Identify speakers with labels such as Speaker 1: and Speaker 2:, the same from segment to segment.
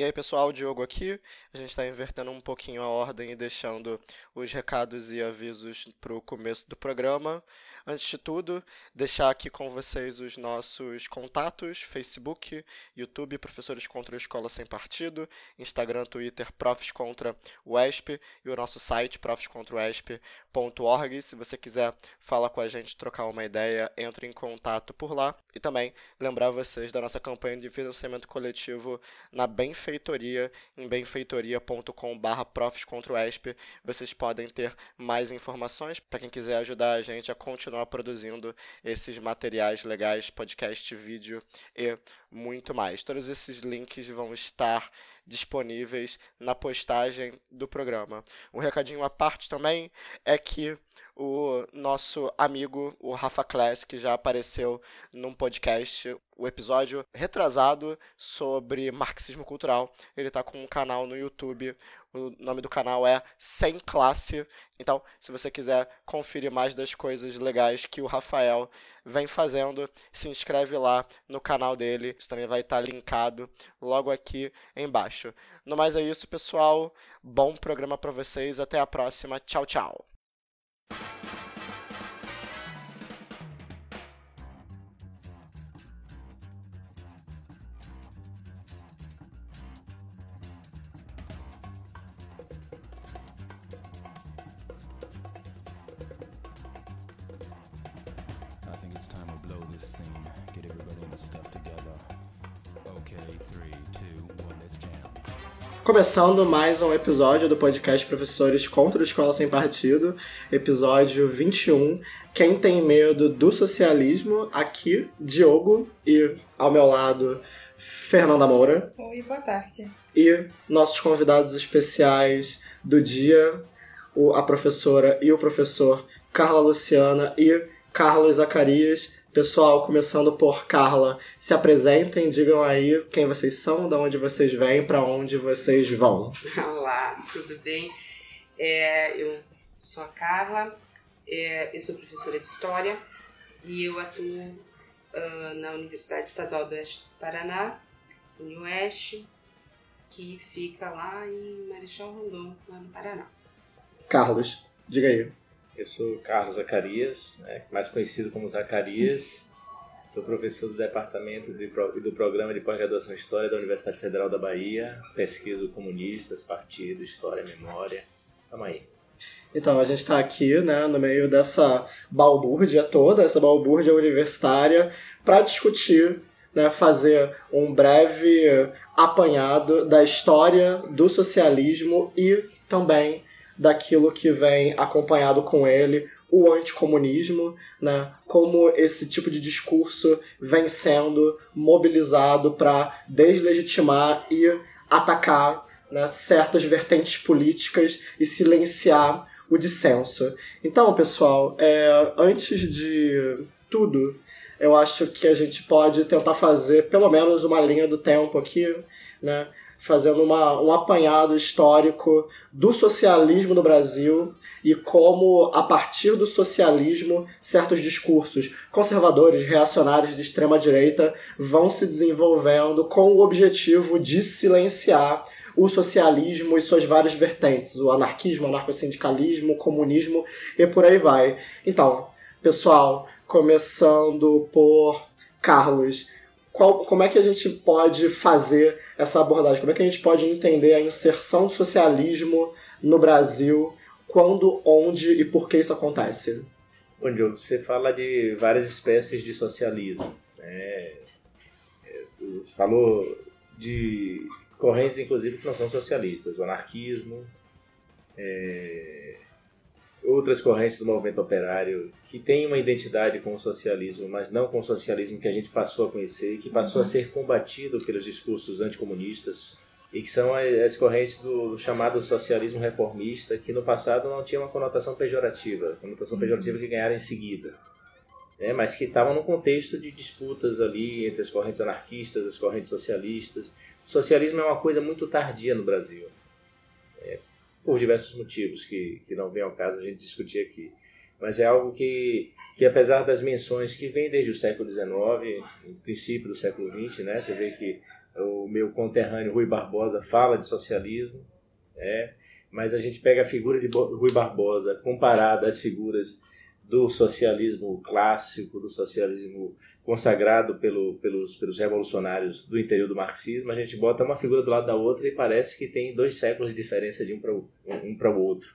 Speaker 1: E aí, pessoal, Diogo aqui. A gente está invertendo um pouquinho a ordem e deixando os recados e avisos para o começo do programa. Antes de tudo, deixar aqui com vocês os nossos contatos: Facebook, YouTube, Professores contra a Escola Sem Partido, Instagram, Twitter, Profs contra o ESP e o nosso site, profscontraoesp.org. Se você quiser falar com a gente, trocar uma ideia, entre em contato por lá. E também lembrar vocês da nossa campanha de financiamento coletivo na Benfeitoria, em benfeitoria.com.br profs contra o ESP. Vocês podem ter mais informações para quem quiser ajudar a gente a continuar produzindo esses materiais legais, podcast, vídeo e muito mais. Todos esses links vão estar disponíveis na postagem do programa. Um recadinho à parte também é que o nosso amigo, o Rafa Class, que já apareceu num podcast, o episódio retrasado sobre marxismo cultural. Ele está com um canal no YouTube. O nome do canal é Sem Classe. Então, se você quiser conferir mais das coisas legais que o Rafael vem fazendo, se inscreve lá no canal dele. Isso também vai estar linkado logo aqui embaixo. No mais é isso, pessoal. Bom programa para vocês. Até a próxima. Tchau, tchau. Começando mais um episódio do podcast Professores contra a Escola Sem Partido, episódio 21. Quem tem medo do socialismo? Aqui, Diogo, e ao meu lado, Fernanda Moura.
Speaker 2: Oi, boa tarde.
Speaker 1: E nossos convidados especiais do dia, a professora e o professor Carla Luciana e Carlos Zacarias. Pessoal, começando por Carla, se apresentem, digam aí quem vocês são, de onde vocês vêm, para onde vocês vão.
Speaker 2: Olá, tudo bem? É, eu sou a Carla, é, eu sou professora de História e eu atuo uh, na Universidade Estadual do Oeste do Paraná, UniOeste, que fica lá em Marechal Rondon, lá no Paraná.
Speaker 1: Carlos, diga aí.
Speaker 3: Eu sou Carlos Zacarias, né, mais conhecido como Zacarias. Sou professor do Departamento de, do Programa de Pós-Graduação em História da Universidade Federal da Bahia. Pesquiso comunistas, partido, história, memória. Tamo aí.
Speaker 1: Então, a gente está aqui né, no meio dessa balbúrdia toda, essa balbúrdia universitária, para discutir, né, fazer um breve apanhado da história do socialismo e também daquilo que vem acompanhado com ele, o anticomunismo, né? como esse tipo de discurso vem sendo mobilizado para deslegitimar e atacar né, certas vertentes políticas e silenciar o dissenso. Então, pessoal, é, antes de tudo, eu acho que a gente pode tentar fazer pelo menos uma linha do tempo aqui, né? Fazendo uma, um apanhado histórico do socialismo no Brasil e como, a partir do socialismo, certos discursos conservadores, reacionários de extrema-direita vão se desenvolvendo com o objetivo de silenciar o socialismo e suas várias vertentes, o anarquismo, o anarcossindicalismo, o comunismo e por aí vai. Então, pessoal, começando por Carlos, qual, como é que a gente pode fazer essa abordagem? Como é que a gente pode entender a inserção do socialismo no Brasil? Quando, onde e por que isso acontece?
Speaker 3: Bom, Diogo, você fala de várias espécies de socialismo. Né? É, falou de correntes, inclusive, que não são socialistas. O anarquismo, é, outras correntes do movimento operário que têm uma identidade com o socialismo, mas não com o socialismo que a gente passou a conhecer, que passou uhum. a ser combatido pelos discursos anticomunistas, e que são as correntes do chamado socialismo reformista, que no passado não tinha uma conotação pejorativa, conotação uhum. pejorativa que ganharam em seguida. Né, mas que estavam no contexto de disputas ali entre as correntes anarquistas, as correntes socialistas. O socialismo é uma coisa muito tardia no Brasil. Por diversos motivos que, que não vem ao caso a gente discutir aqui. Mas é algo que, que apesar das menções que vem desde o século XIX, no princípio do século XX, né, você vê que o meu conterrâneo Rui Barbosa fala de socialismo, é, mas a gente pega a figura de Rui Barbosa comparada às figuras do socialismo clássico, do socialismo consagrado pelo, pelos, pelos revolucionários do interior do marxismo, a gente bota uma figura do lado da outra e parece que tem dois séculos de diferença de um para um para o outro.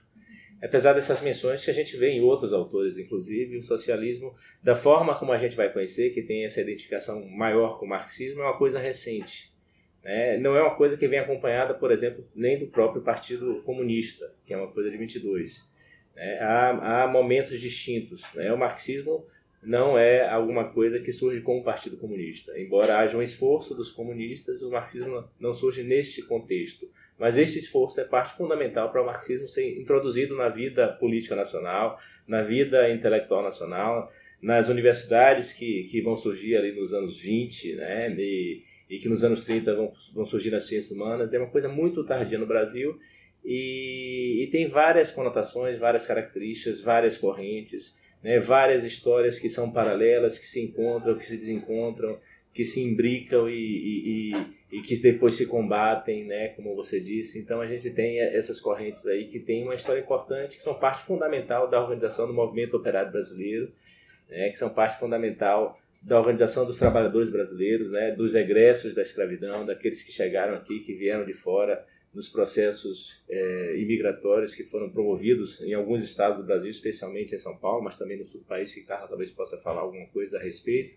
Speaker 3: Apesar dessas menções que a gente vê em outros autores, inclusive, o socialismo, da forma como a gente vai conhecer, que tem essa identificação maior com o marxismo, é uma coisa recente. Né? Não é uma coisa que vem acompanhada, por exemplo, nem do próprio Partido Comunista, que é uma coisa de 22. Né? Há, há momentos distintos. Né? O marxismo não é alguma coisa que surge com o Partido Comunista. Embora haja um esforço dos comunistas, o marxismo não surge neste contexto. Mas este esforço é parte fundamental para o marxismo ser introduzido na vida política nacional, na vida intelectual nacional, nas universidades que, que vão surgir ali nos anos 20, né, e, e que nos anos 30 vão, vão surgir nas ciências humanas. É uma coisa muito tardia no Brasil e, e tem várias conotações, várias características, várias correntes, né, várias histórias que são paralelas, que se encontram, que se desencontram, que se imbricam e, e, e, e, que depois se combatem, né, como você disse. Então a gente tem essas correntes aí que têm uma história importante, que são parte fundamental da organização do movimento operário brasileiro, né, que são parte fundamental da organização dos trabalhadores brasileiros, né, dos egressos da escravidão, daqueles que chegaram aqui, que vieram de fora nos processos é, imigratórios que foram promovidos em alguns estados do Brasil, especialmente em São Paulo, mas também no sul do país, que Carla talvez possa falar alguma coisa a respeito.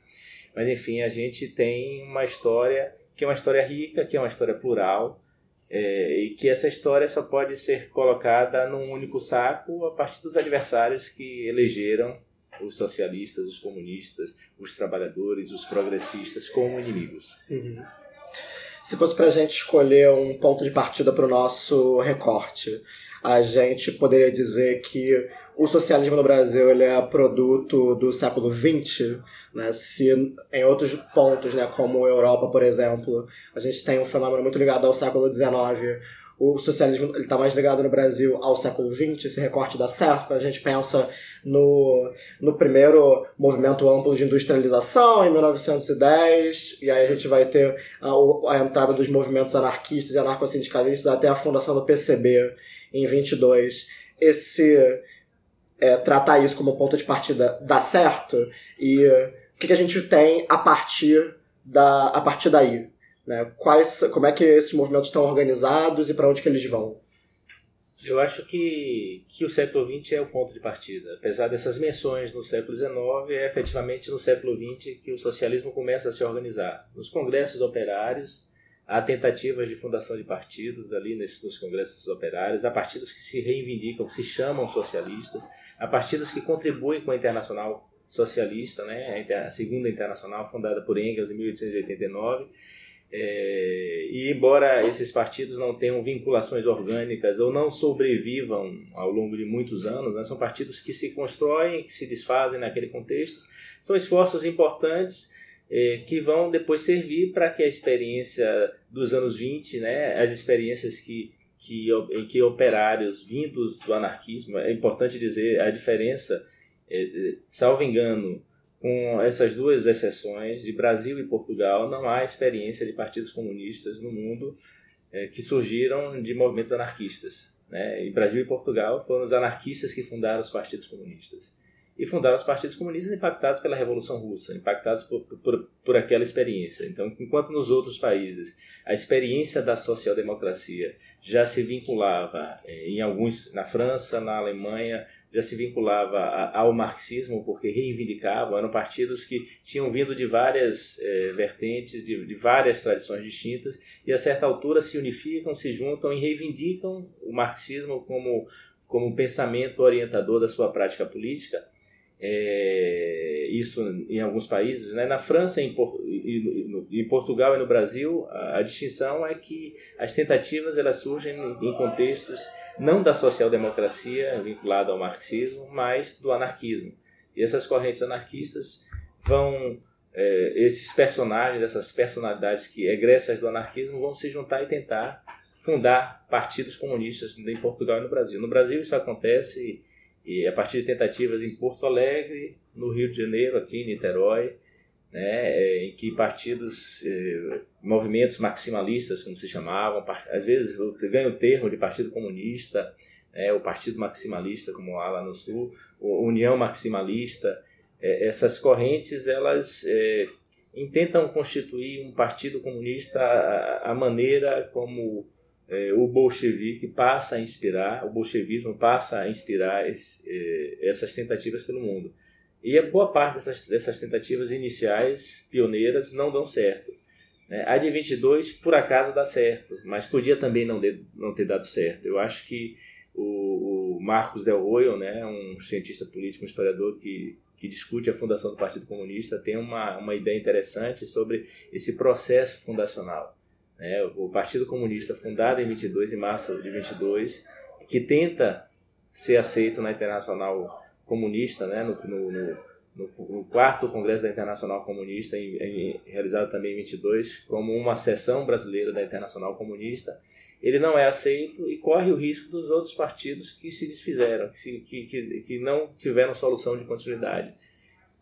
Speaker 3: Mas enfim, a gente tem uma história que é uma história rica, que é uma história plural, é, e que essa história só pode ser colocada num único saco a partir dos adversários que elegeram os socialistas, os comunistas, os trabalhadores, os progressistas como inimigos.
Speaker 1: Uhum. Se fosse para a gente escolher um ponto de partida para o nosso recorte, a gente poderia dizer que o socialismo no Brasil ele é produto do século XX, né? se em outros pontos, né, como Europa, por exemplo, a gente tem um fenômeno muito ligado ao século XIX, o socialismo está mais ligado no Brasil ao século XX, esse recorte dá certo, quando a gente pensa no, no primeiro movimento amplo de industrialização, em 1910, e aí a gente vai ter a, a entrada dos movimentos anarquistas e anarcossindicalistas até a fundação do PCB em 22. Esse é, tratar isso como ponto de partida dá certo? E o que, que a gente tem a partir da a partir daí né? Quais, como é que esses movimentos estão organizados e para onde que eles vão?
Speaker 3: Eu acho que, que o século XX é o ponto de partida. Apesar dessas menções no século XIX, é efetivamente no século XX que o socialismo começa a se organizar. Nos congressos operários, há tentativas de fundação de partidos ali nesses, nos congressos operários, há partidos que se reivindicam, que se chamam socialistas, há partidos que contribuem com a Internacional Socialista, né, a segunda internacional fundada por Engels em 1889, é, e embora esses partidos não tenham vinculações orgânicas ou não sobrevivam ao longo de muitos anos, né, são partidos que se constroem, que se desfazem naquele contexto, são esforços importantes é, que vão depois servir para que a experiência dos anos 20, né, as experiências que, que, em que operários vindos do anarquismo, é importante dizer a diferença, é, é salvo engano, com essas duas exceções, de Brasil e Portugal, não há experiência de partidos comunistas no mundo é, que surgiram de movimentos anarquistas. Né? E Brasil e Portugal foram os anarquistas que fundaram os partidos comunistas. E fundaram os partidos comunistas impactados pela Revolução Russa, impactados por, por, por aquela experiência. Então, enquanto nos outros países a experiência da social-democracia já se vinculava é, em alguns, na França, na Alemanha, já se vinculava ao marxismo porque reivindicavam, eram partidos que tinham vindo de várias é, vertentes, de, de, várias tradições distintas, e a certa altura se unificam, se juntam e reivindicam o marxismo como, como pensamento orientador da sua prática política. É, isso em alguns países. Né? Na França, em, em, Portugal e no Brasil, a, a, distinção é que as tentativas elas surgem em contextos não da social-democracia vinculada ao marxismo, mas do anarquismo. E essas correntes anarquistas vão, é, esses personagens, essas personalidades que egressas do anarquismo vão se juntar e tentar fundar partidos comunistas em Portugal e no Brasil. No Brasil isso acontece e a partir de tentativas em Porto Alegre, no Rio de Janeiro, aqui em Niterói, né, é, em que partidos, eh, movimentos maximalistas, como se chamavam, às vezes ganha o termo de Partido Comunista, é, o Partido Maximalista, como há lá no Sul, União Maximalista, é, essas correntes elas é, intentam constituir um partido comunista a maneira como é, o bolchevique passa a inspirar, o bolchevismo passa a inspirar esse, é, essas tentativas pelo mundo. E a boa parte dessas, dessas tentativas iniciais, pioneiras, não dão certo. Né? A de 22, por acaso, dá certo, mas podia também não, de, não ter dado certo. Eu acho que o, o Marcos Del Royo, né, um cientista político, um historiador que, que discute a fundação do Partido Comunista, tem uma, uma ideia interessante sobre esse processo fundacional. Né? O Partido Comunista, fundado em 22, em março de 22, que tenta ser aceito na Internacional Comunista, né, no, no, no, no quarto Congresso da Internacional Comunista, em, em, realizado também em 22, como uma seção brasileira da Internacional Comunista, ele não é aceito e corre o risco dos outros partidos que se desfizeram, que, se, que, que, que não tiveram solução de continuidade.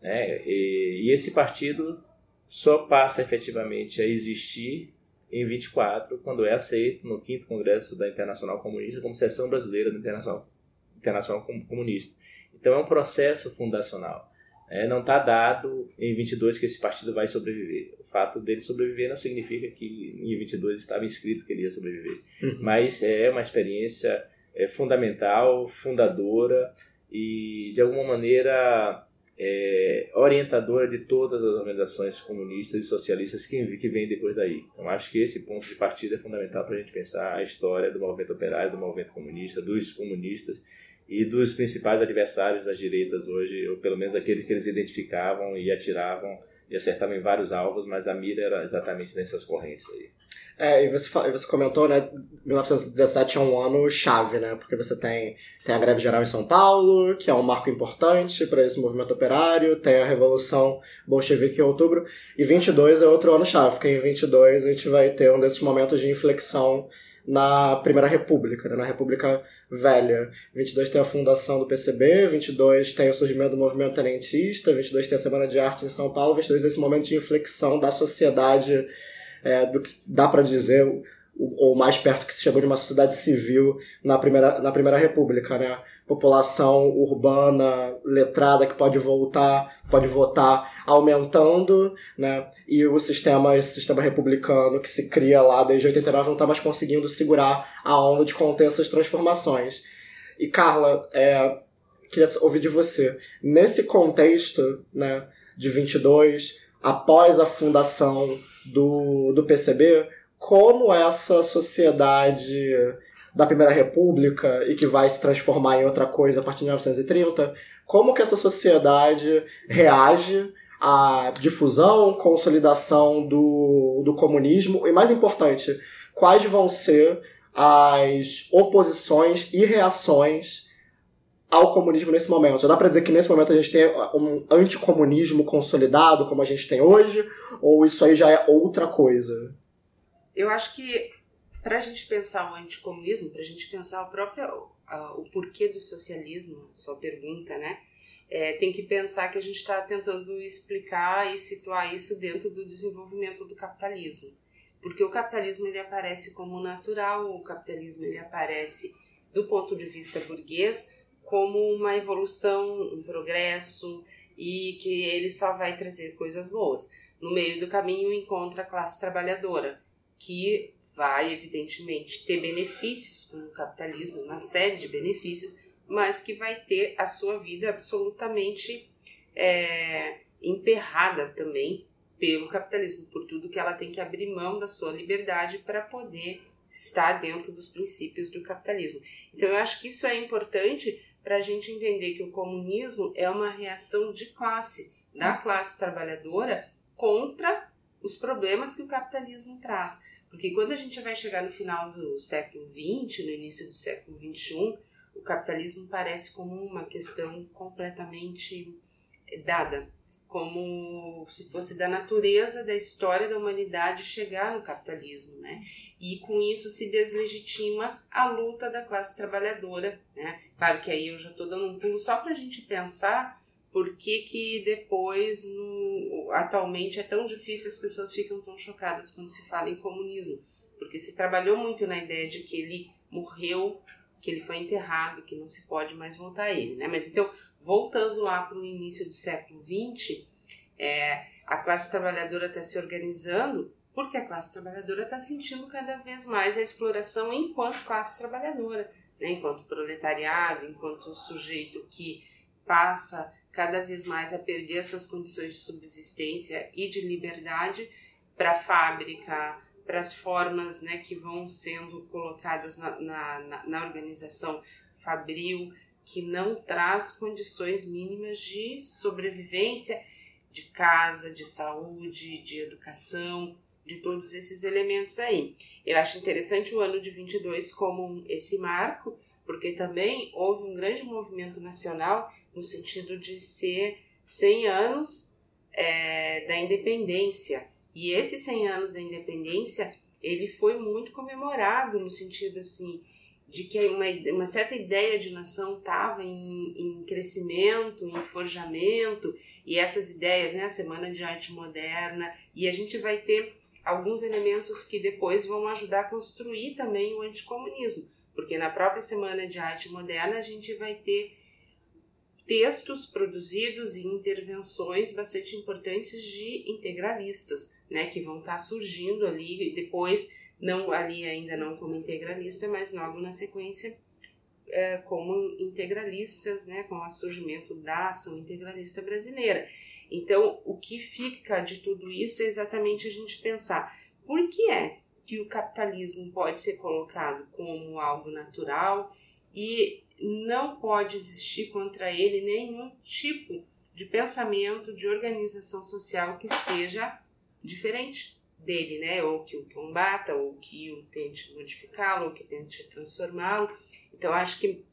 Speaker 3: Né? E, e, esse partido só passa efetivamente a existir em 24, quando é aceito no 5 Congresso da Internacional Comunista como seção brasileira da Internacional, Internacional Comunista. Então é um processo fundacional. É, não está dado em 22 que esse partido vai sobreviver. O fato dele sobreviver não significa que em 22 estava escrito que ele ia sobreviver. Uhum. Mas é uma experiência é, fundamental, fundadora e, de alguma maneira, é, orientadora de todas as organizações comunistas e socialistas que, que vêm depois daí. Então, acho que esse ponto de partida é fundamental para a gente pensar a história do movimento operário, do movimento comunista, dos comunistas e dos principais adversários das direitas hoje, ou pelo menos aqueles que eles identificavam e atiravam e acertavam em vários alvos, mas a mira era exatamente nessas correntes aí.
Speaker 1: É, e você, você comentou, né, 1917 é um ano chave, né, porque você tem, tem a greve geral em São Paulo, que é um marco importante para esse movimento operário, tem a Revolução Bolchevique em outubro, e 22 é outro ano chave, porque em 22 a gente vai ter um desses momentos de inflexão na Primeira República, né, na República Velha. 22 tem a fundação do PCB, 22 tem o surgimento do movimento tenentista, 22 tem a Semana de Arte em São Paulo, 22 é esse momento de inflexão da sociedade, é, do que dá para dizer ou mais perto que se chegou de uma sociedade civil na primeira, na primeira república, né? População urbana, letrada que pode voltar, pode votar aumentando, né? E o sistema, esse sistema republicano que se cria lá desde 89 não está mais conseguindo segurar a onda de conter essas transformações. E Carla, é, queria ouvir de você. Nesse contexto, né, de 22, após a fundação do, do PCB, como essa sociedade da Primeira República e que vai se transformar em outra coisa a partir de 1930, como que essa sociedade reage à difusão, consolidação do, do comunismo e, mais importante, quais vão ser as oposições e reações ao comunismo nesse momento. Já dá para dizer que nesse momento a gente tem um anticomunismo consolidado, como a gente tem hoje, ou isso aí já é outra coisa?
Speaker 2: Eu acho que para a gente pensar o anticomunismo, para a gente pensar o próprio o porquê do socialismo, sua pergunta, né? É, tem que pensar que a gente está tentando explicar e situar isso dentro do desenvolvimento do capitalismo, porque o capitalismo ele aparece como natural, o capitalismo ele aparece do ponto de vista burguês como uma evolução, um progresso e que ele só vai trazer coisas boas. No meio do caminho encontra a classe trabalhadora, que vai, evidentemente, ter benefícios com o capitalismo, uma série de benefícios, mas que vai ter a sua vida absolutamente é, emperrada também pelo capitalismo, por tudo que ela tem que abrir mão da sua liberdade para poder estar dentro dos princípios do capitalismo. Então, eu acho que isso é importante para a gente entender que o comunismo é uma reação de classe, da classe trabalhadora contra os problemas que o capitalismo traz. Porque quando a gente vai chegar no final do século XX, no início do século XXI, o capitalismo parece como uma questão completamente dada, como se fosse da natureza da história da humanidade chegar no capitalismo, né? E com isso se deslegitima a luta da classe trabalhadora, né? Claro que aí eu já estou dando um pulo só para a gente pensar por que, que depois, no, atualmente, é tão difícil, as pessoas ficam tão chocadas quando se fala em comunismo. Porque se trabalhou muito na ideia de que ele morreu, que ele foi enterrado, que não se pode mais voltar a ele. Né? Mas então, voltando lá para o início do século XX, é, a classe trabalhadora está se organizando porque a classe trabalhadora está sentindo cada vez mais a exploração enquanto classe trabalhadora, né? enquanto proletariado, enquanto sujeito que passa cada vez mais a perder as suas condições de subsistência e de liberdade para a fábrica, para as formas né, que vão sendo colocadas na, na, na organização fabril, que não traz condições mínimas de sobrevivência, de casa, de saúde, de educação, de todos esses elementos aí. Eu acho interessante o ano de 22 como esse marco, porque também houve um grande movimento nacional no sentido de ser 100 anos é, da independência. E esses 100 anos da independência, ele foi muito comemorado no sentido assim de que uma, uma certa ideia de nação estava em, em crescimento, em forjamento, e essas ideias, né, a Semana de Arte Moderna, e a gente vai ter alguns elementos que depois vão ajudar a construir também o anticomunismo, porque na própria Semana de Arte Moderna a gente vai ter textos produzidos e intervenções bastante importantes de integralistas, né, que vão estar tá surgindo ali depois, não ali ainda não como integralista, mas logo na sequência é, como integralistas, né, com o surgimento da ação integralista brasileira. Então, o que fica de tudo isso é exatamente a gente pensar por que é que o capitalismo pode ser colocado como algo natural e não pode existir contra ele nenhum tipo de pensamento, de organização social que seja diferente dele, né? Ou que o combata, ou que o tente modificá-lo, ou que tente transformá-lo. Então, acho que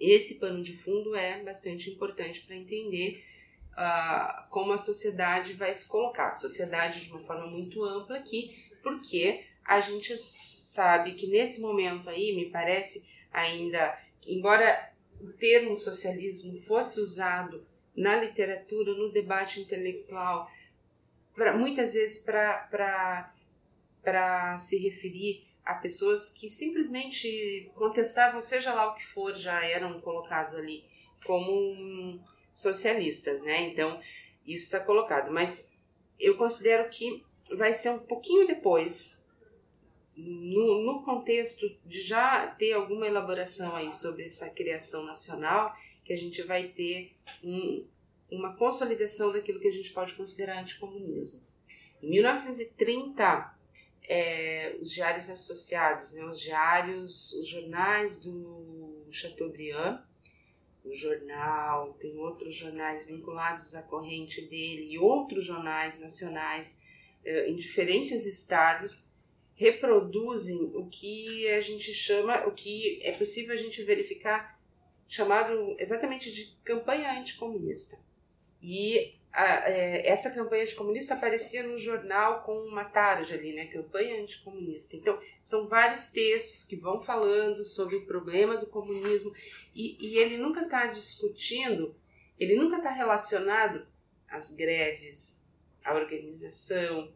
Speaker 2: esse pano de fundo é bastante importante para entender uh, como a sociedade vai se colocar. Sociedade de uma forma muito ampla aqui, porque a gente sabe que nesse momento aí, me parece ainda embora o termo socialismo fosse usado na literatura, no debate intelectual, pra, muitas vezes para se referir a pessoas que simplesmente contestavam, seja lá o que for, já eram colocados ali como socialistas, né? Então, isso está colocado. Mas eu considero que vai ser um pouquinho depois no, no contexto de já ter alguma elaboração aí sobre essa criação nacional, que a gente vai ter um, uma consolidação daquilo que a gente pode considerar anticomunismo. Em 1930, é, os diários associados, né, os diários, os jornais do Chateaubriand, o jornal, tem outros jornais vinculados à corrente dele e outros jornais nacionais é, em diferentes estados reproduzem o que a gente chama, o que é possível a gente verificar, chamado exatamente de campanha anticomunista. E a, é, essa campanha anticomunista aparecia no jornal com uma tarja ali, né? Campanha anticomunista. Então, são vários textos que vão falando sobre o problema do comunismo e, e ele nunca está discutindo, ele nunca está relacionado às greves, à organização,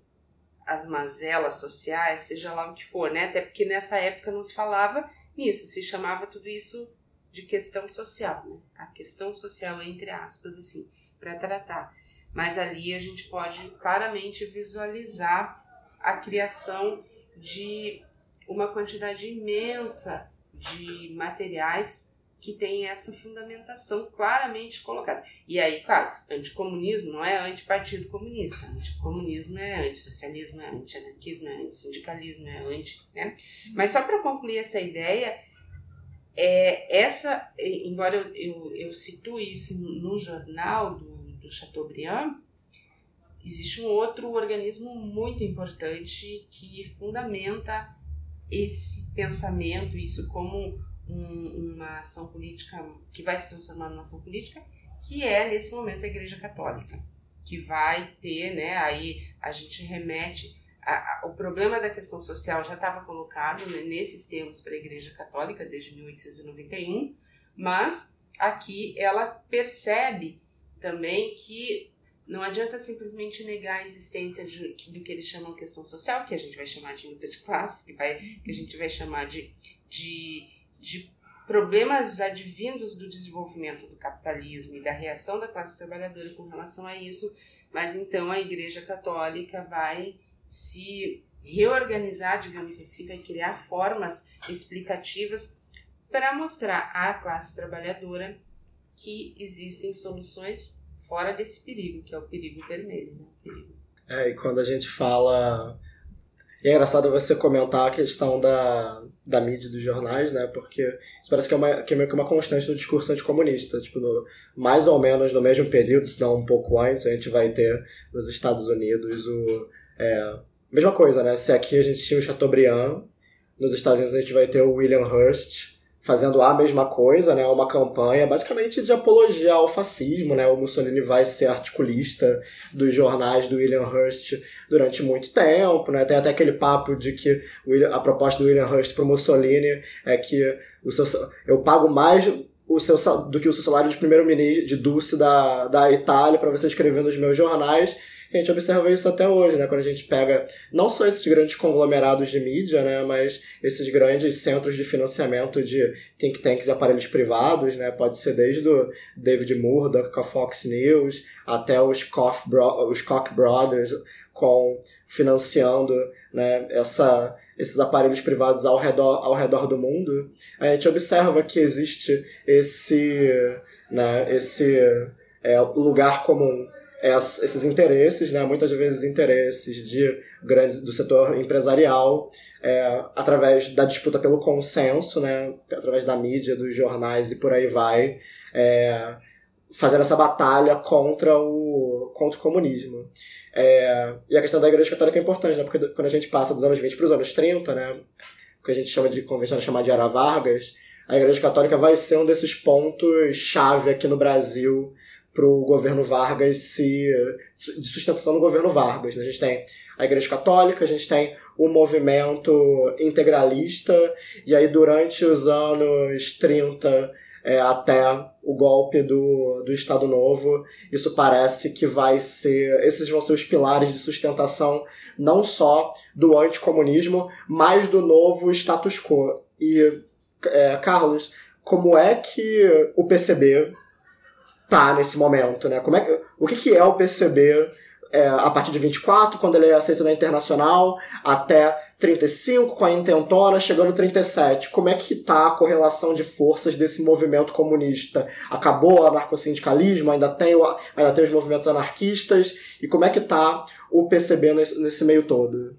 Speaker 2: as mazelas sociais, seja lá o que for, né? Até porque nessa época não se falava nisso, se chamava tudo isso de questão social, né? A questão social, entre aspas, assim, para tratar. Mas ali a gente pode claramente visualizar a criação de uma quantidade imensa de materiais que tem essa fundamentação claramente colocada. E aí, claro, anticomunismo não é antipartido comunista, anticomunismo é antissocialismo, é antianarquismo, é antissindicalismo, é anti. Né? Mas só para concluir essa ideia, é, essa, embora eu, eu, eu situe isso no, jornal do, do Chateaubriand, existe um outro organismo muito importante que fundamenta esse pensamento, isso como um, uma ação política que vai se transformar numa ação política, que é nesse momento a Igreja Católica, que vai ter, né, aí a gente remete a, o problema da questão social já estava colocado né, nesses termos para a Igreja Católica desde 1891, mas aqui ela percebe também que não adianta simplesmente negar a existência de, do que eles chamam questão social, que a gente vai chamar de luta de classe, que, vai, que a gente vai chamar de, de, de problemas advindos do desenvolvimento do capitalismo e da reação da classe trabalhadora com relação a isso, mas então a Igreja Católica vai se reorganizar, digamos assim, vai criar formas explicativas para mostrar à classe trabalhadora que existem soluções fora desse perigo, que é o perigo vermelho. Né? Perigo.
Speaker 1: É, e quando a gente fala. E é engraçado você comentar a questão da, da mídia dos jornais, né? Porque isso parece que é, uma, que é meio que uma constante no discurso anticomunista. Tipo, no, mais ou menos no mesmo período, se não um pouco antes, a gente vai ter nos Estados Unidos o. É, mesma coisa, né? Se aqui a gente tinha o Chateaubriand, nos Estados Unidos a gente vai ter o William Hearst, fazendo a mesma coisa, né? Uma campanha basicamente de apologia ao fascismo, né? O Mussolini vai ser articulista dos jornais do William Hearst durante muito tempo, né? Tem até aquele papo de que a proposta do William Hearst para o Mussolini é que o seu, eu pago mais o seu, do que o seu salário de primeiro-ministro de Dulce da, da Itália para você escrever nos meus jornais a gente observa isso até hoje, né? Quando a gente pega não só esses grandes conglomerados de mídia, né? Mas esses grandes centros de financiamento de think tanks e aparelhos privados, né? Pode ser desde o David Murdoch com a Fox News até os Koch, Bro os Koch Brothers com financiando né, essa, esses aparelhos privados ao redor, ao redor do mundo, a gente observa que existe esse, né, esse é, lugar comum esses interesses, né, muitas vezes interesses de grandes do setor empresarial, é, através da disputa pelo consenso, né, através da mídia, dos jornais e por aí vai, é, fazendo essa batalha contra o, contra o comunismo. É, e a questão da Igreja Católica é importante, né, porque quando a gente passa dos anos 20 para os anos 30, né, o que a gente chama de convencional chamar de Era Vargas, a Igreja Católica vai ser um desses pontos chave aqui no Brasil para o governo Vargas se. de sustentação do governo Vargas. Né? A gente tem a Igreja Católica, a gente tem o movimento integralista, e aí durante os anos 30 é, até o golpe do, do Estado Novo, isso parece que vai ser. Esses vão ser os pilares de sustentação não só do anticomunismo, mas do novo status quo. E, é, Carlos, como é que o PCB tá nesse momento, né? Como é que, o que, que é o PCB é, a partir de 24, quando ele é aceito na internacional, até 35 com a intentona, chegando 37. Como é que tá a correlação de forças desse movimento comunista? Acabou o anarcossindicalismo? Ainda tem, o, ainda tem os movimentos anarquistas? E como é que tá o PCB nesse, nesse meio todo?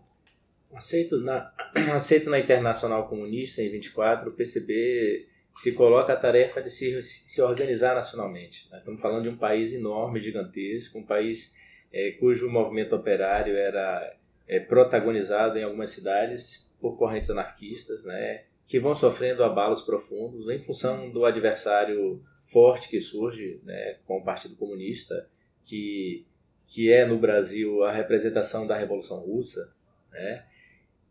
Speaker 3: Aceito na, aceito na Internacional Comunista em 24, o PCB se coloca a tarefa de se, se organizar nacionalmente. Nós estamos falando de um país enorme, gigantesco, um país é, cujo movimento operário era é, protagonizado em algumas cidades por correntes anarquistas, né, que vão sofrendo abalos profundos em função do adversário forte que surge né, com o Partido Comunista, que, que é no Brasil a representação da Revolução Russa, né,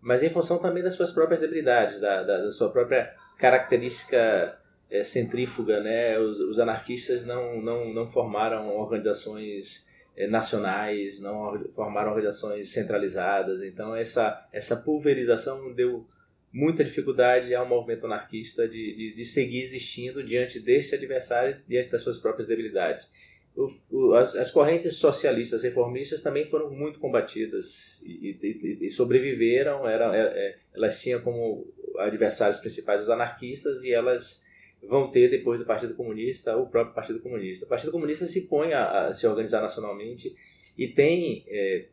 Speaker 3: mas em função também das suas próprias debilidades, da, da, da sua própria característica é, centrífuga, né? Os, os, anarquistas não, não, não formaram organizações é, nacionais, não formaram organizações centralizadas. Então essa essa pulverização deu muita dificuldade ao movimento anarquista de, de, de seguir existindo diante deste adversário, diante das suas próprias debilidades. O, o, as, as, correntes socialistas reformistas também foram muito combatidas e, e, e sobreviveram. Era, é, é, elas tinham como adversários principais os anarquistas e elas vão ter depois do Partido Comunista o próprio Partido Comunista. O Partido Comunista se põe a, a se organizar nacionalmente e tem é,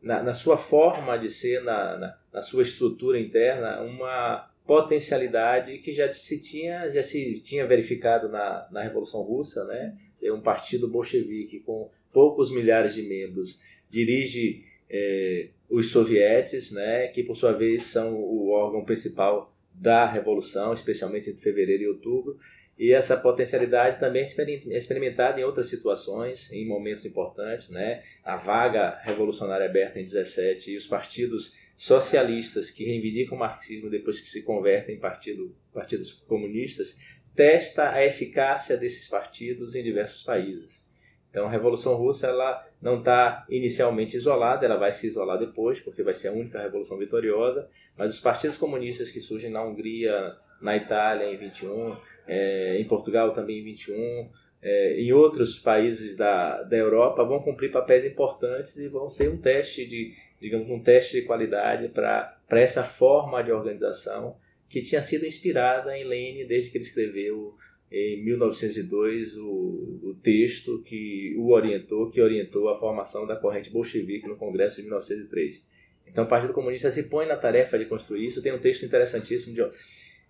Speaker 3: na, na, sua forma de ser, na, na, na, sua estrutura interna, uma potencialidade que já se tinha já se tinha verificado na, na Revolução Russa, né? É um partido bolchevique com poucos milhares de membros dirige é, os sovietes, né, que por sua vez são o órgão principal da revolução, especialmente entre fevereiro e outubro, e essa potencialidade também é experimentada em outras situações, em momentos importantes, né? A vaga revolucionária aberta em 17 e os partidos socialistas que reivindicam o marxismo depois que se convertem em partido, partidos comunistas, testa a eficácia desses partidos em diversos países. Então a Revolução Russa ela não está inicialmente isolada, ela vai se isolar depois, porque vai ser a única revolução vitoriosa, mas os partidos comunistas que surgem na Hungria, na Itália em 21, é, em Portugal também em 21, é, em outros países da, da Europa vão cumprir papéis importantes e vão ser um teste de, digamos, um teste de qualidade para essa forma de organização que tinha sido inspirada em Lenin desde que ele escreveu em 1902 o, o texto que o orientou, que orientou a formação da corrente bolchevique no Congresso de 1903. Então o Partido Comunista se põe na tarefa de construir isso. Tem um texto interessantíssimo de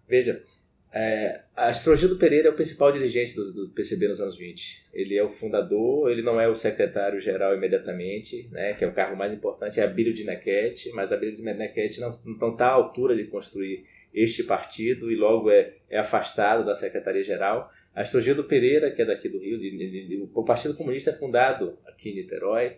Speaker 3: veja, é, Astrogildo Pereira é o principal dirigente do, do, PCB nos anos 20. Ele é o fundador, ele não é o secretário-geral imediatamente, né, que é o cargo mais importante, é Abílio de Nequete, mas Abílio de Nequete não está à altura de construir este partido e logo é, é afastado da secretaria-geral. Astrogildo Pereira, que é daqui do Rio, de, de, de, o Partido Comunista é fundado aqui em Niterói,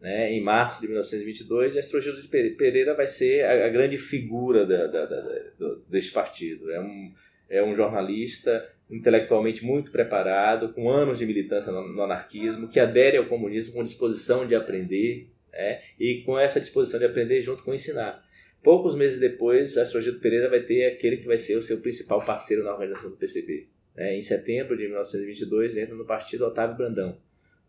Speaker 3: né, em março de 1922, e Astrogildo de Pereira vai ser a, a grande figura da, da, da, desse partido. É um é um jornalista intelectualmente muito preparado, com anos de militância no, no anarquismo, que adere ao comunismo com disposição de aprender é, e com essa disposição de aprender junto com ensinar. Poucos meses depois, Astrogito Pereira vai ter aquele que vai ser o seu principal parceiro na organização do PCB. É, em setembro de 1922, entra no partido Otávio Brandão.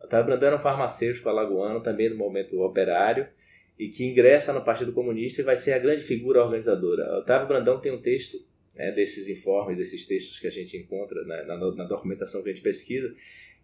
Speaker 3: Otávio Brandão era um farmacêutico alagoano, também no momento operário, e que ingressa no Partido Comunista e vai ser a grande figura organizadora. Otávio Brandão tem um texto né, desses informes, desses textos que a gente encontra na, na, na, documentação que a gente pesquisa,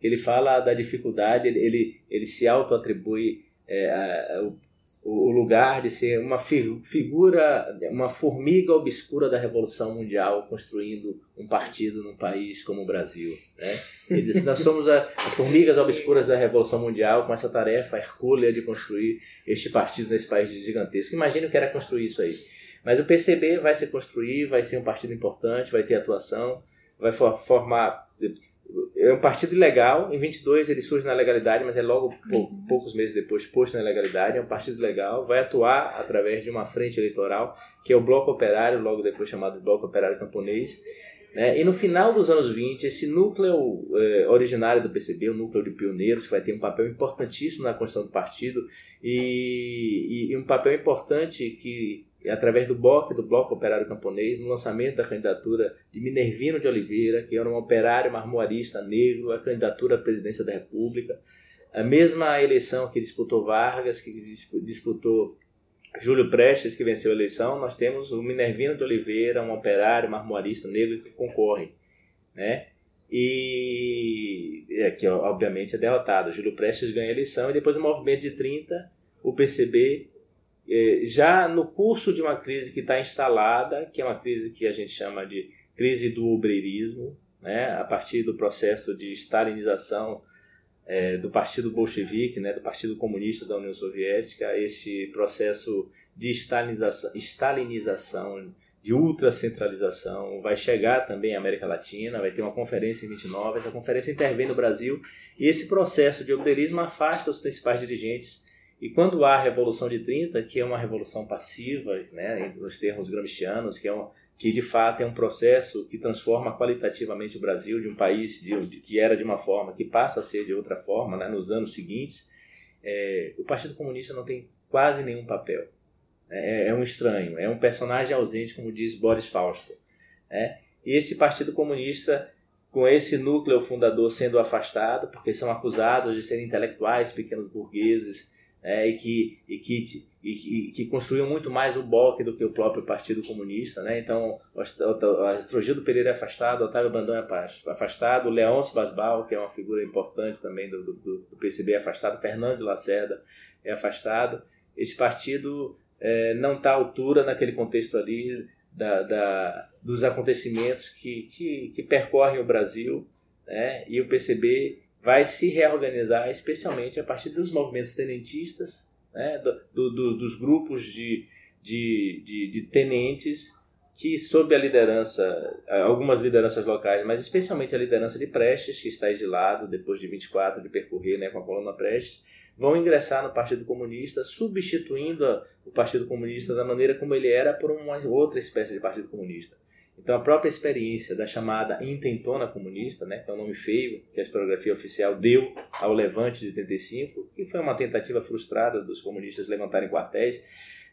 Speaker 3: ele fala da dificuldade, ele, ele, ele se auto-atribui é, o, o, lugar de ser uma figura, uma formiga obscura da Revolução Mundial, construindo um partido num país como o Brasil. Né? Ele diz nós somos a, as formigas obscuras da Revolução Mundial com essa tarefa hercúlea de construir este partido nesse país gigantesco. Imagine o que era construir isso aí. Mas o PCB vai se construir, vai ser um partido importante, vai ter atuação, vai formar. É um partido legal, em 22 ele surge na legalidade, mas é logo poucos meses depois posto na legalidade. É um partido legal, vai atuar através de uma frente eleitoral, que é o Bloco Operário, logo depois chamado Bloco Operário Camponês. Né? E no final dos anos 20, esse núcleo eh, originário do PCB, o núcleo de pioneiros, que vai ter um papel importantíssimo na construção do partido e, e, e um papel importante que através do BOC, do Bloco Operário Camponês, no lançamento da candidatura de Minervino de Oliveira, que era um operário marmoarista negro, a candidatura à presidência da República. A mesma eleição que disputou Vargas, que disputou Júlio Prestes, que venceu a eleição, nós temos o Minervino de Oliveira, um operário marmoarista negro que concorre. Né? E é, que obviamente é derrotado. Júlio Prestes ganha a eleição e depois o movimento de 30, o PCB é, já no curso de uma crise que está instalada, que é uma crise que a gente chama de crise do obreirismo, né, a partir do processo de stalinização é, do Partido Bolchevique, né, do Partido Comunista da União Soviética, esse processo de stalinização, stalinização de ultracentralização vai chegar também à América Latina, vai ter uma conferência em 29, essa conferência intervém no Brasil, e esse processo de obreirismo afasta os principais dirigentes e quando há a Revolução de 30, que é uma revolução passiva, né, nos termos gramscianos, que, é um, que de fato é um processo que transforma qualitativamente o Brasil de um país de, de, que era de uma forma, que passa a ser de outra forma né, nos anos seguintes, é, o Partido Comunista não tem quase nenhum papel. É, é, um estranho, é um personagem ausente, como diz Boris Fausto. Né? E esse Partido Comunista com esse núcleo fundador sendo afastado, porque são acusados de serem intelectuais, pequenos burgueses, é, e, que, e, que, e, que construiu muito mais o BOC do que o próprio Partido Comunista. Né? Então, Astrogildo Pereira é afastado, Otávio Bandão é afastado, Leôncio Basbal, que é uma figura importante também do, do, do PCB, é afastado, de Lacerda é afastado. Esse partido é, não está à altura naquele contexto ali da, da, dos acontecimentos que, que, que percorrem o Brasil, né? e o PCB vai se reorganizar, especialmente a partir dos movimentos tenentistas, né, do, do, dos grupos de, de, de, de, tenentes que, sob a liderança, algumas lideranças locais, mas especialmente a liderança de Prestes, que está exilado depois de 24 de percorrer né, com a coluna Prestes, vão ingressar no Partido Comunista, substituindo o Partido Comunista da maneira como ele era por uma outra espécie de Partido Comunista. Então a própria experiência da chamada intentona comunista, né, que é um nome feio que a historiografia oficial deu ao levante de 85, que foi uma tentativa frustrada dos comunistas levantarem quartéis,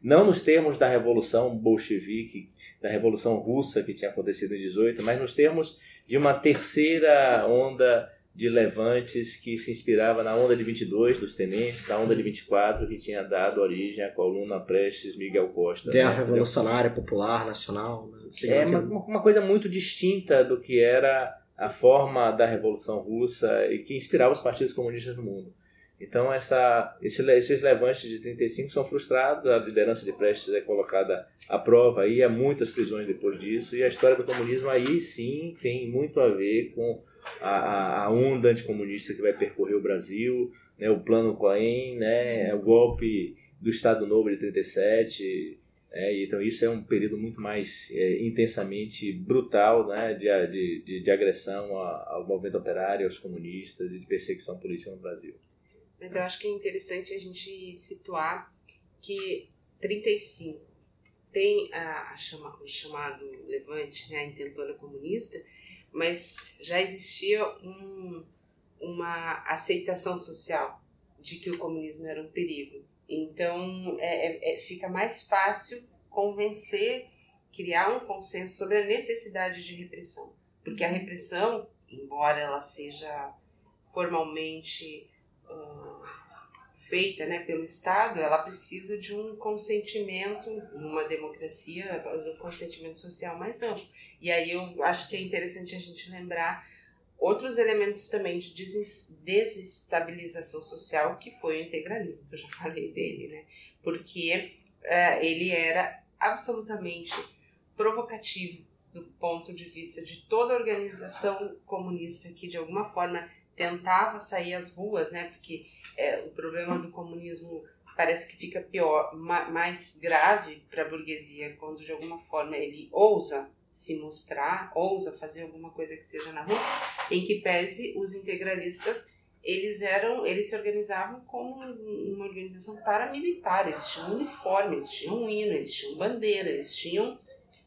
Speaker 3: não nos termos da revolução bolchevique, da revolução russa que tinha acontecido em 18, mas nos termos de uma terceira onda de levantes que se inspirava na onda de 22 dos tenentes, da onda de 24 que tinha dado origem à coluna Prestes Miguel Costa.
Speaker 1: Guerra né? Revolucionária Popular Nacional. Né?
Speaker 3: É uma, uma coisa muito distinta do que era a forma da Revolução Russa e que inspirava os partidos comunistas no mundo. Então essa, esse, esses levantes de 35 são frustrados, a liderança de Prestes é colocada à prova aí, há muitas prisões depois disso, e a história do comunismo aí sim tem muito a ver com a, a onda anticomunista que vai percorrer o Brasil, né, o plano Cohen, né, o golpe do Estado Novo de 37, é, então isso é um período muito mais é, intensamente brutal né, de, de, de agressão ao movimento operário, aos comunistas e de perseguição policial no Brasil.
Speaker 2: Mas eu acho que é interessante a gente situar que 35 tem a, a chama, o chamado levante, né, a intentona comunista, mas já existia um, uma aceitação social de que o comunismo era um perigo. Então é, é, é, fica mais fácil convencer, criar um consenso sobre a necessidade de repressão. Porque a repressão, embora ela seja formalmente uh, feita né, pelo Estado, ela precisa de um consentimento, numa democracia, um consentimento social mais amplo. E aí eu acho que é interessante a gente lembrar outros elementos também de desestabilização social, que foi o integralismo, que eu já falei dele, né? Porque uh, ele era absolutamente provocativo do ponto de vista de toda organização comunista que de alguma forma tentava sair às ruas, né? Porque é, o problema do comunismo parece que fica pior, mais grave para a burguesia quando de alguma forma ele ousa se mostrar, ousa fazer alguma coisa que seja na rua, em que pese os integralistas eles eram, eles se organizavam como uma organização paramilitar, eles tinham uniforme, eles tinham um hino, eles tinham bandeira, eles tinham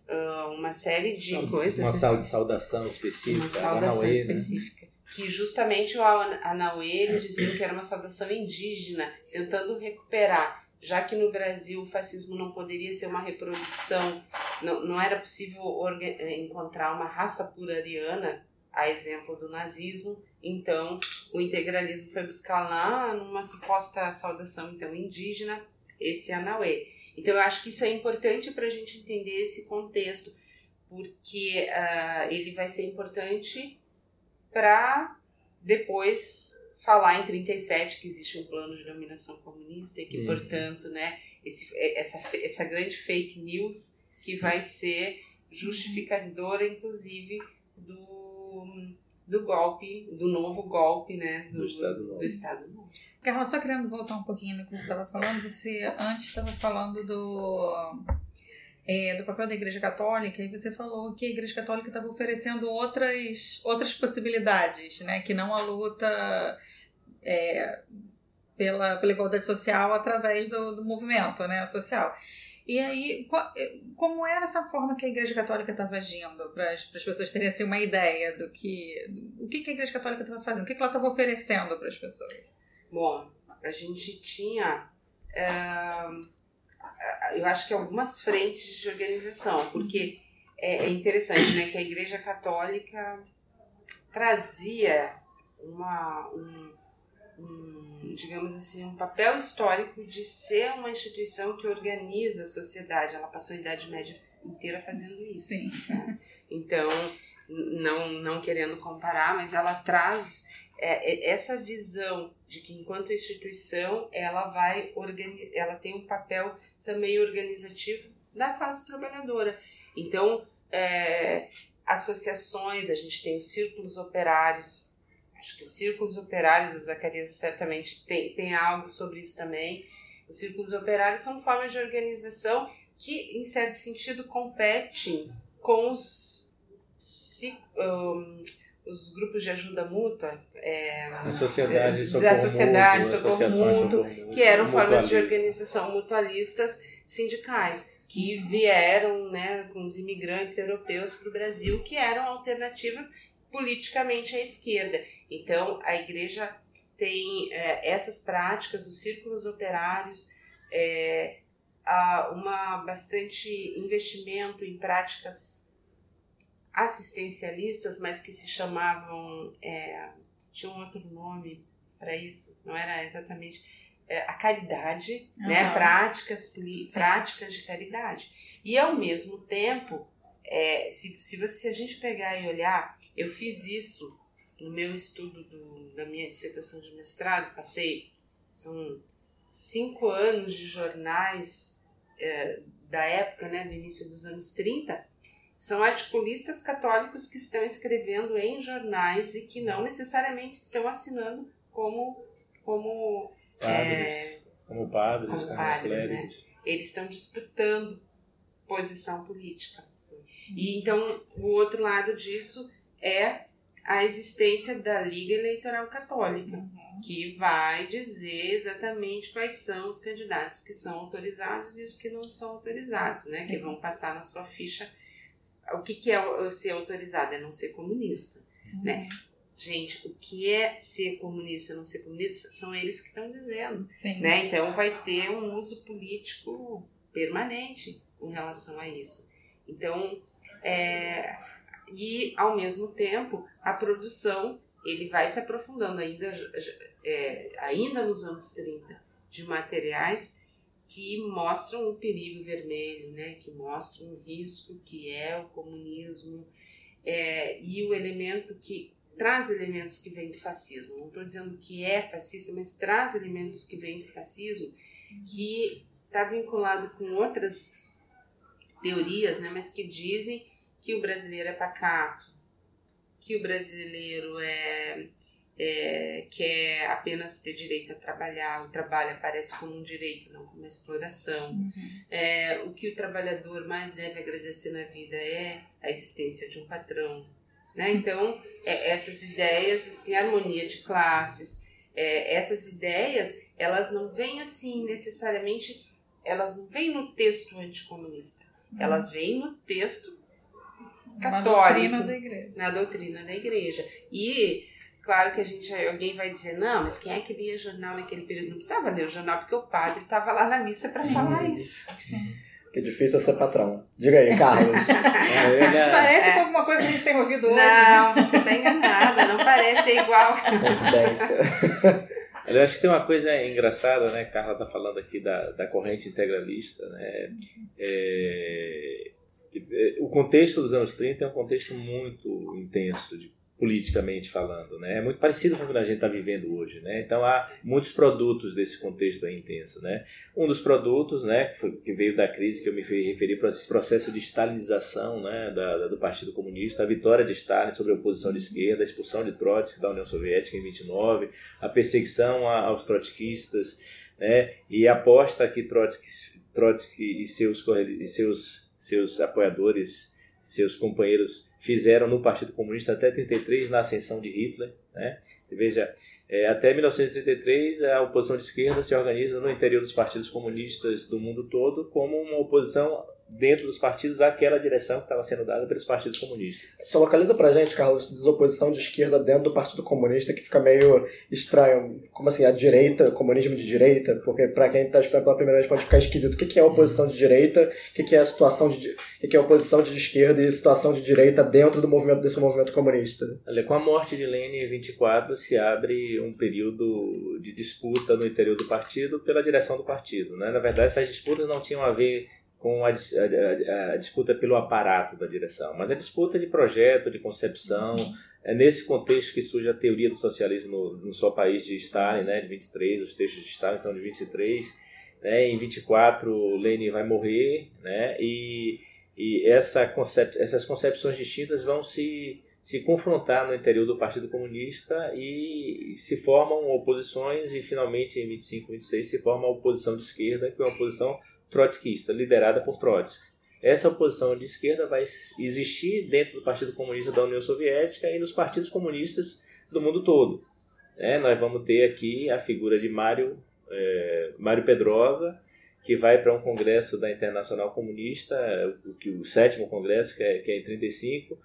Speaker 2: uh, uma série de
Speaker 3: uma
Speaker 2: coisas.
Speaker 3: Uma assim, saudação específica.
Speaker 2: Uma saudação né? específica. Né? Que justamente o Anauê, eles diziam que era uma saudação indígena, tentando recuperar já que no Brasil o fascismo não poderia ser uma reprodução, não, não era possível eh, encontrar uma raça pura ariana, a exemplo do nazismo, então o integralismo foi buscar lá numa suposta saudação então indígena esse Anauê. Então eu acho que isso é importante para a gente entender esse contexto, porque uh, ele vai ser importante para depois falar em 37 que existe um plano de dominação comunista e que, uhum. portanto, né, esse, essa, essa grande fake news que vai ser justificadora, inclusive, do, do golpe, do novo golpe, né, do, do Estado Novo. Do Estado Novo.
Speaker 4: Carla, só querendo voltar um pouquinho no que você estava falando, você antes estava falando do é, do papel da Igreja Católica e você falou que a Igreja Católica estava oferecendo outras, outras possibilidades, né? Que não a luta é, pela, pela igualdade social através do, do movimento né, social. E aí, como era essa forma que a Igreja Católica estava agindo, para as pessoas terem assim, uma ideia do que, o que, a Igreja Católica estava fazendo, o que, ela estava oferecendo para as pessoas?
Speaker 2: Bom, a gente tinha. Uh eu acho que algumas frentes de organização, porque é, é interessante, né, que a Igreja Católica trazia uma, um, um, digamos assim, um papel histórico de ser uma instituição que organiza a sociedade. Ela passou a Idade Média inteira fazendo isso.
Speaker 4: Sim.
Speaker 2: Né? Então, não, não querendo comparar, mas ela traz é, é, essa visão de que enquanto instituição ela vai ela tem um papel também organizativo da classe trabalhadora. Então, é, associações, a gente tem os círculos operários, acho que os círculos operários, o Zacarias certamente tem, tem algo sobre isso também. Os círculos operários são formas de organização que, em certo sentido, competem com os, um, os grupos de ajuda mútua, é,
Speaker 3: a sociedade de
Speaker 2: socorro, da sociedade, socorro mútuo, que eram formas de organização mutualistas sindicais. que vieram né, com os imigrantes europeus para o Brasil, que eram alternativas politicamente à esquerda. Então, a igreja tem é, essas práticas, os círculos operários, é, uma bastante investimento em práticas assistencialistas, mas que se chamavam, é, tinha um outro nome para isso, não era exatamente é, a caridade, uhum. né? práticas, práticas de caridade. E ao mesmo tempo, é, se, se, você, se a gente pegar e olhar, eu fiz isso no meu estudo do, da minha dissertação de mestrado, passei, são cinco anos de jornais é, da época, né, do início dos anos 30, são articulistas católicos que estão escrevendo em jornais e que não necessariamente estão assinando como como
Speaker 3: padres, é, como padres,
Speaker 2: como, como padres né? Eles estão disputando posição política. E então o outro lado disso é a existência da Liga Eleitoral Católica, uhum. que vai dizer exatamente quais são os candidatos que são autorizados e os que não são autorizados, né? Sim. Que vão passar na sua ficha. O que, que é ser autorizado? É não ser comunista, uhum. né? Gente, o que é ser comunista e não ser comunista são eles que estão dizendo. Sim. Né? Então vai ter um uso político permanente com relação a isso. Então, é, e ao mesmo tempo a produção ele vai se aprofundando ainda, é, ainda nos anos 30 de materiais que mostram o perigo vermelho, né? que mostram o risco que é o comunismo é, e o elemento que traz elementos que vêm do fascismo. Não estou dizendo que é fascista, mas traz elementos que vêm do fascismo que está vinculado com outras teorias, né? mas que dizem que o brasileiro é pacato, que o brasileiro é, é, quer apenas ter direito a trabalhar, o trabalho aparece como um direito, não como uma exploração. Uhum. É, o que o trabalhador mais deve agradecer na vida é a existência de um patrão. Né? Então, é, essas ideias, assim, harmonia de classes, é, essas ideias, elas não vêm assim necessariamente, elas não vêm no texto anticomunista, uhum. elas vêm no texto católico. Na doutrina da igreja. Na doutrina da igreja. E claro que a gente alguém vai dizer, não, mas quem é que lia jornal naquele período? Não precisava ler o jornal, porque o padre estava lá na missa para falar isso.
Speaker 1: Que difícil é ser patrão. Diga aí, Carlos.
Speaker 4: é, parece é. alguma coisa que a gente tem ouvido hoje.
Speaker 2: Não, você está enganada, não parece, é igual.
Speaker 1: Coincidência.
Speaker 3: Eu acho que tem uma coisa engraçada, né? Carla está falando aqui da, da corrente integralista, né? É, é, o contexto dos anos 30 é um contexto muito intenso, de, politicamente falando. Né? É muito parecido com o que a gente está vivendo hoje. Né? Então há muitos produtos desse contexto intenso. Né? Um dos produtos né, que, veio da crise, que eu me referi para esse processo de stalinização né, da, da, do Partido Comunista, a vitória de Stalin sobre a oposição de esquerda, a expulsão de Trotsky da União Soviética em 29, a perseguição aos trotskistas né, e a aposta que Trotsky, Trotsky e seus, e seus seus apoiadores, seus companheiros fizeram no Partido Comunista até 33 na ascensão de Hitler. Né? Veja, é, até 1933 a oposição de esquerda se organiza no interior dos partidos comunistas do mundo todo como uma oposição dentro dos partidos àquela direção que estava sendo dada pelos partidos comunistas.
Speaker 1: Só localiza pra gente, Carlos, desoposição de esquerda dentro do Partido Comunista que fica meio estranho. Como assim, a direita, comunismo de direita? Porque para quem está escutando pela primeira vez pode ficar esquisito. O que é oposição de direita? O que é a situação de... O que é oposição de esquerda e situação de direita dentro do movimento desse movimento comunista?
Speaker 3: Olha, com a morte de Lenin em 24 se abre um período de disputa no interior do partido pela direção do partido. Né? Na verdade, essas disputas não tinham a ver com a, a, a, disputa pelo aparato da direção, mas a disputa de projeto, de concepção. É nesse contexto que surge a teoria do socialismo no, no seu país de Stalin, né, de 23, os textos de Stalin são de 23. Né, em 24, Lenin vai morrer, né, e, e essa concep essas concepções distintas vão se, se confrontar no interior do Partido Comunista e se formam oposições, e finalmente em 25, 26 se forma a oposição de esquerda, que é uma oposição trotskista, liderada por Trotsky. Essa oposição de esquerda vai existir dentro do Partido Comunista da União Soviética e nos partidos comunistas do mundo todo. É, nós vamos ter aqui a figura de Mário, é, Mário Pedrosa, que vai para um congresso da Internacional Comunista, o, o sétimo congresso, que é, que é em 35,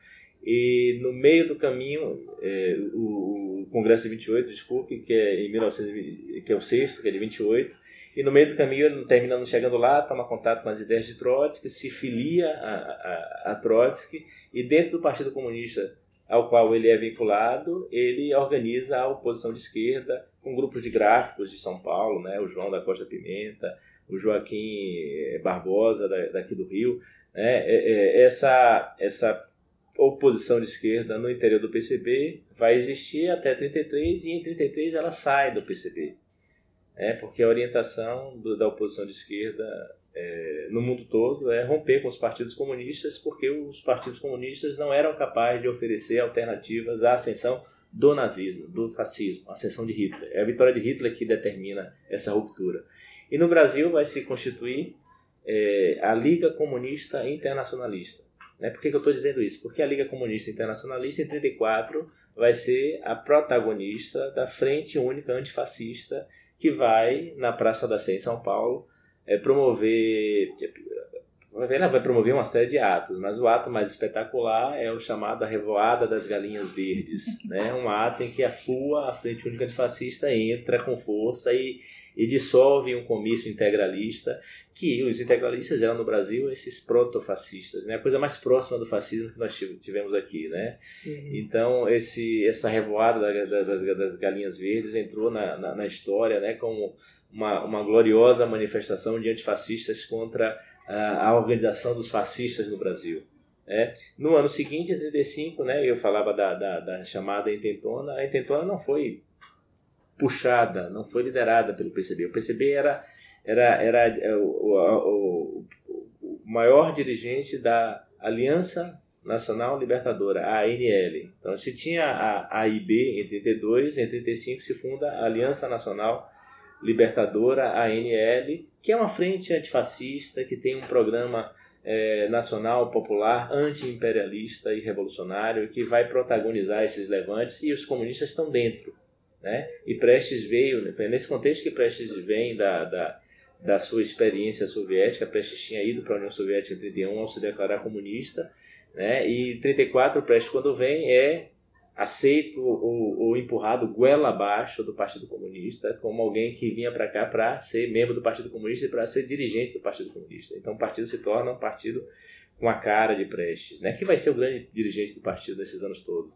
Speaker 3: e no meio do caminho, é, o, o, Congresso de 28, desculpe, que é em 1920, que é o sexto, que é de 28, e no meio do caminho, terminando chegando lá, toma contato com as ideias de Trotsky, se filia a, a, a Trotsky, e dentro do Partido Comunista ao qual ele é vinculado, ele organiza a oposição de esquerda com grupos de gráficos de São Paulo, né, o João da Costa Pimenta, o Joaquim eh, Barbosa daqui do Rio, né, é, é, essa essa oposição de esquerda no interior do PCB vai existir até 33 e em 33 ela sai do PCB, né, porque a orientação do, da oposição de esquerda é, no mundo todo é romper com os partidos comunistas, porque os partidos comunistas não eram capazes de oferecer alternativas à ascensão do nazismo, do fascismo, a ascensão de Hitler. É a vitória de Hitler que determina essa ruptura. E no Brasil vai se constituir é, a Liga Comunista Internacionalista. Né? Por que, que eu estou dizendo isso? Porque a Liga Comunista Internacionalista, em 1934, vai ser a protagonista da Frente Única Antifascista que vai, na Praça da Sé, em São Paulo, é, promover. Ela vai promover uma série de atos, mas o ato mais espetacular é o chamado a Revoada das Galinhas Verdes. Né? Um ato em que a FUA, a Frente Única Antifascista, entra com força e, e dissolve um comício integralista, que os integralistas eram no Brasil esses protofascistas, né? a coisa mais próxima do fascismo que nós tivemos aqui. Né? Uhum. Então, esse, essa revoada da, das, das Galinhas Verdes entrou na, na, na história né? como uma, uma gloriosa manifestação de antifascistas contra a, organização dos fascistas no Brasil. É. No ano seguinte, em 35, né, eu falava da, da, da, chamada intentona, a intentona não foi puxada, não foi liderada pelo PCB. O PCB era, era, era é, o, o, o maior dirigente da Aliança Nacional Libertadora, a ANL. Então, se tinha a AIB em 32, em 35 se funda a Aliança Nacional Libertadora, ANL, que é uma frente antifascista, que tem um programa é, nacional popular anti-imperialista e revolucionário, que vai protagonizar esses levantes, e os comunistas estão dentro. Né? E Prestes veio, foi nesse contexto que Prestes vem da, da, da sua experiência soviética, Prestes tinha ido para a União Soviética em 31 ao se declarar comunista, né? e em 34 Prestes quando vem é aceito ou, empurrado goela abaixo do Partido Comunista como alguém que vinha para cá para ser membro do Partido Comunista e para ser dirigente do Partido Comunista. Então o partido se torna um partido com a cara de Prestes, né? que vai ser o grande dirigente do partido nesses anos todos.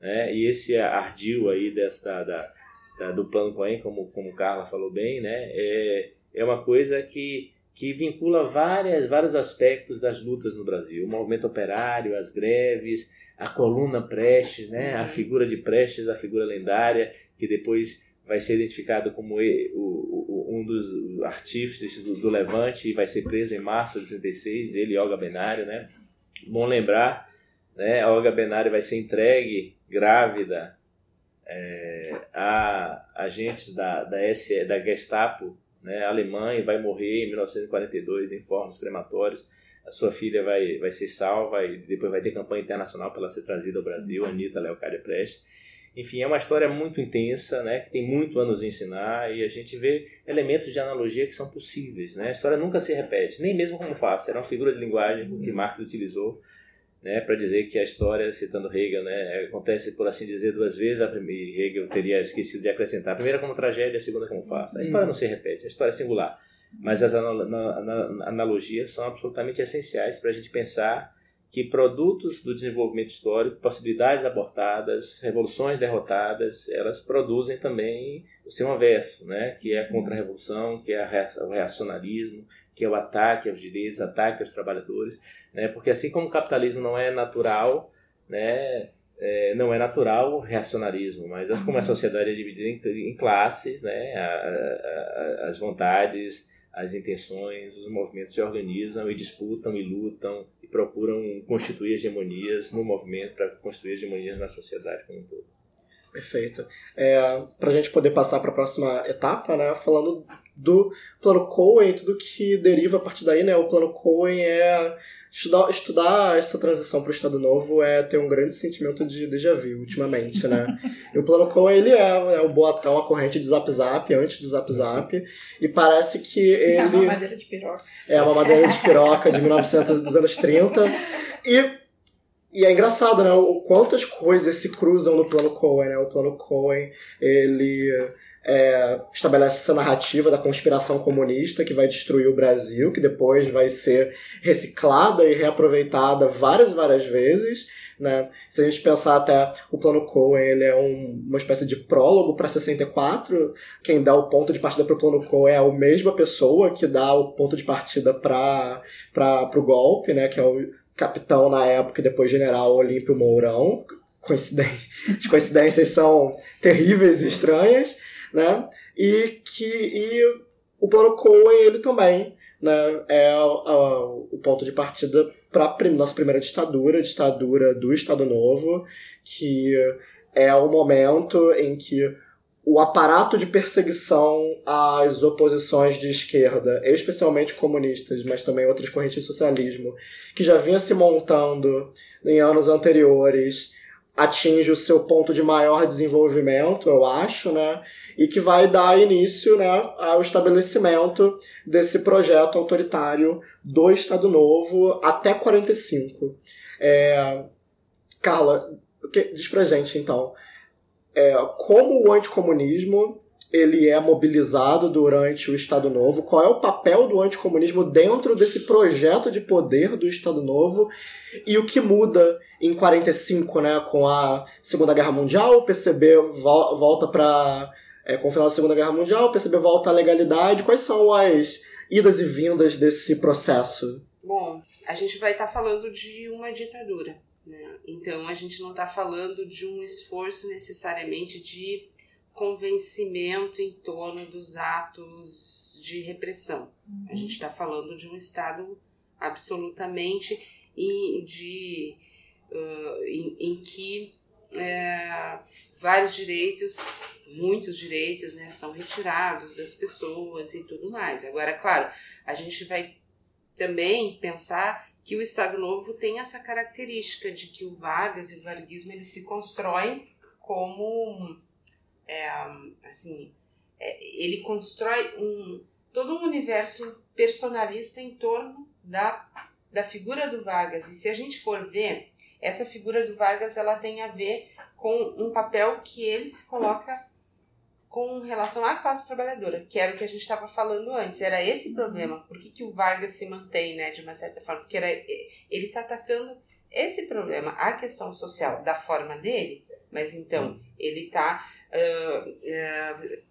Speaker 3: Né? E esse ardil aí dessa, da, da, do plano Cohen, como, como Carla falou bem, né? é, é uma coisa que que vincula várias, vários aspectos das lutas no Brasil. O movimento operário, as greves, a coluna Prestes, né? a figura de Prestes, a figura lendária, que depois vai ser identificado como um dos artífices do, Levante e vai ser preso em março de 36, ele e Olga Benário. Né? Bom lembrar, né? Olga Benário vai ser entregue grávida é, a agentes da, da, SE, da Gestapo né, alemã e vai morrer em 1942 em fornos crematórios. A sua filha vai, vai ser salva e depois vai ter campanha internacional para ela ser trazida ao Brasil, Anitta Leocádia Prestes. Enfim, é uma história muito intensa, né, que tem muito a nos ensinar e a gente vê elementos de analogia que são possíveis. Né? A história nunca se repete, nem mesmo como faz. Era uma figura de linguagem que Marx utilizou né, para dizer que a história, citando Hegel, né, acontece, por assim dizer, duas vezes. A primeira, Hegel teria esquecido de acrescentar a primeira como tragédia, a segunda como farsa. A história não se repete, a história é singular. Mas as analogias são absolutamente essenciais para a gente pensar que produtos do desenvolvimento histórico, possibilidades abortadas, revoluções derrotadas, elas produzem também o seu inverso, né? que é a contra-revolução, que é o reacionarismo, que é o ataque aos direitos, ataque aos trabalhadores, né? Porque assim como o capitalismo não é natural, né? É, não é natural o reacionarismo, mas como a sociedade é dividida em, em classes, né? A, a, as vontades, as intenções, os movimentos se organizam e disputam e lutam e procuram constituir hegemonias no movimento para construir hegemonias na sociedade como um todo.
Speaker 1: Perfeito. É, para a gente poder passar para a próxima etapa, né, falando do plano Cohen e tudo que deriva a partir daí, né, o plano Cohen é Estudar, estudar essa transição para o Estado Novo é ter um grande sentimento de déjà vu, ultimamente, né? e o Plano Cohen, ele é, é o boatão, a corrente de Zap Zap, antes do Zap Zap, e parece que ele... É
Speaker 4: uma madeira de piroca.
Speaker 1: É uma madeira de piroca de 1900 dos anos 30, e, e é engraçado, né? O, quantas coisas se cruzam no Plano Cohen, né? O Plano Cohen, ele é, estabelece essa narrativa da conspiração comunista que vai destruir o Brasil, que depois vai ser reciclada e reaproveitada várias e várias vezes. Né? Se a gente pensar até o plano Cohen, ele é um, uma espécie de prólogo para 64. Quem dá o ponto de partida para o plano Cohen é a mesma pessoa que dá o ponto de partida para o golpe, né? que é o capitão na época e depois general Olímpio Mourão. Coincidência. As coincidências são terríveis e estranhas né? E que e o plano Cohen, ele também, né, é a, a, o ponto de partida para a nossa primeira ditadura, ditadura do Estado Novo, que é o momento em que o aparato de perseguição às oposições de esquerda, especialmente comunistas, mas também outras correntes de socialismo, que já vinha se montando em anos anteriores, atinge o seu ponto de maior desenvolvimento, eu acho, né? e que vai dar início né, ao estabelecimento desse projeto autoritário do Estado Novo até 45. É, Carla, diz pra gente então, é, como o anticomunismo ele é mobilizado durante o Estado Novo, qual é o papel do anticomunismo dentro desse projeto de poder do Estado Novo e o que muda em 45, né, com a Segunda Guerra Mundial, o PCB volta para é, com o final da Segunda Guerra Mundial, o PCB volta à legalidade. Quais são as idas e vindas desse processo?
Speaker 2: Bom, a gente vai estar tá falando de uma ditadura. Né? Então, a gente não está falando de um esforço necessariamente de convencimento em torno dos atos de repressão. Uhum. A gente está falando de um Estado absolutamente em, de, uh, em, em que é, vários direitos, muitos direitos, né, são retirados das pessoas e tudo mais. Agora, claro, a gente vai também pensar que o Estado Novo tem essa característica de que o Vargas e o varguismo eles se constroem como é, assim é, ele constrói um todo um universo personalista em torno da, da figura do Vargas. E se a gente for ver essa figura do Vargas ela tem a ver com um papel que ele se coloca com relação à classe trabalhadora, que era o que a gente estava falando antes. Era esse o problema. Por que, que o Vargas se mantém, né, de uma certa forma? Porque era, ele está atacando esse problema, a questão social, da forma dele, mas então ele está uh, uh,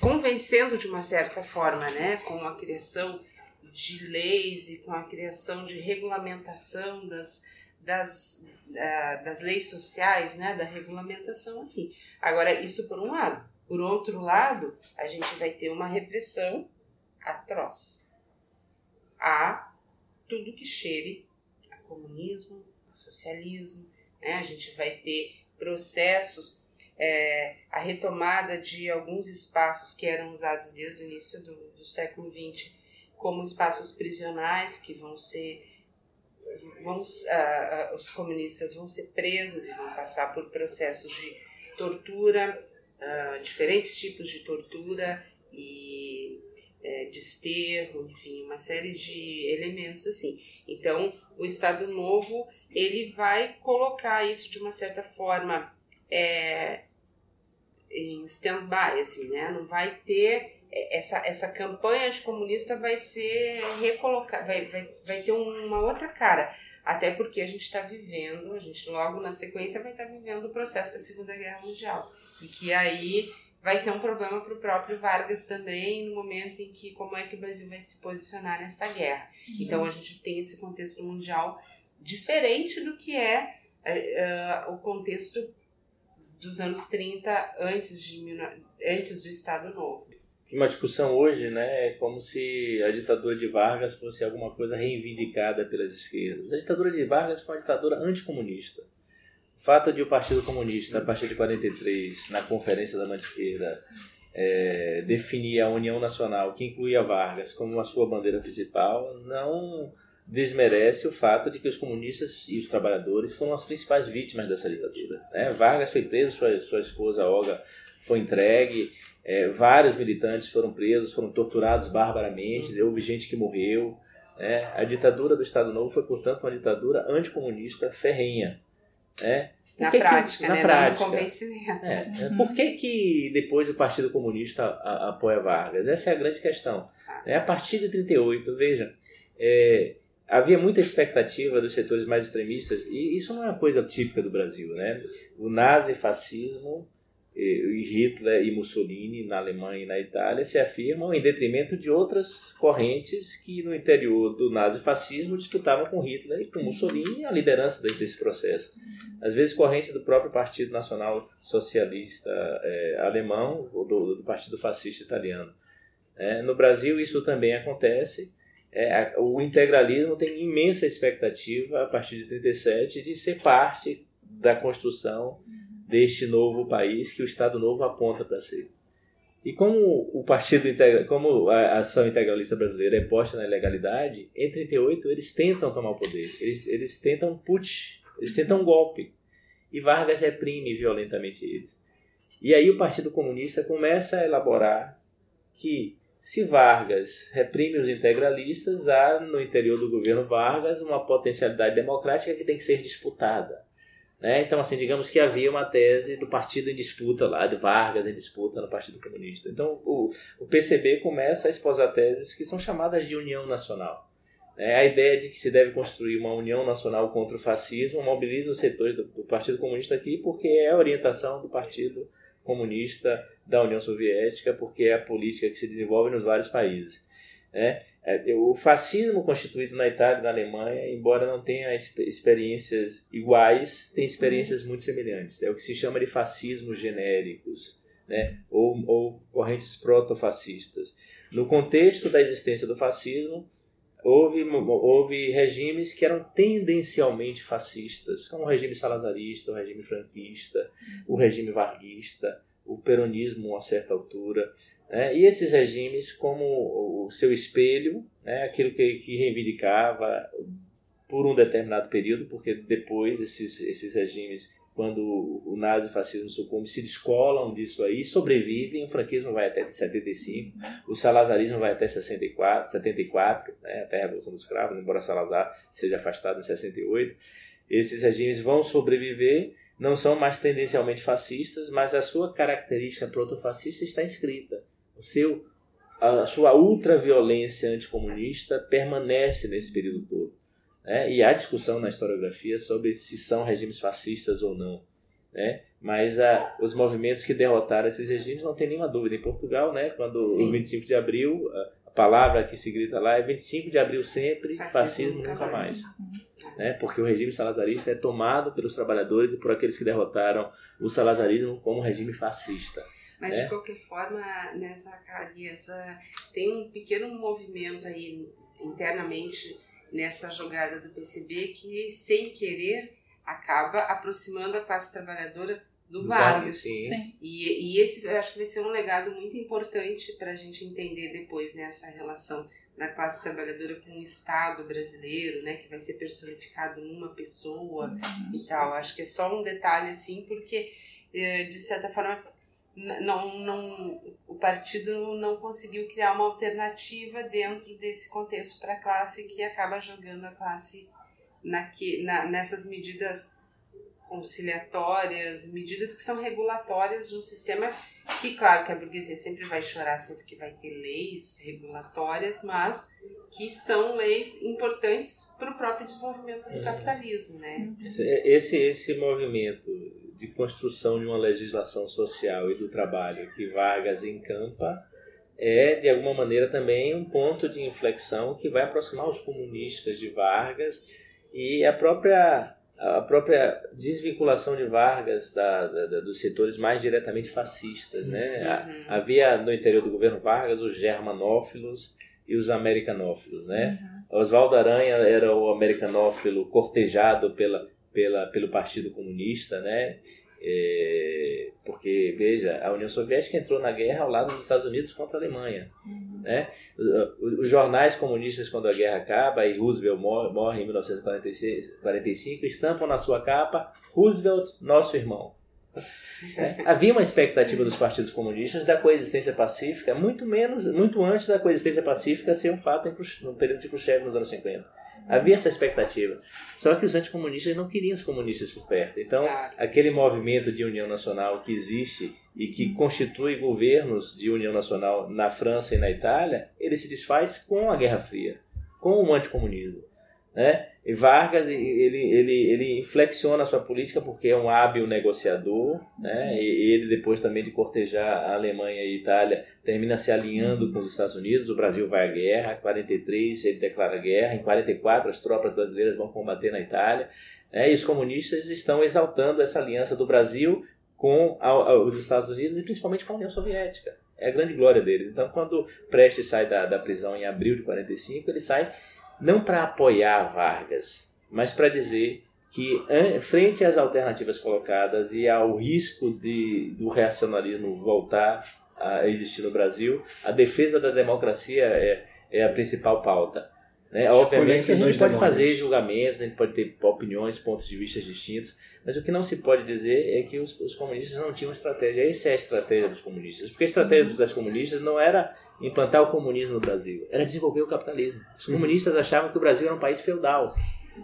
Speaker 2: convencendo de uma certa forma, né, com a criação de leis e com a criação de regulamentação das, das, uh, das leis sociais, né, da regulamentação, assim. Agora, isso por um lado. Por outro lado, a gente vai ter uma repressão atroz a tudo que cheire a comunismo, a socialismo, né? A gente vai ter processos, é, a retomada de alguns espaços que eram usados desde o início do, do século XX como espaços prisionais que vão ser uh, uh, os comunistas vão ser presos e vão passar por processos de tortura, uh, diferentes tipos de tortura e uh, desterro, enfim, uma série de elementos assim. Então, o Estado Novo ele vai colocar isso de uma certa forma é, em stand-by, assim, né? Não vai ter essa, essa campanha anticomunista vai ser recolocada, vai, vai, vai ter uma outra cara. Até porque a gente está vivendo, a gente logo na sequência vai estar tá vivendo o processo da Segunda Guerra Mundial. E que aí vai ser um problema para o próprio Vargas também, no momento em que como é que o Brasil vai se posicionar nessa guerra. Uhum. Então a gente tem esse contexto mundial diferente do que é uh, o contexto dos anos 30 antes, de, antes do Estado Novo
Speaker 3: uma discussão hoje, né, é como se a ditadura de Vargas fosse alguma coisa reivindicada pelas esquerdas. A ditadura de Vargas foi uma ditadura anticomunista. Fato de o Partido Comunista, a partir de 43, na Conferência da Mantiqueira, é, definir a União Nacional, que incluía Vargas como a sua bandeira principal, não desmerece o fato de que os comunistas e os trabalhadores foram as principais vítimas dessa ditadura. Né? Vargas foi preso, sua, sua esposa Olga foi entregue, é, vários militantes foram presos, foram torturados barbaramente, houve gente que morreu. Né? A ditadura do Estado Novo foi, portanto, uma ditadura anticomunista ferrenha. Né?
Speaker 2: Na
Speaker 3: que
Speaker 2: prática,
Speaker 3: que, na
Speaker 2: né?
Speaker 3: prática.
Speaker 2: No convencimento.
Speaker 3: É, Por que, que depois o Partido Comunista apoia Vargas? Essa é a grande questão. É, a partir de 38, veja, é, havia muita expectativa dos setores mais extremistas, e isso não é uma coisa típica do Brasil. Né? O nazifascismo e Hitler e Mussolini na Alemanha e na Itália se afirmam em detrimento de outras correntes que no interior do nazifascismo disputavam com Hitler e com Mussolini a liderança desse processo. Às vezes correntes do próprio Partido Nacional Socialista é, alemão ou do, do, Partido Fascista Italiano. É, no Brasil isso também acontece. É, o integralismo tem imensa expectativa a partir de 37 de ser parte da construção deste novo país que o Estado Novo aponta para ser. E como o partido como a ação integralista brasileira é posta na ilegalidade, em 38 eles tentam tomar o poder, eles, eles tentam putsch, eles tentam um golpe. E Vargas reprime violentamente eles. E aí o Partido Comunista começa a elaborar que se Vargas reprime os integralistas, há no interior do governo Vargas uma potencialidade democrática que tem que ser disputada. Né? Então, assim, digamos que havia uma tese do partido em disputa lá, de Vargas em disputa no Partido Comunista. Então, o, o PCB começa a esposar teses que são chamadas de união nacional. É, a ideia de que se deve construir uma união nacional contra o fascismo mobiliza os setores do, do Partido Comunista aqui, porque é a orientação do Partido Comunista da União Soviética, porque é a política que se desenvolve nos vários países. Né? É, o fascismo constituído na Itália e na Alemanha, embora não tenha experiências iguais, tem experiências muito semelhantes. É o que se chama de fascismos genéricos, né? ou, ou correntes proto-fascistas. No contexto da existência do fascismo, houve, houve regimes que eram tendencialmente fascistas, como o regime salazarista, o regime franquista, o regime varguista, o peronismo a certa altura. Né? E esses regimes, como o seu espelho, né? aquilo que, que reivindicava por um determinado período, porque depois esses, esses regimes, quando o nazifascismo sucumbe, se descolam disso aí, sobrevivem, o franquismo vai até 75, o salazarismo vai até 64, 74, né? até a Revolução dos Escravos, embora Salazar seja afastado em 68, esses regimes vão sobreviver, não são mais tendencialmente fascistas, mas a sua característica protofascista está inscrita o seu, a sua ultraviolência anticomunista permanece nesse período todo. Né? E há discussão na historiografia sobre se são regimes fascistas ou não. Né? Mas a, os movimentos que derrotaram esses regimes não tem nenhuma dúvida. Em Portugal, né, quando Sim. o 25 de abril, a, palavra que se grita lá é 25 de abril sempre, fascismo, fascismo nunca mais. mais. Né? Porque o regime salazarista é tomado pelos trabalhadores e por aqueles que derrotaram o salazarismo como regime fascista.
Speaker 2: Mas é? de qualquer forma, nessa essa tem um pequeno movimento aí internamente nessa jogada do PCB que, sem querer, acaba aproximando a classe trabalhadora do Vargas.
Speaker 3: Sim.
Speaker 2: E, e esse eu acho que vai ser um legado muito importante para a gente entender depois nessa né, relação da classe trabalhadora com o Estado brasileiro, né, que vai ser personificado numa pessoa uhum. e tal. Acho que é só um detalhe assim, porque eh, de certa forma não, não, o partido não conseguiu criar uma alternativa dentro desse contexto para a classe que acaba jogando a classe naque, na, nessas medidas conciliatórias, medidas que são regulatórias de um sistema que, claro, que a burguesia sempre vai chorar sempre que vai ter leis regulatórias, mas que são leis importantes para o próprio desenvolvimento do uhum. capitalismo, né?
Speaker 3: Esse, esse movimento de construção de uma legislação social e do trabalho que Vargas encampa é, de alguma maneira, também um ponto de inflexão que vai aproximar os comunistas de Vargas e a própria, a própria desvinculação de Vargas da, da, dos setores mais diretamente fascistas. Né? Uhum. Havia no interior do governo Vargas os germanófilos e os americanófilos. Né? Uhum. Oswaldo Aranha era o americanófilo cortejado pela pela, pelo Partido Comunista, né? É, porque, veja, a União Soviética entrou na guerra ao lado dos Estados Unidos contra a Alemanha. Uhum. Né? Os jornais comunistas, quando a guerra acaba e Roosevelt morre em 1945, estampam na sua capa Roosevelt, nosso irmão. É, havia uma expectativa dos partidos comunistas da coexistência pacífica, muito menos, muito antes da coexistência pacífica ser um fato no período de Khrushchev nos anos 50. Havia essa expectativa. Só que os anticomunistas não queriam os comunistas por perto. Então, aquele movimento de união nacional que existe e que constitui governos de união nacional na França e na Itália, ele se desfaz com a Guerra Fria, com o anticomunismo. Né? E Vargas ele, ele, ele inflexiona a sua política porque é um hábil negociador, né? E ele depois também de cortejar a Alemanha e a Itália termina se alinhando com os Estados Unidos. O Brasil vai à guerra, em 43 ele declara guerra, em 44 as tropas brasileiras vão combater na Itália. Né? E os comunistas estão exaltando essa aliança do Brasil com os Estados Unidos e principalmente com a União Soviética. É a grande glória deles. Então, quando Prestes sai da, da prisão em abril de 45, ele sai não para apoiar Vargas, mas para dizer que, frente às alternativas colocadas e ao risco de, do reacionarismo voltar a existir no Brasil, a defesa da democracia é, é a principal pauta. Né? Obviamente a gente pode fazer julgamentos, a gente pode ter opiniões, pontos de vista distintos, mas o que não se pode dizer é que os, os comunistas não tinham estratégia. Essa é a estratégia dos comunistas. Porque a estratégia dos, das comunistas não era implantar o comunismo no Brasil, era desenvolver o capitalismo. Os uhum. comunistas achavam que o Brasil era um país feudal.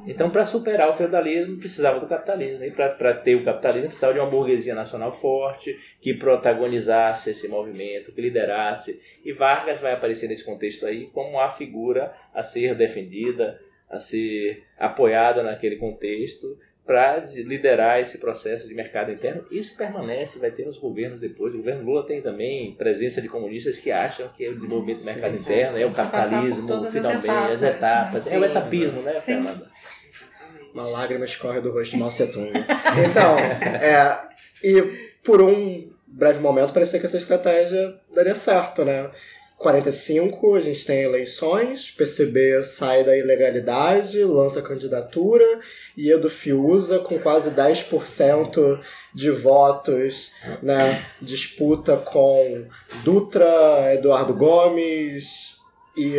Speaker 3: Então, para superar o feudalismo, precisava do capitalismo. E para ter o capitalismo, precisava de uma burguesia nacional forte, que protagonizasse esse movimento, que liderasse. E Vargas vai aparecer nesse contexto aí como a figura a ser defendida, a ser apoiada naquele contexto, para liderar esse processo de mercado interno. Isso permanece, vai ter nos governos depois. O governo Lula tem também presença de comunistas que acham que é o desenvolvimento do mercado sim, interno, sim. é o capitalismo, finalmente, as etapas. As etapas. É o etapismo, né, Fernanda?
Speaker 1: Uma lágrima escorre do rosto de Mao Tse Tung. Então, é, e por um breve momento parecia que essa estratégia daria certo, né? 45, a gente tem eleições, PCB sai da ilegalidade, lança candidatura, e Edu Fiuza, com quase 10% de votos, né, disputa com Dutra, Eduardo Gomes, e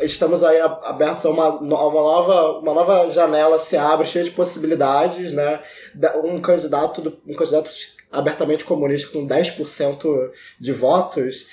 Speaker 1: estamos aí abertos a uma, a uma, nova, uma nova janela se abre, cheia de possibilidades, né, um candidato, um candidato abertamente comunista com 10% de votos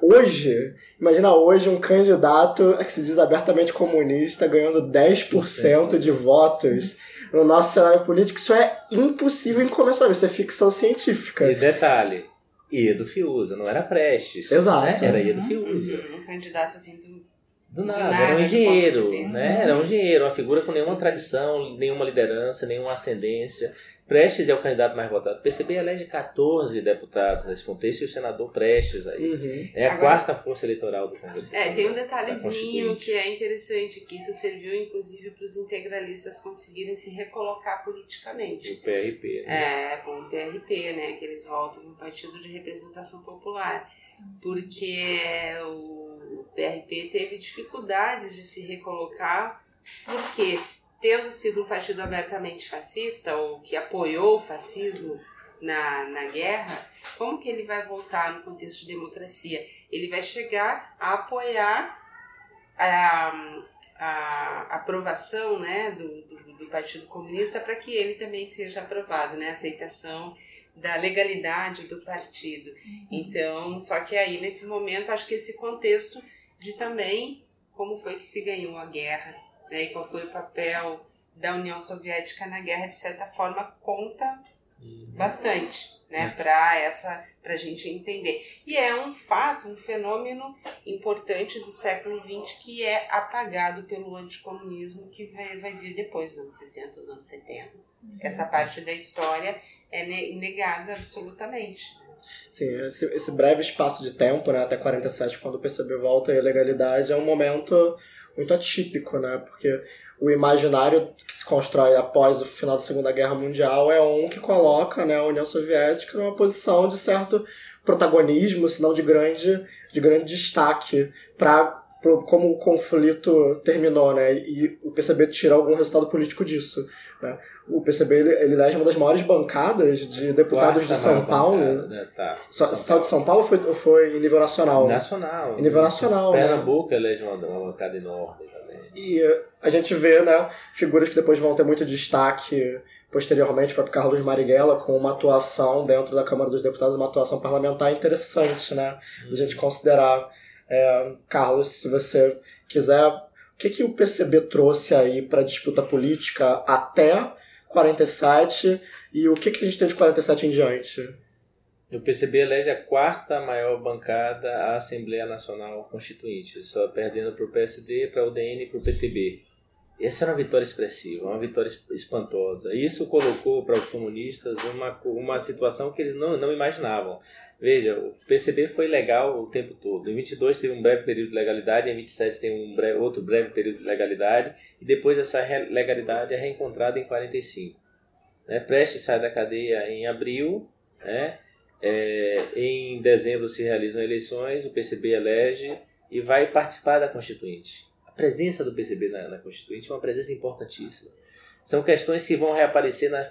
Speaker 1: Hoje, imagina hoje um candidato que se diz abertamente comunista ganhando 10% de votos no nosso cenário político. Isso é impossível incomensurável, isso é ficção científica.
Speaker 3: E detalhe, Iedo Fiuza, não era Prestes.
Speaker 1: Exato.
Speaker 3: Né? Era Iedo Fiuza.
Speaker 2: Uhum, um candidato vindo
Speaker 3: do nada, do nada, era um engenheiro, né? Era um engenheiro, uma figura com nenhuma tradição, nenhuma liderança, nenhuma ascendência. Prestes é o candidato mais votado. O PCB elege 14 deputados nesse contexto e o senador Prestes aí. Uhum. É a Agora, quarta força eleitoral do Congresso.
Speaker 2: É, tem um detalhezinho que é interessante, que isso serviu inclusive para os integralistas conseguirem se recolocar politicamente.
Speaker 3: O PRP.
Speaker 2: Né? É, com o PRP, né? Que eles voltam no Partido de Representação Popular. Porque o PRP teve dificuldades de se recolocar, porque tendo sido um partido abertamente fascista, ou que apoiou o fascismo na, na guerra, como que ele vai voltar no contexto de democracia? Ele vai chegar a apoiar a, a aprovação né, do, do, do Partido Comunista para que ele também seja aprovado, né, a aceitação da legalidade do partido. Uhum. Então, só que aí nesse momento acho que esse contexto de também como foi que se ganhou a guerra né, e qual foi o papel da União Soviética na guerra, de certa forma, conta uhum. bastante, né, é. para essa para a gente entender. E é um fato, um fenômeno importante do século XX que é apagado pelo anticomunismo que vai, vai vir depois dos anos 60, dos anos 70. Uhum. Essa parte da história é negada absolutamente.
Speaker 1: Sim, esse, esse, breve espaço de tempo, né, até 47, quando o PCB volta à ilegalidade, é um momento muito atípico, né? Porque o imaginário que se constrói após o final da Segunda Guerra Mundial é um que coloca né, a União Soviética numa posição de certo protagonismo, se não de grande, de grande destaque para como o conflito terminou, né? E o PCB tira algum resultado político disso. Né? O PCB ele, ele elege uma das maiores bancadas de deputados
Speaker 3: Quarta
Speaker 1: de São Paulo.
Speaker 3: bancada, né? Tá,
Speaker 1: Só,
Speaker 3: São
Speaker 1: de São Paulo foi, foi em nível nacional?
Speaker 3: Nacional.
Speaker 1: Em nível nacional. né?
Speaker 3: Pernambuco elege uma, uma bancada enorme também.
Speaker 1: E eh, a gente vê, né, figuras que depois vão ter muito destaque posteriormente, o próprio Carlos Marighella, com uma atuação dentro da Câmara dos Deputados, uma atuação parlamentar interessante, né? A gente considerar. É, Carlos, se você quiser, o que, que o PCB trouxe aí para a disputa política até 47 e o que, que a gente tem de 47 em diante?
Speaker 3: O PCB elege a quarta maior bancada à Assembleia Nacional Constituinte, só perdendo para o PSD, para o UDN e para o PTB. Essa era uma vitória expressiva, uma vitória es- espantosa. Isso colocou para os comunistas uma, uma situação que eles não, não imaginavam. Veja, o PCB foi legal o tempo todo. Em 22 teve um breve período de legalidade, em 27 tem um breve, outro breve período de legalidade, e depois essa legalidade é reencontrada em 45. Né? Prestes sai da cadeia em abril, né? É, em dezembro se realizam eleições, o PCB elege e vai participar da Constituinte. Presença do PCB na, na Constituinte é uma presença importantíssima. São questões que vão reaparecer na,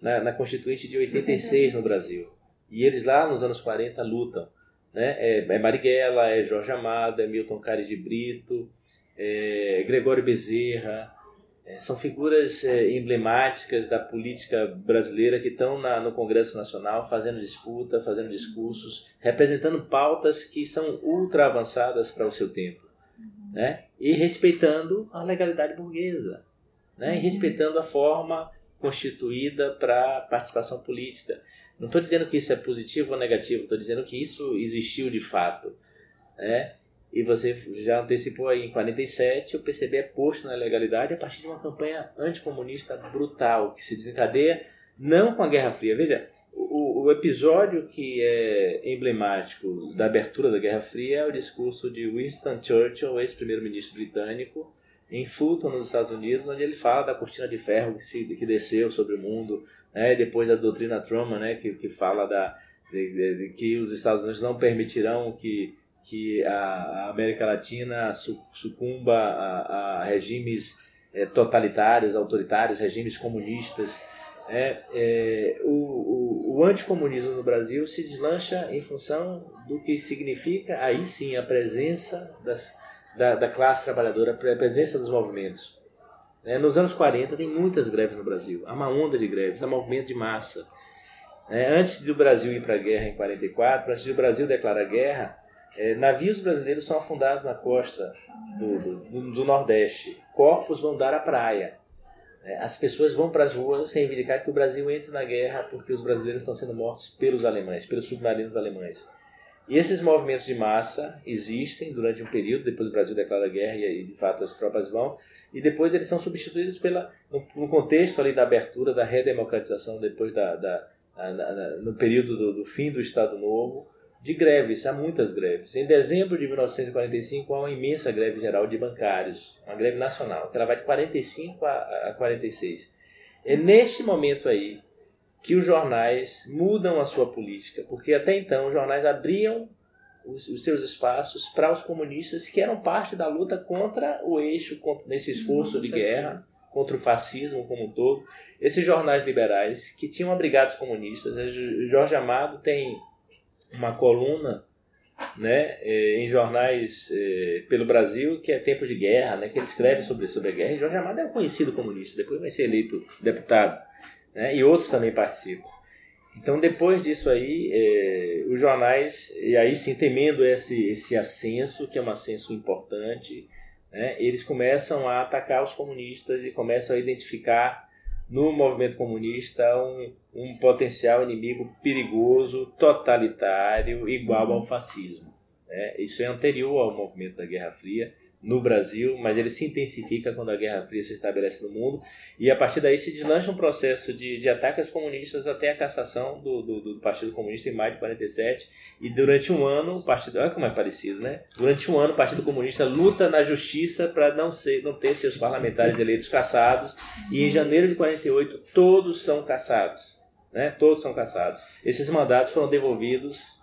Speaker 3: na, na Constituinte de 86 no Brasil. E eles lá nos anos 40 lutam. Né? É, é Marighella, é Jorge Amado, é Milton Cares de Brito, é Gregório Bezerra, é, são figuras é, emblemáticas da política brasileira que estão no Congresso Nacional fazendo disputa, fazendo discursos, representando pautas que são ultra avançadas para o seu tempo, né? E respeitando a legalidade burguesa, né? E respeitando a forma constituída para participação política. Não estou dizendo que isso é positivo ou negativo, estou dizendo que isso existiu de fato, né? E você já antecipou aí, em 47, o PCB é posto na legalidade a partir de uma campanha anticomunista brutal, que se desencadeia não com a Guerra Fria. Veja, o, o episódio que é emblemático da abertura da Guerra Fria é o discurso de Winston Churchill, ex-primeiro-ministro britânico, em Fulton, nos Estados Unidos, onde ele fala da cortina de ferro que, se, que desceu sobre o mundo, né, depois da doutrina Truman, né, que, que fala da, de, de, de que os Estados Unidos não permitirão que que a América Latina sucumba a, a regimes é, totalitários, autoritários, regimes comunistas. É, é, o, o, o, anticomunismo no Brasil se deslancha em função do que significa, aí sim, a presença das, da, da classe trabalhadora, a presença dos movimentos. É, nos anos 40 tem muitas greves no Brasil, há uma onda de greves, há movimento de massa. É, antes do Brasil ir para a guerra em 44, antes do Brasil declarar guerra, é, navios brasileiros são afundados na costa do, do, do, Nordeste. Corpos vão dar à praia. É, as pessoas vão para as ruas reivindicar que o Brasil entre na guerra porque os brasileiros estão sendo mortos pelos alemães, pelos submarinos alemães. E esses movimentos de massa existem durante um período, depois o Brasil declara guerra e, de fato as tropas vão, e depois eles são substituídos pela, no, no contexto ali da abertura, da redemocratização, depois da, da no período do, do fim do Estado Novo, de greves, há muitas greves. Em dezembro de 1945 há uma imensa greve geral de bancários, uma greve nacional, que ela vai de 45 a, 46. É neste momento aí que os jornais mudam a sua política, porque até então os jornais abriam os, os seus espaços para os comunistas que eram parte da luta contra o eixo, contra, nesse esforço de guerra, contra o fascismo como um todo. Esses jornais liberais que tinham abrigado os comunistas, Jorge Amado tem uma coluna né, em jornais eh, pelo Brasil que é Tempo de Guerra, né, que ele escreve sobre, sobre a guerra. E Jorge Amado é um conhecido comunista, depois vai ser eleito deputado. Né, e outros também participam. Então, depois disso aí, eh, os jornais, e aí sim, temendo esse, esse ascenso, que é um ascenso importante, né, eles começam a atacar os comunistas e começam a identificar no movimento comunista um, um potencial inimigo perigoso, totalitário, igual ao fascismo. Né? Isso é anterior ao movimento da Guerra Fria no Brasil, mas ele se intensifica quando a Guerra Fria se estabelece no mundo, e a partir daí se deslancha um processo de, de ataques comunistas até a cassação do, do, do, Partido Comunista em maio de 47, e durante um ano o Partido... Olha como é parecido, né? Durante um ano o Partido Comunista luta na justiça para não, ser, não ter seus parlamentares eleitos cassados, e em janeiro de 48 todos são cassados, né? Todos são cassados. Esses mandatos foram devolvidos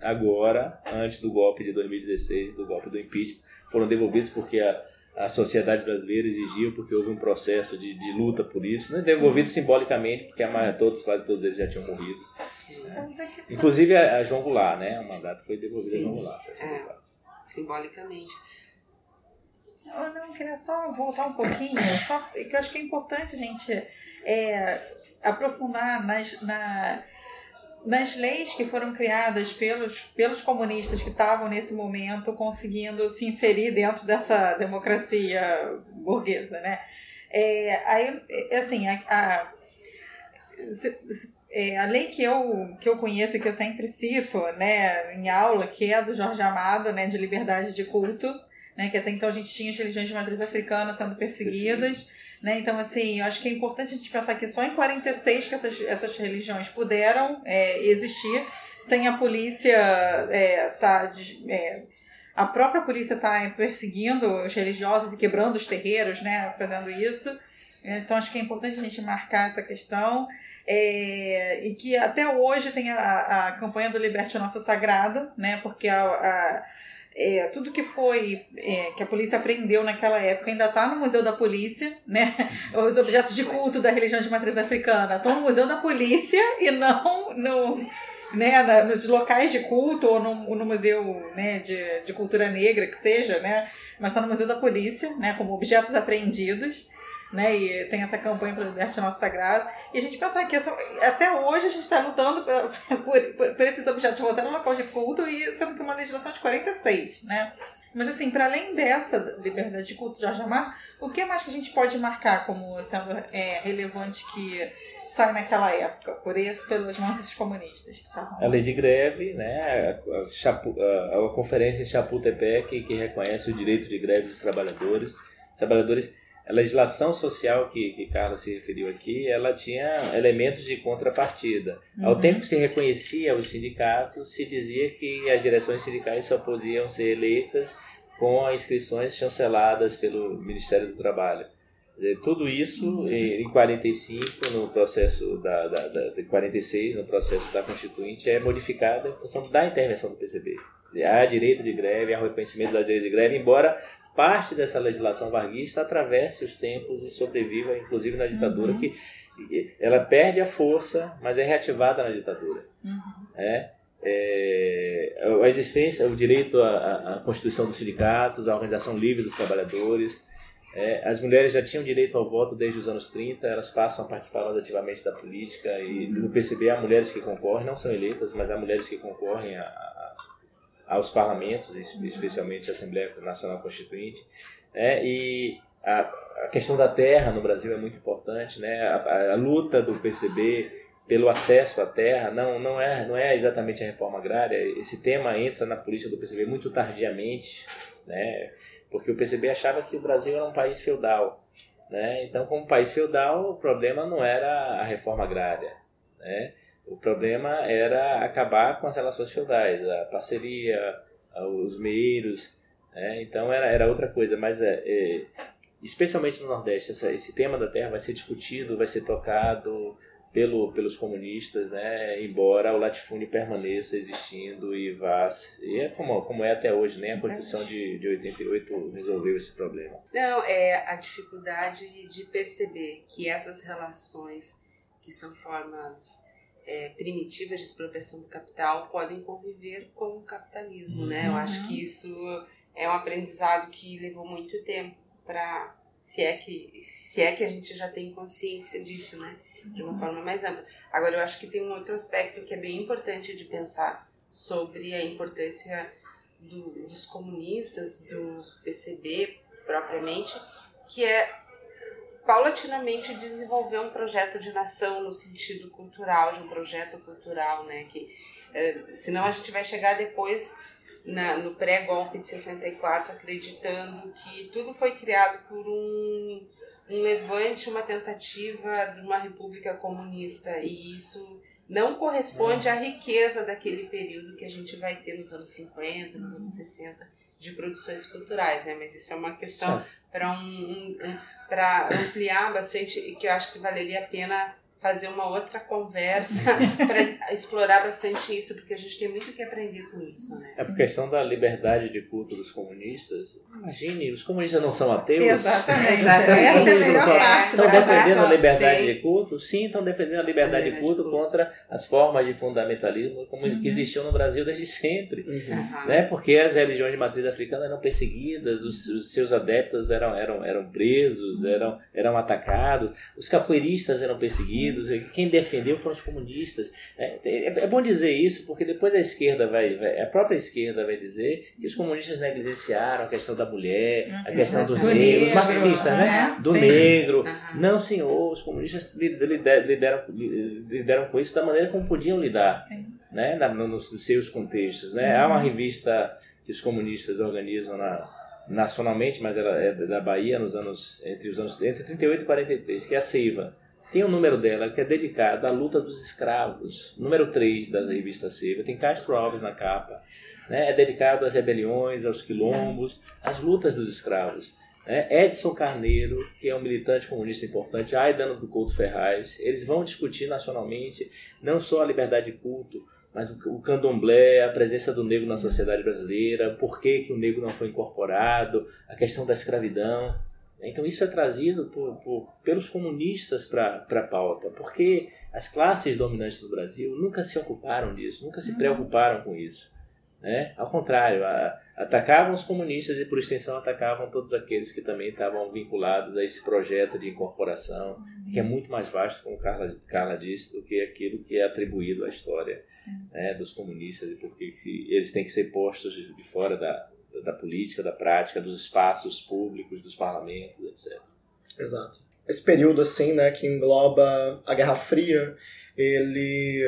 Speaker 3: agora, antes do golpe de 2016, do golpe do impeachment, foram devolvidos porque a, a sociedade brasileira exigiu, porque houve um processo de, de luta por isso, né? devolvido simbolicamente, porque a, todos, quase todos eles já tinham morrido. Inclusive a, a, João Goulart, né? O mandato foi devolvido Sim. a João Goulart,
Speaker 2: é, simbolicamente.
Speaker 4: Eu não queria só voltar um pouquinho, só que eu acho que é importante a gente é, aprofundar nas, na, nas leis que foram criadas pelos, pelos comunistas que estavam nesse momento conseguindo se inserir dentro dessa democracia burguesa, né? É, aí, é, assim, a, a, é, a lei que eu, que eu conheço e que eu sempre cito né, em aula, que é a do Jorge Amado, né, de liberdade de culto, né, que até então a gente tinha as religiões de matriz africana sendo perseguidas, né? Então, assim, eu acho que é importante a gente pensar que só em 46 que essas, essas religiões puderam é, existir sem a polícia é, tá, é, a própria polícia tá perseguindo os religiosos e quebrando os terreiros, né, fazendo isso. Então, acho que é importante a gente marcar essa questão. É, e que até hoje tem a, a campanha do Liberte o Nosso Sagrado, né, porque a, a é, tudo que foi é, que a polícia apreendeu naquela época ainda está no Museu da Polícia, né? Os objetos de culto da religião de matriz africana estão no Museu da Polícia e não no, né, nos locais de culto ou no, no Museu né, de, de Cultura Negra, que seja, né? Mas está no Museu da Polícia, né? Como objetos apreendidos né? E tem essa campanha para liberte nosso sagrado. E a gente pensar que isso, até hoje a gente está lutando por, por, por, esses objetos voltando ao local de culto e sendo que uma legislação de 46, né? Mas assim, para além dessa liberdade de culto de Jorge Amar, o que mais que a gente pode marcar como sendo é, relevante que sai naquela época, por esse, pelas mãos comunistas que
Speaker 3: A lei de greve, né, a, Chapu, a, a conferência em Chapultepec que reconhece o direito de greve dos trabalhadores. Trabalhadores a legislação social que, que Carla se referiu aqui, ela tinha elementos de contrapartida. Uhum. Ao tempo que se reconhecia os sindicatos, se dizia que as direções sindicais só podiam ser eleitas com inscrições chanceladas pelo Ministério do Trabalho. Tudo isso uhum. em 45, no processo da, da, da, de 46, no processo da Constituinte, é modificado em função da intervenção do PCB. Há direito de greve, há reconhecimento da direito de greve, embora parte dessa legislação varguista atravesse os tempos e sobreviva, inclusive na ditadura, uhum. que ela perde a força, mas é reativada na ditadura. Uhum. É, é, a existência, o direito à, à, Constituição dos sindicatos, à organização livre dos trabalhadores. É, as mulheres já tinham direito ao voto desde os anos 30, elas passam a participar ativamente da política e uhum. no PCB há mulheres que concorrem, não são eleitas, mas há mulheres que concorrem a aos parlamentos, especialmente a Assembleia Nacional Constituinte, né? e a, a, questão da terra no Brasil é muito importante, né? A, a, luta do PCB pelo acesso à terra não, não, é, não é exatamente a reforma agrária, esse tema entra na política do PCB muito tardiamente, né? porque o PCB achava que o Brasil era um país feudal, né? então como país feudal o problema não era a reforma agrária, né? O problema era acabar com as relações feudais, a parceria, os meiros, né? então era, era outra coisa, mas é, é especialmente no Nordeste, essa, esse tema da terra vai ser discutido, vai ser tocado pelo, pelos comunistas, né? embora o latifúndio permaneça existindo e vá. E é como, como é até hoje, nem né? a Constituição de, de 88 resolveu esse problema.
Speaker 2: Não, é a dificuldade de perceber que essas relações, que são formas é, primitivas de expropriação do capital podem conviver com o capitalismo, uhum. né? Eu acho que isso é um aprendizado que levou muito tempo para se é que se é que a gente já tem consciência disso, né? De uma uhum. forma mais ampla. Agora eu acho que tem um outro aspecto que é bem importante de pensar sobre a importância do, dos comunistas, do PCB propriamente, que é paulatinamente desenvolver um projeto de nação no sentido cultural, de um projeto cultural, né? Que, é, senão a gente vai chegar depois na, no pré-golpe de 64 acreditando que tudo foi criado por um, um levante, uma tentativa de uma república comunista e isso não corresponde à riqueza daquele período que a gente vai ter nos anos 50, nos anos 60 de produções culturais, né? Mas isso é uma questão para um, um, um para ampliar bastante e que eu acho que valeria a pena fazer uma outra conversa para explorar bastante isso, porque a gente tem muito que aprender com isso, né?
Speaker 3: É por questão da liberdade de culto dos comunistas. Imagine, os comunistas não são ateus.
Speaker 4: Exatamente.
Speaker 2: Exatamente.
Speaker 4: Essa é a melhor parte
Speaker 3: Estão defendendo a liberdade
Speaker 2: Sim.
Speaker 3: de culto? Sim, estão defendendo a liberdade de culto
Speaker 2: de culto.
Speaker 3: contra as formas de fundamentalismo como
Speaker 4: Uhum.
Speaker 3: que existiam no Brasil desde sempre.
Speaker 1: Uhum.
Speaker 3: Né? Porque as religiões de matriz africana eram perseguidas, os, os seus adeptos eram, eram, eram presos, eram, eram atacados, os capoeiristas eram perseguidos, e quem defendeu foram os comunistas. É, é, é bom dizer isso, porque depois a esquerda vai, vai- a própria esquerda vai dizer que os comunistas negligenciaram a questão da mulher, a
Speaker 4: Uhum.
Speaker 3: questão dos
Speaker 4: Do
Speaker 3: negros, os
Speaker 4: negro,
Speaker 3: marxistas, né?
Speaker 4: uhum,
Speaker 3: Do
Speaker 4: sim.
Speaker 3: negro.
Speaker 2: Aham.
Speaker 3: Não, senhor, os comunistas li- lider- lideram, lideram com isso da maneira como podiam lidar
Speaker 4: Sim.
Speaker 3: né, na- no- nos, nos seus contextos. Né? Há uma revista que os comunistas organizam na- nacionalmente, mas ela é da Bahia nos anos entre os anos entre 38 e 43, que é a Seiva. Tem um número dela que é dedicado à luta dos escravos. Número 3 da revista Seiva. Tem Castro Alves na capa. Né? É dedicado às rebeliões, aos quilombos, às lutas dos escravos. né? Edson Carneiro, que é um militante comunista importante, Aidano do Couto Ferraz, eles vão discutir nacionalmente não só a liberdade de culto, mas o o candomblé, a presença do negro na sociedade brasileira, por que, que o negro não foi incorporado, a questão da escravidão. Então isso é trazido por, por- pelos comunistas para a pauta, porque as classes dominantes do Brasil nunca se ocuparam disso, nunca se
Speaker 4: Uhum.
Speaker 3: preocuparam com isso. Né? Ao contrário, a- atacavam os comunistas e, por extensão, atacavam todos aqueles que também estavam vinculados a esse projeto de incorporação, que é muito mais vasto, como Carla, Carla disse, do que aquilo que é atribuído à história né, dos comunistas e porque que eles têm que ser postos de, de fora da, da política, da prática, dos espaços públicos, dos parlamentos, etc.
Speaker 1: Exato. Esse período, assim, né, que engloba a Guerra Fria, ele...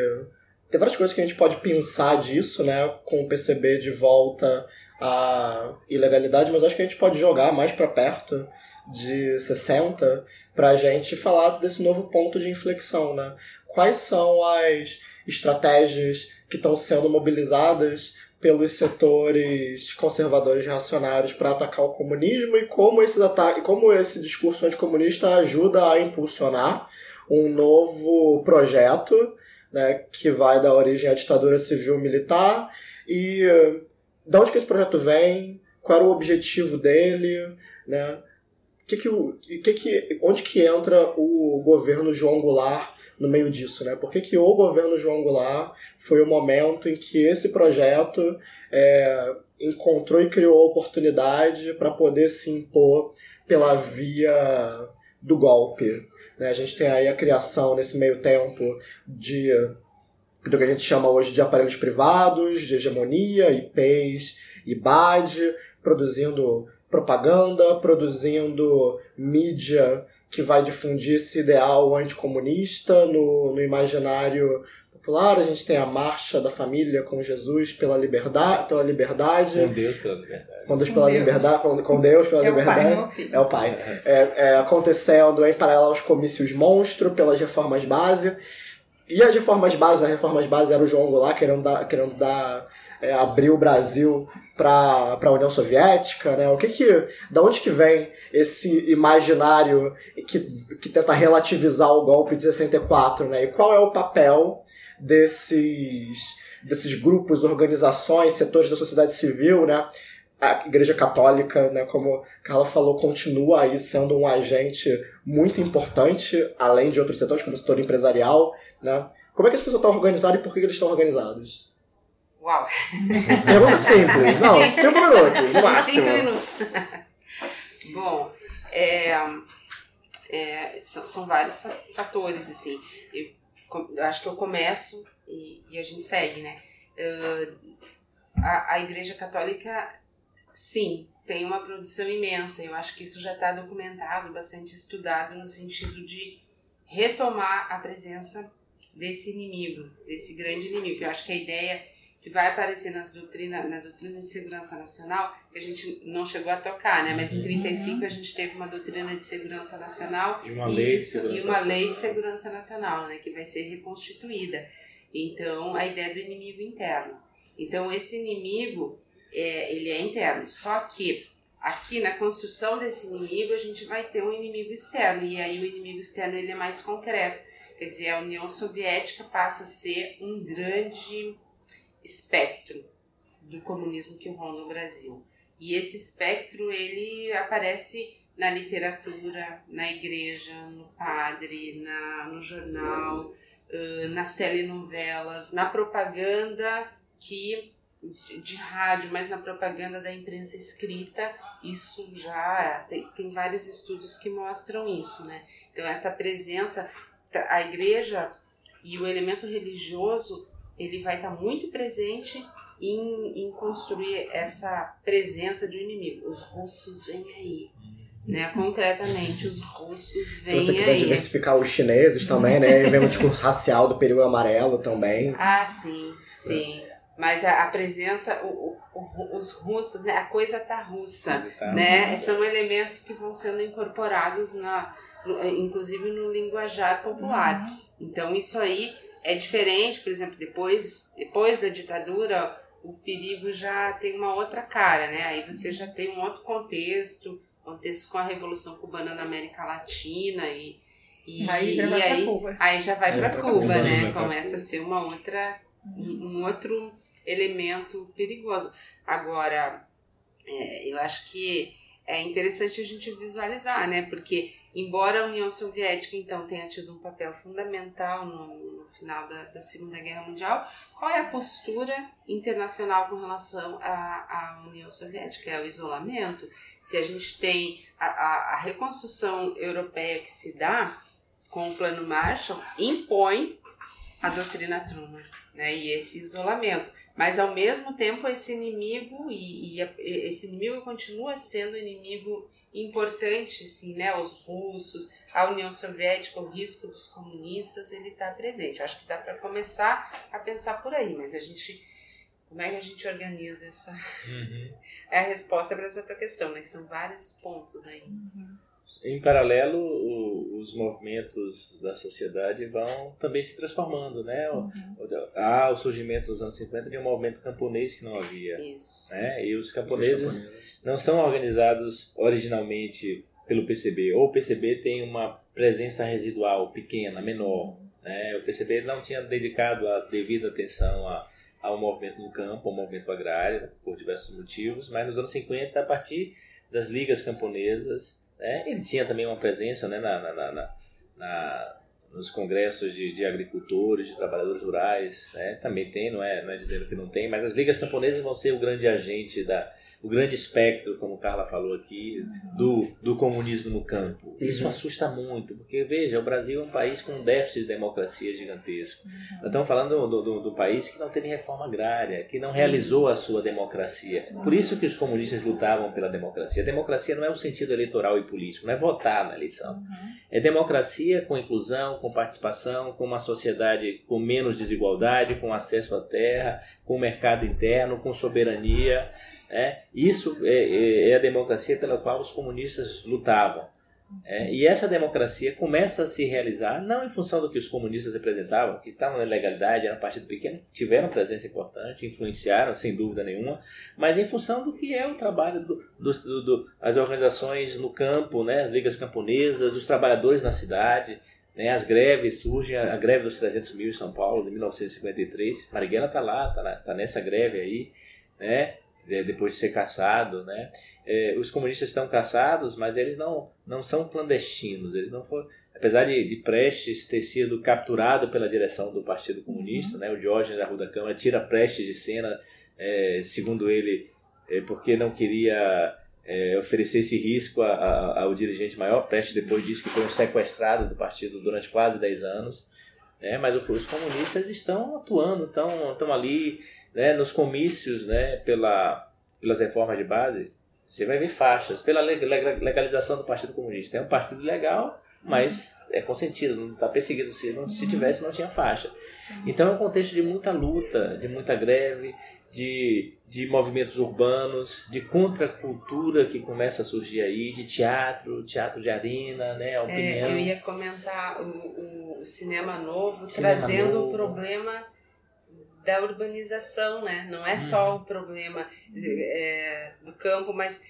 Speaker 1: Tem várias coisas que a gente pode pensar disso, né, com o PCB de volta à ilegalidade, mas acho que a gente pode jogar mais para perto de 60 pra gente falar desse novo ponto de inflexão, né? Quais são as estratégias que estão sendo mobilizadas pelos setores conservadores reacionários para atacar o comunismo e como, esses ata como esse discurso anticomunista ajuda a impulsionar um novo projeto né, que vai dar origem à ditadura civil-militar e eh, de onde que esse projeto vem, qual era o objetivo dele, né? Que que o, que que, onde que entra o governo João Goulart no meio disso, né? Por que, que o governo João Goulart foi o momento em que esse projeto é, encontrou e criou oportunidade para poder se impor pela via do golpe. Né? A gente tem aí a criação, nesse meio tempo, de do que a gente chama hoje de aparelhos privados, de hegemonia, IPs, IBAD, produzindo propaganda, produzindo mídia que vai difundir esse ideal anticomunista no, no imaginário popular. A gente tem a marcha da família com Jesus pela liberdade, pela liberdade,
Speaker 3: Com Deus pela liberdade.
Speaker 1: com Deus pela
Speaker 4: Deus.
Speaker 1: liberdade, com, com Deus pela
Speaker 4: É o pai,
Speaker 1: liberdade.
Speaker 4: meu filho.
Speaker 1: É o pai. É, é, acontecendo em paralelo aos comícios monstro, pelas reformas base. E as reformas base, nas reformas base era o João Goulart querendo dar, querendo dar é, abrir o Brasil para a União Soviética, né? O que que, da onde que vem esse imaginário que, que tenta relativizar o golpe de 64, né? E qual é o papel desses desses grupos, organizações, setores da sociedade civil, né? A Igreja Católica, né, como Carla falou, continua aí sendo um agente muito importante, além de outros setores, como o setor empresarial, né? Como é que as pessoas estão organizadas e por que eles estão organizados?
Speaker 2: Uau!
Speaker 1: Pergunta simples. Não, cinco minutos, no máximo.
Speaker 2: Cinco minutos. Bom, é, é, são, são vários fatores, assim. Eu, eu acho que eu começo e, e a gente segue, né? Ah, a, a Igreja Católica, sim, tem uma produção imensa. Eu acho que isso já está documentado, bastante estudado, no sentido de retomar a presença desse inimigo, desse grande inimigo. Eu acho que a ideia que vai aparecer nas doutrina, na doutrina de segurança nacional, que a gente não chegou a tocar, né? Mas em
Speaker 3: Uhum.
Speaker 2: 35 a gente teve uma doutrina de segurança nacional
Speaker 3: E uma lei de segurança
Speaker 2: e uma
Speaker 3: nacional.
Speaker 2: lei de segurança nacional, né, que vai ser reconstituída. Então, a ideia do inimigo interno. Então, esse inimigo, é, ele é interno. Só que aqui na construção desse inimigo, a gente vai ter um inimigo externo. E aí o inimigo externo ele é mais concreto. Quer dizer, a União Soviética passa a ser um grande espectro do comunismo que ronda o Brasil. E esse espectro ele aparece na literatura, na igreja, no padre, na, no jornal, uh, nas telenovelas, na propaganda que de, rádio, mas na propaganda da imprensa escrita, isso já tem, tem vários estudos que mostram isso, né? Então essa presença, a igreja e o elemento religioso, ele vai estar muito presente em, em construir essa presença de um inimigo. Os russos vêm aí né? Concretamente, os russos vêm
Speaker 1: Se você quiser
Speaker 2: aí.
Speaker 1: diversificar os chineses também, né? Vem um discurso racial do perigo amarelo também.
Speaker 2: Ah, sim, sim. Mas a, a presença, o, o, os russos, né? A coisa tá russa,
Speaker 3: Tá.
Speaker 2: né? São elementos que vão sendo incorporados na, no- inclusive no linguajar popular. Então isso aí é diferente, por exemplo, depois, depois da ditadura, o perigo já tem uma outra cara, né? Aí você já tem um outro contexto, contexto com a Revolução Cubana na América Latina e, e
Speaker 4: Aí já
Speaker 2: e
Speaker 4: vai
Speaker 2: aí,
Speaker 4: Cuba.
Speaker 2: aí já vai para Cuba,
Speaker 1: Cuba,
Speaker 2: né?
Speaker 3: pra
Speaker 2: Começa a ser uma outra um um outro elemento perigoso. Agora, é, eu acho que é interessante a gente visualizar, né? Porque, embora a União Soviética, então, tenha tido um papel fundamental no, no final da, da Segunda Guerra Mundial, qual é a postura internacional com relação à, União Soviética? É o isolamento? Se a gente tem a, a, a reconstrução europeia que se dá com o Plano Marshall, impõe a doutrina Truman, né? E esse isolamento. Mas ao mesmo tempo esse inimigo e, e esse inimigo continua sendo inimigo importante, assim, né? Os russos, a União Soviética, o risco dos comunistas, ele está presente. Eu acho que dá para começar a pensar por aí, mas a gente como é que a gente organiza essa
Speaker 3: Uhum.
Speaker 2: é a resposta para essa tua questão, né? Que São vários pontos aí.
Speaker 3: Em paralelo, o- os movimentos da sociedade vão também se transformando, né? O- Há o surgimento nos anos 50 de um movimento camponês que não havia,
Speaker 2: Isso.
Speaker 3: né? E os camponeses não são organizados originalmente pelo PCB, ou o PCB tem uma presença residual pequena, menor. Né? O PCB não tinha dedicado a devida atenção a, ao movimento no campo, ao movimento agrário, por diversos motivos, mas nos anos 50, a partir das ligas camponesas, né? ele tinha também uma presença né? na, na, na, na- na- nos congressos de, de agricultores, de trabalhadores rurais, né? também tem, não é, não é dizendo que não tem, mas as ligas camponesas vão ser o grande agente da, o grande espectro, como Carla falou aqui, do, do comunismo no campo. Isso
Speaker 1: Uhum.
Speaker 3: assusta muito, porque veja, o Brasil é um país com um déficit de democracia gigantesco. Nós estamos falando do, do, do país que não teve reforma agrária, que não realizou a sua democracia. Por isso que os comunistas lutavam pela democracia. A democracia não é o sentido eleitoral e político, não é votar na eleição. É democracia com inclusão, com participação, com uma sociedade com menos desigualdade, com acesso à terra, com mercado interno, com soberania. né? Isso é, é- é a democracia pela qual os comunistas lutavam. É, e essa democracia começa a se realizar não em função do que os comunistas representavam, que estavam na legalidade, era um partido pequeno, tiveram presença importante, influenciaram sem dúvida nenhuma, mas em função do que é o trabalho do, dos- do, do- as organizações no campo, né, as ligas camponesas, os trabalhadores na cidade, né, as greves surgem, a, greve dos 300 mil em São Paulo, de 1953, Marighella está lá, está tá nessa greve aí, né, de- depois de ser caçado, né, é, os comunistas estão caçados, mas eles não, não são clandestinos, eles não foram, apesar de, de Prestes ter sido capturado pela direção do Partido Comunista, né, o Diógenes da Rua da Câmara tira Prestes de cena, é, segundo ele, é, porque não queria é, oferecer esse risco a- a- ao dirigente maior. Prestes depois disse que foi um sequestrado do partido durante quase 10 anos. né, mas os comunistas estão atuando, estão, estão ali né, nos comícios né, pela, pelas reformas de base. Você vai ver faixas pela leg- leg- legalização do Partido Comunista. É um partido legal, mas é consentido, não está perseguido. Se, não, se tivesse, não tinha faixa. Então é um contexto de muita luta, de muita greve, de, de movimentos urbanos, de contracultura que começa a surgir aí, de teatro, teatro de arena, né,
Speaker 2: É,
Speaker 3: opinião.
Speaker 2: eu ia comentar o, o- cinema novo
Speaker 3: Cinema
Speaker 2: trazendo
Speaker 3: novo.
Speaker 2: o problema da urbanização, né? Não é
Speaker 3: Hum.
Speaker 2: só o problema é, do campo, mas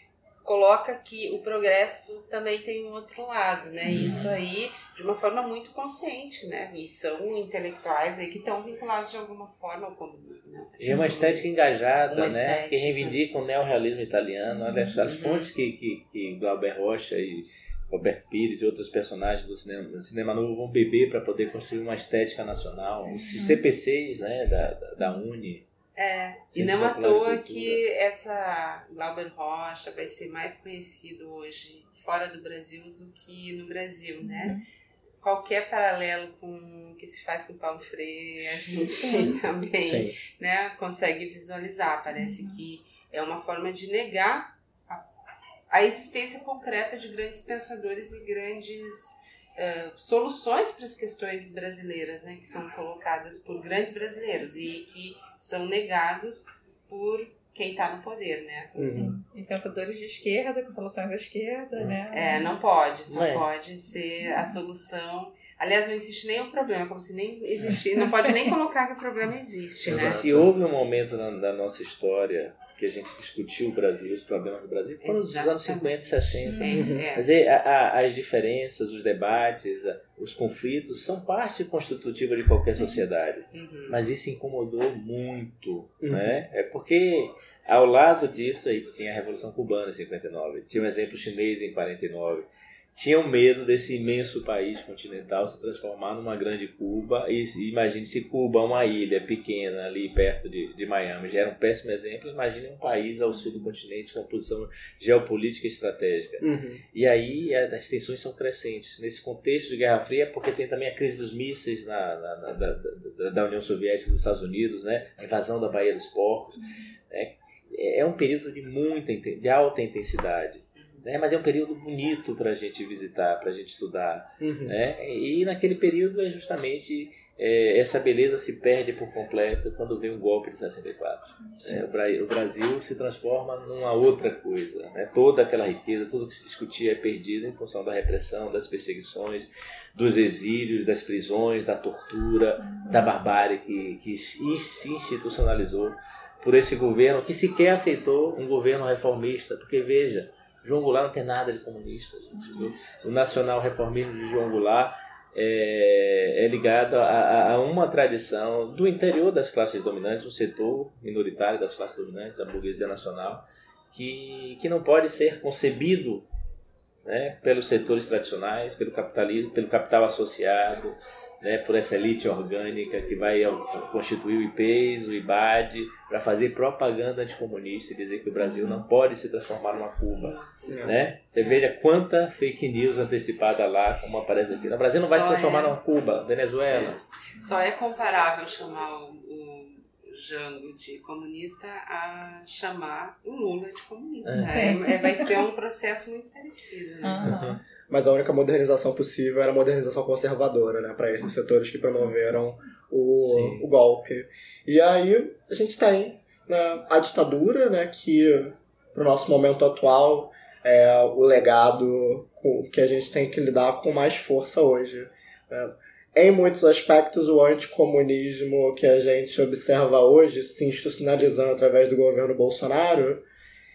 Speaker 2: coloca que o progresso também tem um outro lado, né?
Speaker 3: Uhum.
Speaker 2: Isso aí de uma forma muito consciente, né? E são intelectuais aí que estão vinculados de alguma forma ao comunismo, né?
Speaker 3: E é uma estética engajada,
Speaker 2: Uma
Speaker 3: né?
Speaker 2: estética.
Speaker 3: Que reivindica o neorrealismo italiano. Olha as, as
Speaker 2: Uhum.
Speaker 3: fontes que, que, que Glauber Rocha e Roberto Pires e outros personagens do cinema, do cinema novo vão beber para poder construir uma estética nacional. Os CPCs né, da, da, da Uni.
Speaker 2: É, e não à toa que essa Glauber Rocha vai ser mais conhecido hoje fora do Brasil do que no Brasil, né? Qualquer paralelo com o que se faz com Paulo Freire, a gente também
Speaker 3: Sim.
Speaker 2: né, consegue visualizar. Parece que é uma forma de negar a, a existência concreta de grandes pensadores e grandes eh, soluções para as questões brasileiras, né, que são colocadas por grandes brasileiros e que são negados por quem está no poder, né?
Speaker 1: Uhum.
Speaker 4: E pensadores de esquerda, com soluções à esquerda, né?
Speaker 2: É, não pode, só
Speaker 3: Não é.
Speaker 2: pode ser a solução. Aliás, não existe nem o problema, como se nem existisse. Não pode nem colocar que o problema existe, né?
Speaker 3: Se houve um momento na, da nossa história que a gente discutiu o Brasil, os problemas do Brasil, foram os anos
Speaker 2: Exatamente.
Speaker 3: 50 e 60.
Speaker 2: Tem,
Speaker 1: Uhum.
Speaker 2: é.
Speaker 3: Quer dizer, a- a- as diferenças, os debates, a- os conflitos são parte constitutiva de qualquer sociedade.
Speaker 2: Uhum.
Speaker 3: Mas isso incomodou muito,
Speaker 1: Uhum.
Speaker 3: né? É porque ao lado disso aí tinha a Revolução Cubana em 59, tinha o exemplo chinês em 49. Tinham medo desse imenso país continental se transformar numa grande Cuba. E imagine se Cuba, uma ilha pequena ali perto de, de Miami, já era um péssimo exemplo. Imagine um país ao sul do continente com uma posição geopolítica e estratégica.
Speaker 1: Uhum.
Speaker 3: E aí as tensões são crescentes. Nesse contexto de Guerra Fria, porque tem também a crise dos mísseis na, na- na- da, da- da União Soviética dos Estados Unidos, né? a invasão da Baía dos Porcos. né? É, é um período de muita de alta intensidade. Né? Mas é um período bonito para a gente visitar, para a gente estudar.
Speaker 1: Uhum.
Speaker 3: Né? E naquele período é justamente é, essa beleza se perde por completo quando vem o golpe de 64. É, o, Bra- o Brasil se transforma numa outra coisa. Né? Toda aquela riqueza, tudo que se discutia é perdido em função da repressão, das perseguições, dos exílios, das prisões, da tortura, da barbárie que, que se institucionalizou por esse governo que sequer aceitou um governo reformista. Porque veja, João Goulart não tem nada de comunista. Gente? O nacional reformismo de João Goulart é, é ligado a, a- a uma tradição do interior das classes dominantes, um setor minoritário das classes dominantes, a burguesia nacional, que, que não pode ser concebido né, pelos setores tradicionais, pelo capitalismo, pelo capital associado, né, por essa elite orgânica que vai constituir o IPES, o IBAD, para fazer propaganda anticomunista e dizer que o Brasil não pode se transformar numa Cuba.
Speaker 1: É.
Speaker 3: Né? Você veja quanta fake news antecipada lá, como aparece aqui. O Brasil não vai se
Speaker 2: Só
Speaker 3: transformar
Speaker 2: é.
Speaker 3: numa Cuba, Venezuela.
Speaker 2: Só é comparável chamar o Jango de comunista a chamar o Lula de comunista.
Speaker 4: É.
Speaker 2: É, é- vai ser um processo muito parecido. Né?
Speaker 4: Aham.
Speaker 1: Mas a única modernização possível era a modernização conservadora, né? Para esses setores que promoveram
Speaker 3: Sim.
Speaker 1: o, o golpe. E aí a gente tem né, a ditadura, né? Que, pro nosso momento atual, é o legado com, que a gente tem que lidar com mais força hoje. né? Em muitos aspectos, o anticomunismo que a gente observa hoje se institucionalizando através do governo Bolsonaro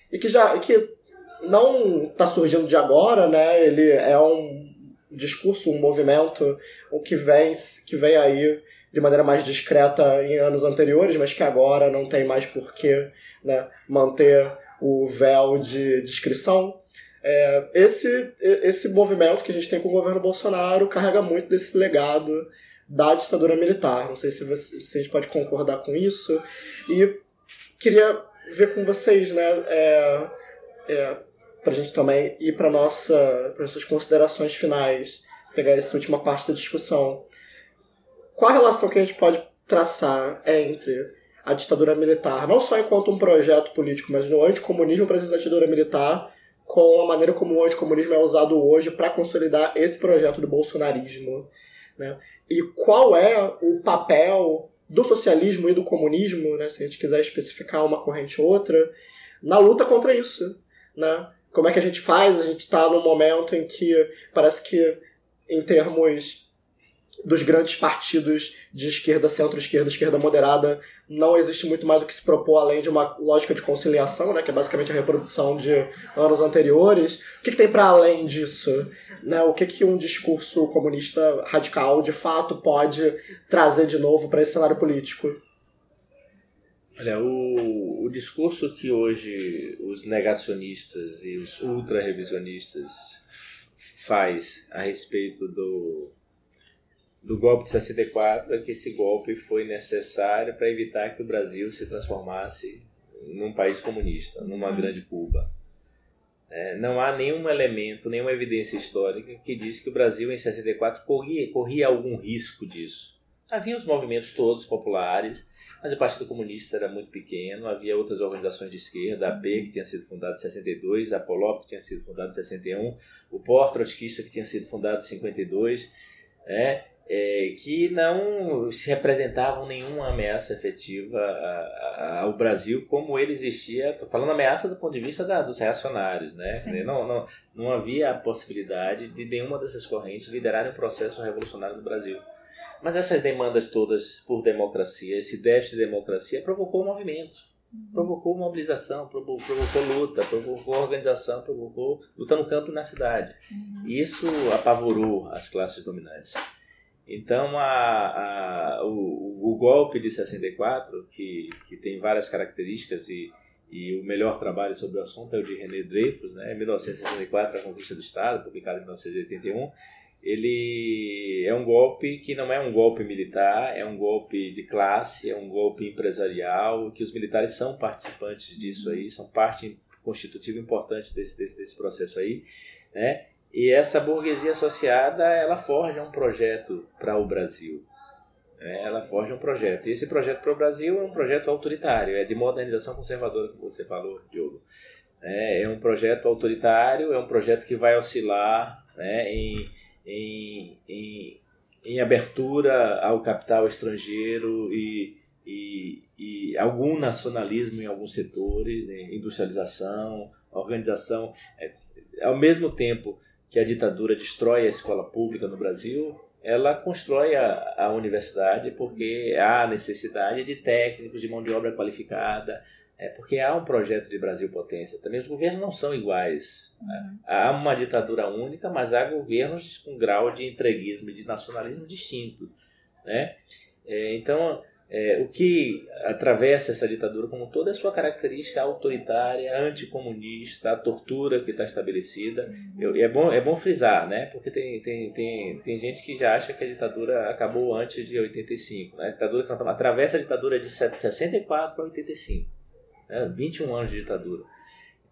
Speaker 1: e que já que não está surgindo de agora, né? Ele é um discurso, um movimento o que vem que vem aí de maneira mais discreta em anos anteriores, mas que agora não tem mais porquê né, manter o véu de descrição. É, esse, esse movimento que a gente tem com o governo Bolsonaro carrega muito desse legado da ditadura militar. Não sei se, você, se a gente pode concordar com isso. E queria ver com vocês, né? É, é, para a gente também ir para nossa para nossas considerações finais, pegar essa última parte da discussão. Qual a relação que a gente pode traçar entre a ditadura militar, não só enquanto um projeto político, mas no anticomunismo presente da ditadura militar, com a maneira como o anticomunismo é usado hoje para consolidar esse projeto do bolsonarismo? Né? E qual é o papel do socialismo e do comunismo, né, se a gente quiser especificar uma corrente ou outra, na luta contra isso? Né? Como é que a gente faz? A gente está num momento em que parece que, em termos dos grandes partidos de esquerda, centro-esquerda, esquerda moderada, não existe muito mais o que se propor além de uma lógica de conciliação, né, que é basicamente a reprodução de anos anteriores. O que, que tem para além disso? Né, o que, que um discurso comunista radical de fato pode trazer de novo para esse cenário político?
Speaker 3: Olha, o, o discurso que hoje os negacionistas e os ultra-revisionistas faz a respeito do, do golpe de 64 é que esse golpe foi necessário para evitar que o Brasil se transformasse num país comunista, numa uhum. grande Cuba. É, não há nenhum elemento, nenhuma evidência histórica que diz que o Brasil em 64 corria, corria algum risco disso. Havia os movimentos todos populares, mas o Partido Comunista era muito pequeno, havia outras organizações de esquerda, a AP, que tinha sido fundada em 62, a Polop, que tinha sido fundada em 61, o Port Trotskista, que tinha sido fundado em 52, é, é, que não se representavam nenhuma ameaça efetiva ao Brasil como ele existia. Estou falando ameaça do ponto de vista da, dos reacionários, né? Não, não, não havia a possibilidade de nenhuma dessas correntes liderarem um processo revolucionário no Brasil. Mas essas demandas todas por democracia, esse déficit de democracia, provocou um movimento, uhum. provocou mobilização, provocou, provocou luta, provocou organização, provocou luta no campo e na cidade. Uhum. Isso apavorou as classes dominantes. Então, a, a, o, o, golpe de 64, que, que tem várias características e, e o melhor trabalho sobre o assunto é o de René Dreyfus, né? 1964, A Conquista do Estado, publicado em 1981. Ele é um golpe que não é um golpe militar, é um golpe de classe, é um golpe empresarial, que os militares são participantes disso aí, são parte constitutiva importante desse, desse, desse processo aí, né? E essa burguesia associada, ela forja um projeto para o Brasil. É, ela forja um projeto. E esse projeto para o Brasil é um projeto autoritário, é de modernização conservadora, como você falou, Diogo. É, é um projeto autoritário, é um projeto que vai oscilar né, em, em, em, em abertura ao capital estrangeiro e, e, e algum nacionalismo em alguns setores, né, industrialização, organização. É, ao mesmo tempo que a ditadura destrói a escola pública no Brasil, ela constrói a, a universidade porque há necessidade de técnicos, de mão de obra qualificada, é porque há um projeto de Brasil potência. Também os governos não são iguais. Uhum. Há uma ditadura única, mas há governos com grau de entreguismo e de nacionalismo distinto. Né? É, então, é, o que atravessa essa ditadura como toda é a sua característica autoritária, anticomunista, a tortura que está estabelecida. Uhum. Eu, é, bom, é bom frisar, né? porque tem, tem, tem, tem gente que já acha que a ditadura acabou antes de 85. Né? A ditadura que atravessa a ditadura de 64 a 85. Né? 21 anos de ditadura.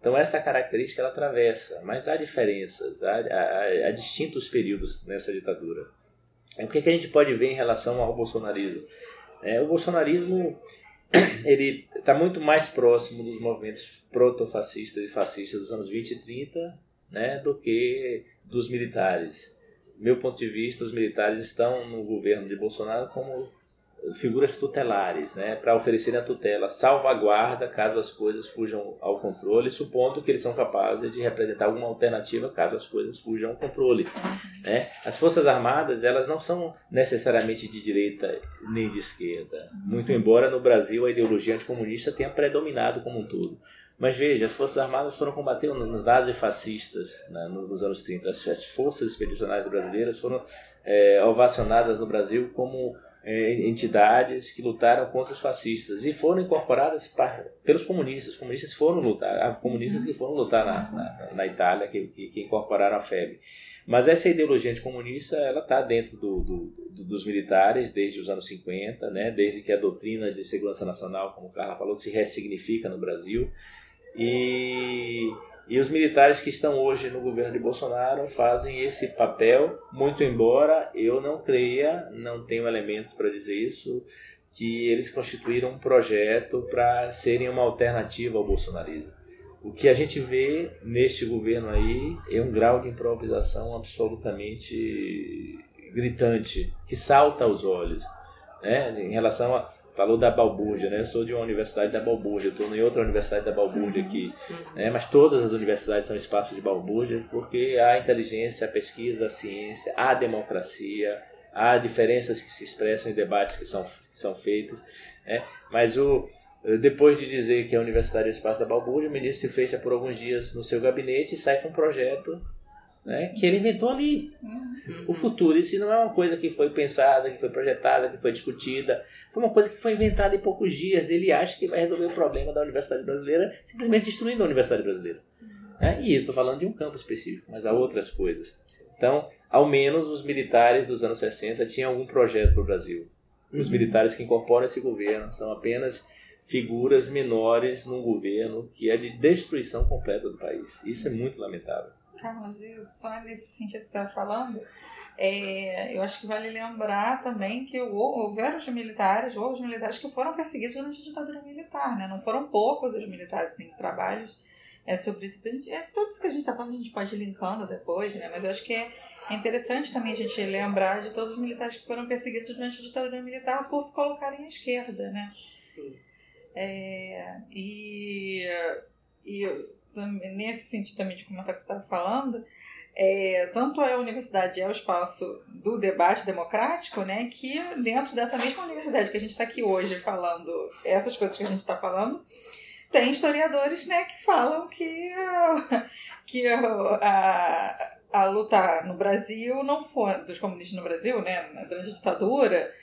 Speaker 3: Então essa característica ela atravessa, mas há diferenças, há, há, há distintos períodos nessa ditadura. O que, que a gente pode ver em relação ao bolsonarismo? É, o bolsonarismo ele está muito mais próximo dos movimentos protofascistas e fascistas dos anos 20 e 30 né, do que dos militares. meu ponto de vista, os militares estão no governo de Bolsonaro como figuras tutelares, né, para oferecerem a tutela, salvaguarda caso as coisas fujam ao controle, supondo que eles são capazes de representar alguma alternativa caso as coisas fujam ao controle. Né? As forças armadas elas não são necessariamente de direita nem de esquerda, muito embora no Brasil a ideologia anticomunista tenha predominado como um todo. Mas veja, as Forças Armadas foram combater nos nazifascistas né, nos anos 30. As, forças expedicionárias brasileiras foram é, ovacionadas no Brasil como entidades que lutaram contra os fascistas e foram incorporadas pelos comunistas. Os comunistas foram lutar, comunistas que foram lutar na, na, na Itália, que, que, que, incorporaram a FEB. Mas essa ideologia anticomunista ela está dentro do, do, do, dos militares desde os anos 50, né? desde que a doutrina de segurança nacional, como o Carla falou, se ressignifica no Brasil. E e os militares que estão hoje no governo de Bolsonaro fazem esse papel, muito embora eu não creia, não tenho elementos para dizer isso, que eles constituíram um projeto para serem uma alternativa ao bolsonarismo. O que a gente vê neste governo aí é um grau de improvisação absolutamente gritante, que salta aos olhos né, em relação a. Falou da balbúrdia, né? Eu sou de uma universidade da balbúrdia, estou em outra universidade da balbúrdia aqui. Né, mas todas as universidades são espaços de balbúrdias porque há inteligência, a pesquisa, a ciência, a democracia, há diferenças que se expressam em debates que são, que são feitos, né? mas o, depois de dizer que a universidade é o espaço da balbúrdia, o ministro se fecha por alguns dias no seu gabinete e sai com um projeto né, que ele inventou ali. O futuro, isso não é uma coisa que foi pensada, que foi projetada, que foi discutida. Foi uma coisa que foi inventada em poucos dias. Ele acha que vai resolver o problema da universidade brasileira simplesmente destruindo a universidade brasileira. É, e eu estou falando de um campo específico, mas há outras coisas. Então, ao menos os militares dos anos 60 tinham algum projeto para o Brasil. Os militares que incorporam esse governo são apenas figuras menores num governo que é de destruição completa do país. Isso é muito lamentável.
Speaker 4: Carlos, só nesse sentido que você está falando, é, eu acho que vale lembrar também que houveram os militares, houve os militares que foram perseguidos durante a ditadura militar, né? Não foram poucos os militares, tem trabalhos é sobre isso. É, tudo isso que a gente está falando, a gente pode ir linkando depois, né? Mas eu acho que é interessante também a gente lembrar de todos os militares que foram perseguidos durante a ditadura militar por se colocarem à esquerda, né?
Speaker 2: Sim.
Speaker 4: É, e, e nesse sentido também de comentar o que você estava falando, é, tanto a universidade é o espaço do debate democrático, né, que dentro dessa mesma universidade que a gente está aqui hoje falando essas coisas que a gente está falando, tem historiadores, né, que falam que, que a, a, luta no Brasil não foi, dos comunistas no Brasil, né, durante a ditadura,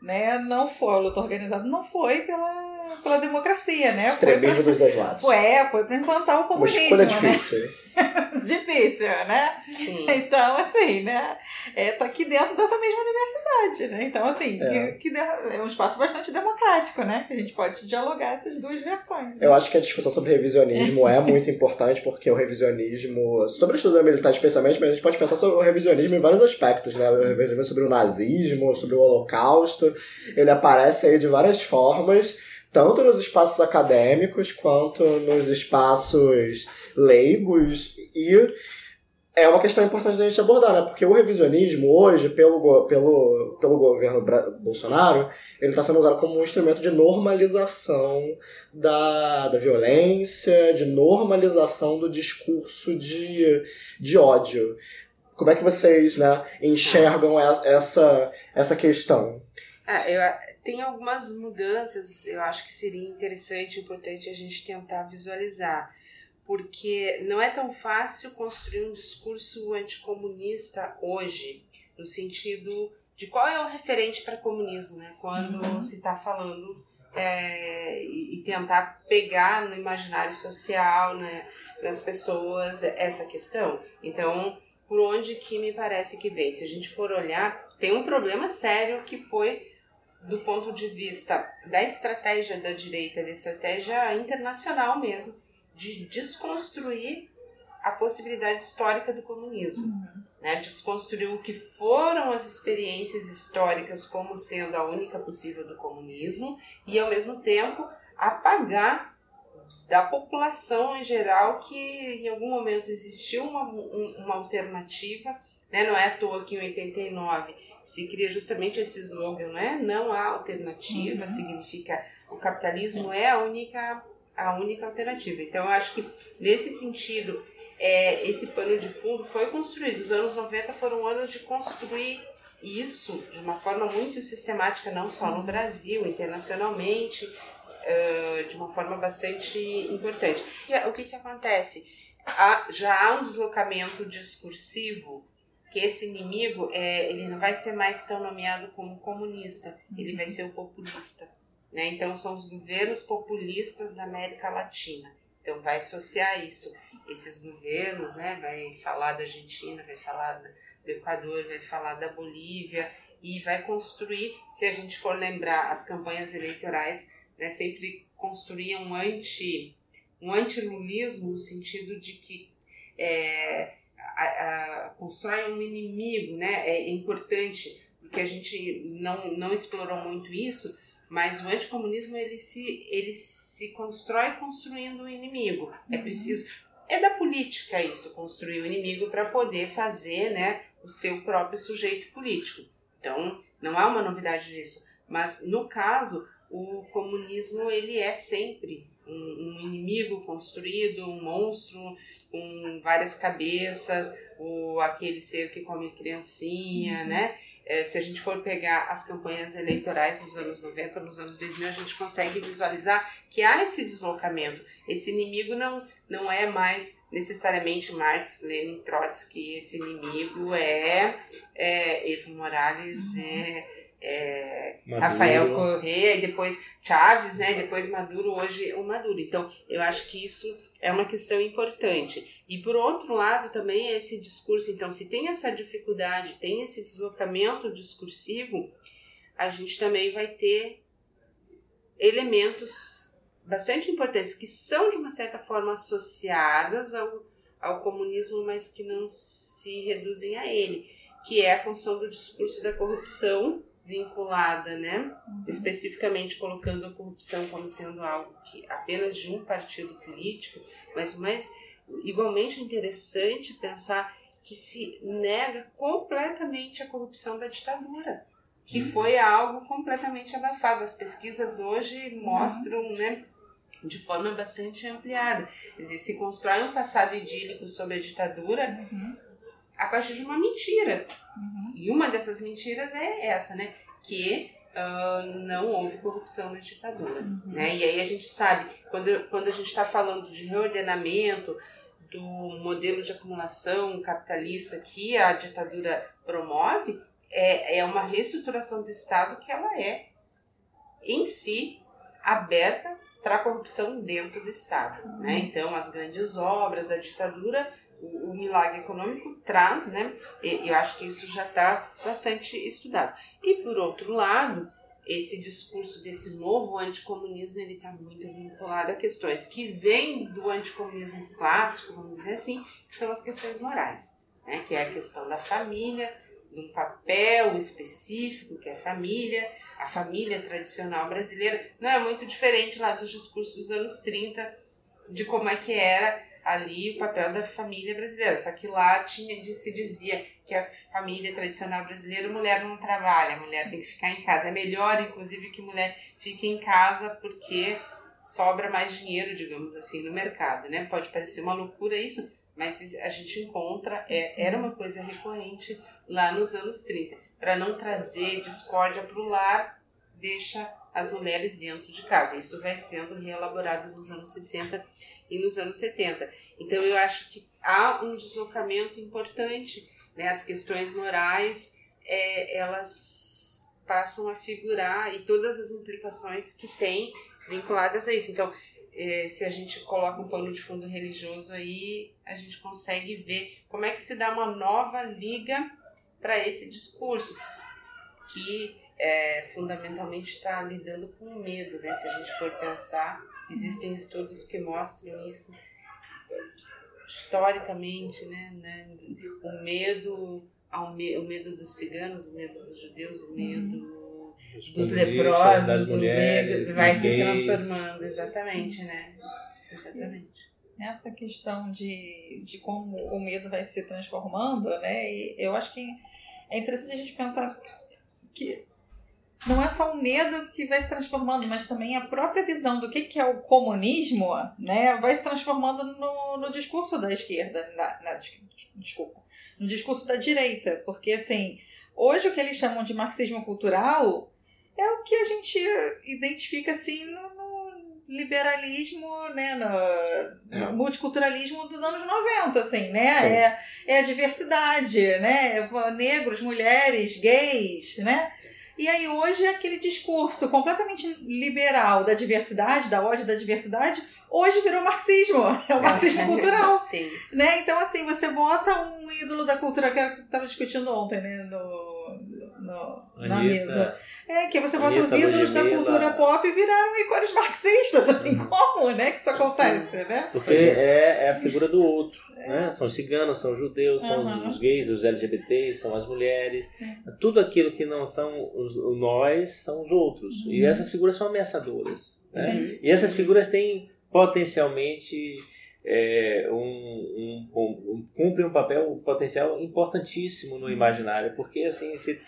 Speaker 4: né, não foi, a luta organizada não foi pela pela democracia, né?
Speaker 1: Extremismo
Speaker 4: pra,
Speaker 1: dos dois lados.
Speaker 4: Foi, é, foi para implantar o comunismo.
Speaker 1: Uma escolha difícil.
Speaker 4: Né? difícil, né? Sim. Então, assim, né? É, tá aqui dentro dessa mesma universidade, né? Então, assim, é. Que, que é um espaço bastante democrático, né? Que a gente pode dialogar essas duas versões. Né?
Speaker 1: Eu acho que a discussão sobre revisionismo é muito importante, porque o revisionismo, sobre a estrutura militar especialmente, mas a gente pode pensar sobre o revisionismo em vários aspectos, né? O revisionismo sobre o nazismo, sobre o holocausto, ele aparece aí de várias formas tanto nos espaços acadêmicos quanto nos espaços leigos e é uma questão importante da gente abordar, né? Porque o revisionismo hoje, pelo, pelo, pelo governo Bolsonaro, ele está sendo usado como um instrumento de normalização da, da violência, de normalização do discurso de, de ódio. Como é que vocês né, enxergam essa, essa questão?
Speaker 2: Ah, eu, tem algumas mudanças, eu acho que seria interessante, importante a gente tentar visualizar, porque não é tão fácil construir um discurso anticomunista hoje, no sentido de qual é o referente para comunismo, né? Quando uhum. se está falando é, e, tentar pegar no imaginário social, né, das pessoas essa questão. Então, por onde que me parece que vem? Se a gente for olhar, tem um problema sério que foi do ponto de vista da estratégia da direita, da estratégia internacional mesmo, de desconstruir a possibilidade histórica do comunismo. Uhum. Né? Desconstruir o que foram as experiências históricas como sendo a única possível do comunismo e, ao mesmo tempo, apagar da população em geral que em algum momento existiu uma, uma alternativa. Né? Não é à toa que em 89 se cria justamente esse slogan, né? Não há alternativa, uhum. significa o capitalismo é a única a única alternativa. Então eu acho que nesse sentido é, esse pano de fundo foi construído. Os anos 90 foram anos de construir isso de uma forma muito sistemática, não só no Brasil, internacionalmente, uh, de uma forma bastante importante. O que, que acontece? Há, já há um deslocamento discursivo que esse inimigo é, ele não vai ser mais tão nomeado como comunista, ele vai ser o populista. Né? Então, são os governos populistas da América Latina. Então, vai associar isso. Esses governos, né? vai falar da Argentina, vai falar do Equador, vai falar da Bolívia e vai construir, se a gente for lembrar, as campanhas eleitorais né, sempre construíam um anti um antilulismo no sentido de que é, a, a, constrói um inimigo, né? É importante porque a gente não, não explorou muito isso, mas o anticomunismo ele se, ele se constrói construindo um inimigo. É uhum. É preciso. É da política isso, construir o um inimigo para poder fazer né, o seu próprio sujeito político. Então, não há uma novidade nisso. Mas, no caso, o comunismo ele é sempre um, um inimigo construído, um monstro com várias cabeças, o aquele ser que come criancinha, uhum. né? É, se a gente for pegar as campanhas eleitorais dos anos 90, nos anos 2000, a gente consegue visualizar que há esse deslocamento. Esse inimigo não, não é mais necessariamente Marx, Lenin, Trotsky. Esse inimigo é, é Evo Morales, uhum. é, é Rafael Correa, e depois Chaves, né? depois Maduro, hoje o Maduro. Então, eu acho que isso é uma questão importante. E por outro lado também é esse discurso, então se tem essa dificuldade, tem esse deslocamento discursivo, a gente também vai ter elementos bastante importantes que são de uma certa forma associadas ao, ao comunismo, mas que não se reduzem a ele, que é a construção do discurso da corrupção vinculada, né? Uhum. Especificamente colocando a corrupção como sendo algo que apenas de um partido político, mas mais igualmente interessante pensar que se nega completamente a corrupção da ditadura, Sim. que foi algo completamente abafado. As pesquisas hoje mostram, uhum. né? de forma bastante ampliada. Se constrói um passado idílico sobre a ditadura uhum a partir de uma mentira. Uhum. E uma dessas mentiras é essa, né? Que uh, não houve corrupção na ditadura. Uhum. Né? E aí a gente sabe, quando, quando a gente está falando de reordenamento do modelo de acumulação capitalista que a ditadura promove, é, é uma reestruturação do Estado que ela é, em si, aberta para a corrupção dentro do Estado. Né? Uhum. Né? Então, as grandes obras da ditadura o, o milagre econômico traz, né? Eu acho que isso já está bastante estudado. E por outro lado, esse discurso desse novo anticomunismo ele está muito vinculado a questões que vêm do anticomunismo clássico, vamos dizer assim, que são as questões morais, né? Que é a questão da família, de um papel específico que é a família, a família tradicional brasileira não é muito diferente lá dos discursos dos anos 30 de como é que era ali o papel da família brasileira. Só que lá tinha, se dizia que a família tradicional brasileira, mulher não trabalha, mulher tem que ficar em casa. É melhor, inclusive, que mulher fique em casa porque sobra mais dinheiro, digamos assim, no mercado, né? Pode parecer uma loucura isso, mas a gente encontra, é, era uma coisa recorrente lá nos anos 30. Para não trazer discórdia para o lar, deixa as mulheres dentro de casa. Isso vai sendo reelaborado nos anos 60 e nos anos 70. Então eu acho que há um deslocamento importante, né? As questões morais, é, elas passam a figurar e todas as implicações que tem vinculadas a isso. Então, é, se a gente coloca um pano de fundo religioso aí, a gente consegue ver como é que se dá uma nova liga para esse discurso que é, fundamentalmente está lidando com o medo, né? Se a gente for pensar Existem estudos que mostram isso historicamente, né? né? O medo, ao me, o medo dos ciganos, o medo dos judeus, o medo dos, dos leprosos, o medo vai se transformando, exatamente, né? Exatamente.
Speaker 4: Essa questão de, de como o medo vai se transformando, né? E eu acho que é interessante a gente pensar que não é só o medo que vai se transformando, mas também a própria visão do que, que é o comunismo, né, vai se transformando no, no discurso da esquerda, na, na, desculpa, no discurso da direita, porque assim, hoje o que eles chamam de marxismo cultural é o que a gente identifica assim no, no liberalismo, né, no, no, é. multiculturalismo dos anos 90, assim, né, é, é a diversidade, né, negros, mulheres, gays, né, e aí hoje é aquele discurso completamente liberal da diversidade, da ódio da diversidade, hoje virou marxismo. É o marxismo cultural.
Speaker 2: Sim.
Speaker 4: Né? Então, assim, você bota um ídolo da cultura que eu estava discutindo ontem, né? No, no na mesa. É, que você bota os ídolos da cultura pop e viraram ícones marxistas, assim, como, né? Que isso acontece, Sim. né?
Speaker 3: Porque é, é a figura do outro, é. né? São os ciganos, são os judeus, são uhum. os, gays, os LGBTs, são as mulheres. Tudo aquilo que não são os, nós, são os outros. Uhum. E essas figuras são ameaçadoras, né? E essas figuras têm potencialmente é, um, um, um, cumpre um papel um potencial importantíssimo no imaginário, porque assim, se,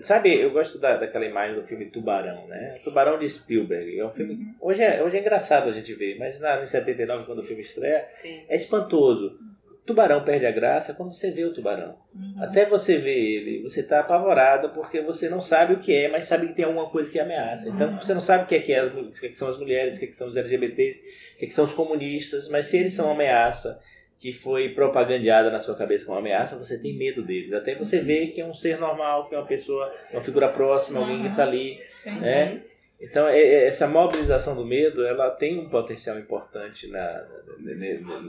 Speaker 3: sabe, eu gosto da, daquela imagem do filme Tubarão, né? Tubarão de Spielberg, é um filme, uhum. hoje é, hoje é engraçado a gente ver, mas na, em 79, quando o filme estreia, Sim. é espantoso. Tubarão perde a graça quando você vê o tubarão. Uhum. Até você ver ele, você está apavorado porque você não sabe o que é, mas sabe que tem alguma coisa que ameaça. Então uhum. você não sabe o que, é que, é, o que, é que são as mulheres, o que, é que são os LGBTs, o que, é que são os comunistas, mas se eles são uma ameaça que foi propagandeada na sua cabeça como ameaça, você tem medo deles. Até você vê que é um ser normal, que é uma pessoa, uma figura próxima, alguém que está ali. Né? Então, é, é, essa mobilização do medo, ela tem um potencial importante na, na,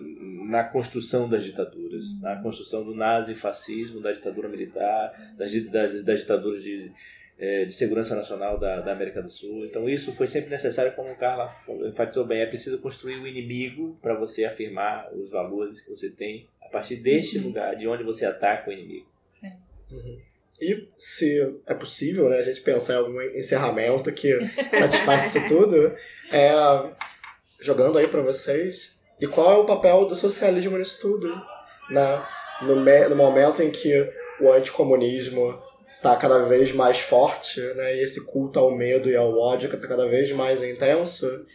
Speaker 3: na construção das ditaduras, na construção do nazifascismo, da ditadura militar, das, das, das ditaduras de, é, de segurança nacional da, da América do Sul. Então, isso foi sempre necessário, como o Carla enfatizou bem, é preciso construir o um inimigo para você afirmar os valores que você tem a partir deste uhum. lugar, de onde você ataca o inimigo.
Speaker 4: Sim.
Speaker 1: Uhum. E se é possível, né, a gente pensar em algum encerramento que satisfaça isso tudo, é, jogando aí para vocês, e qual é o papel do socialismo nisso tudo? Né? No, me, no momento em que o anticomunismo está cada vez mais forte, né, e esse culto ao medo e ao ódio está cada vez mais intenso,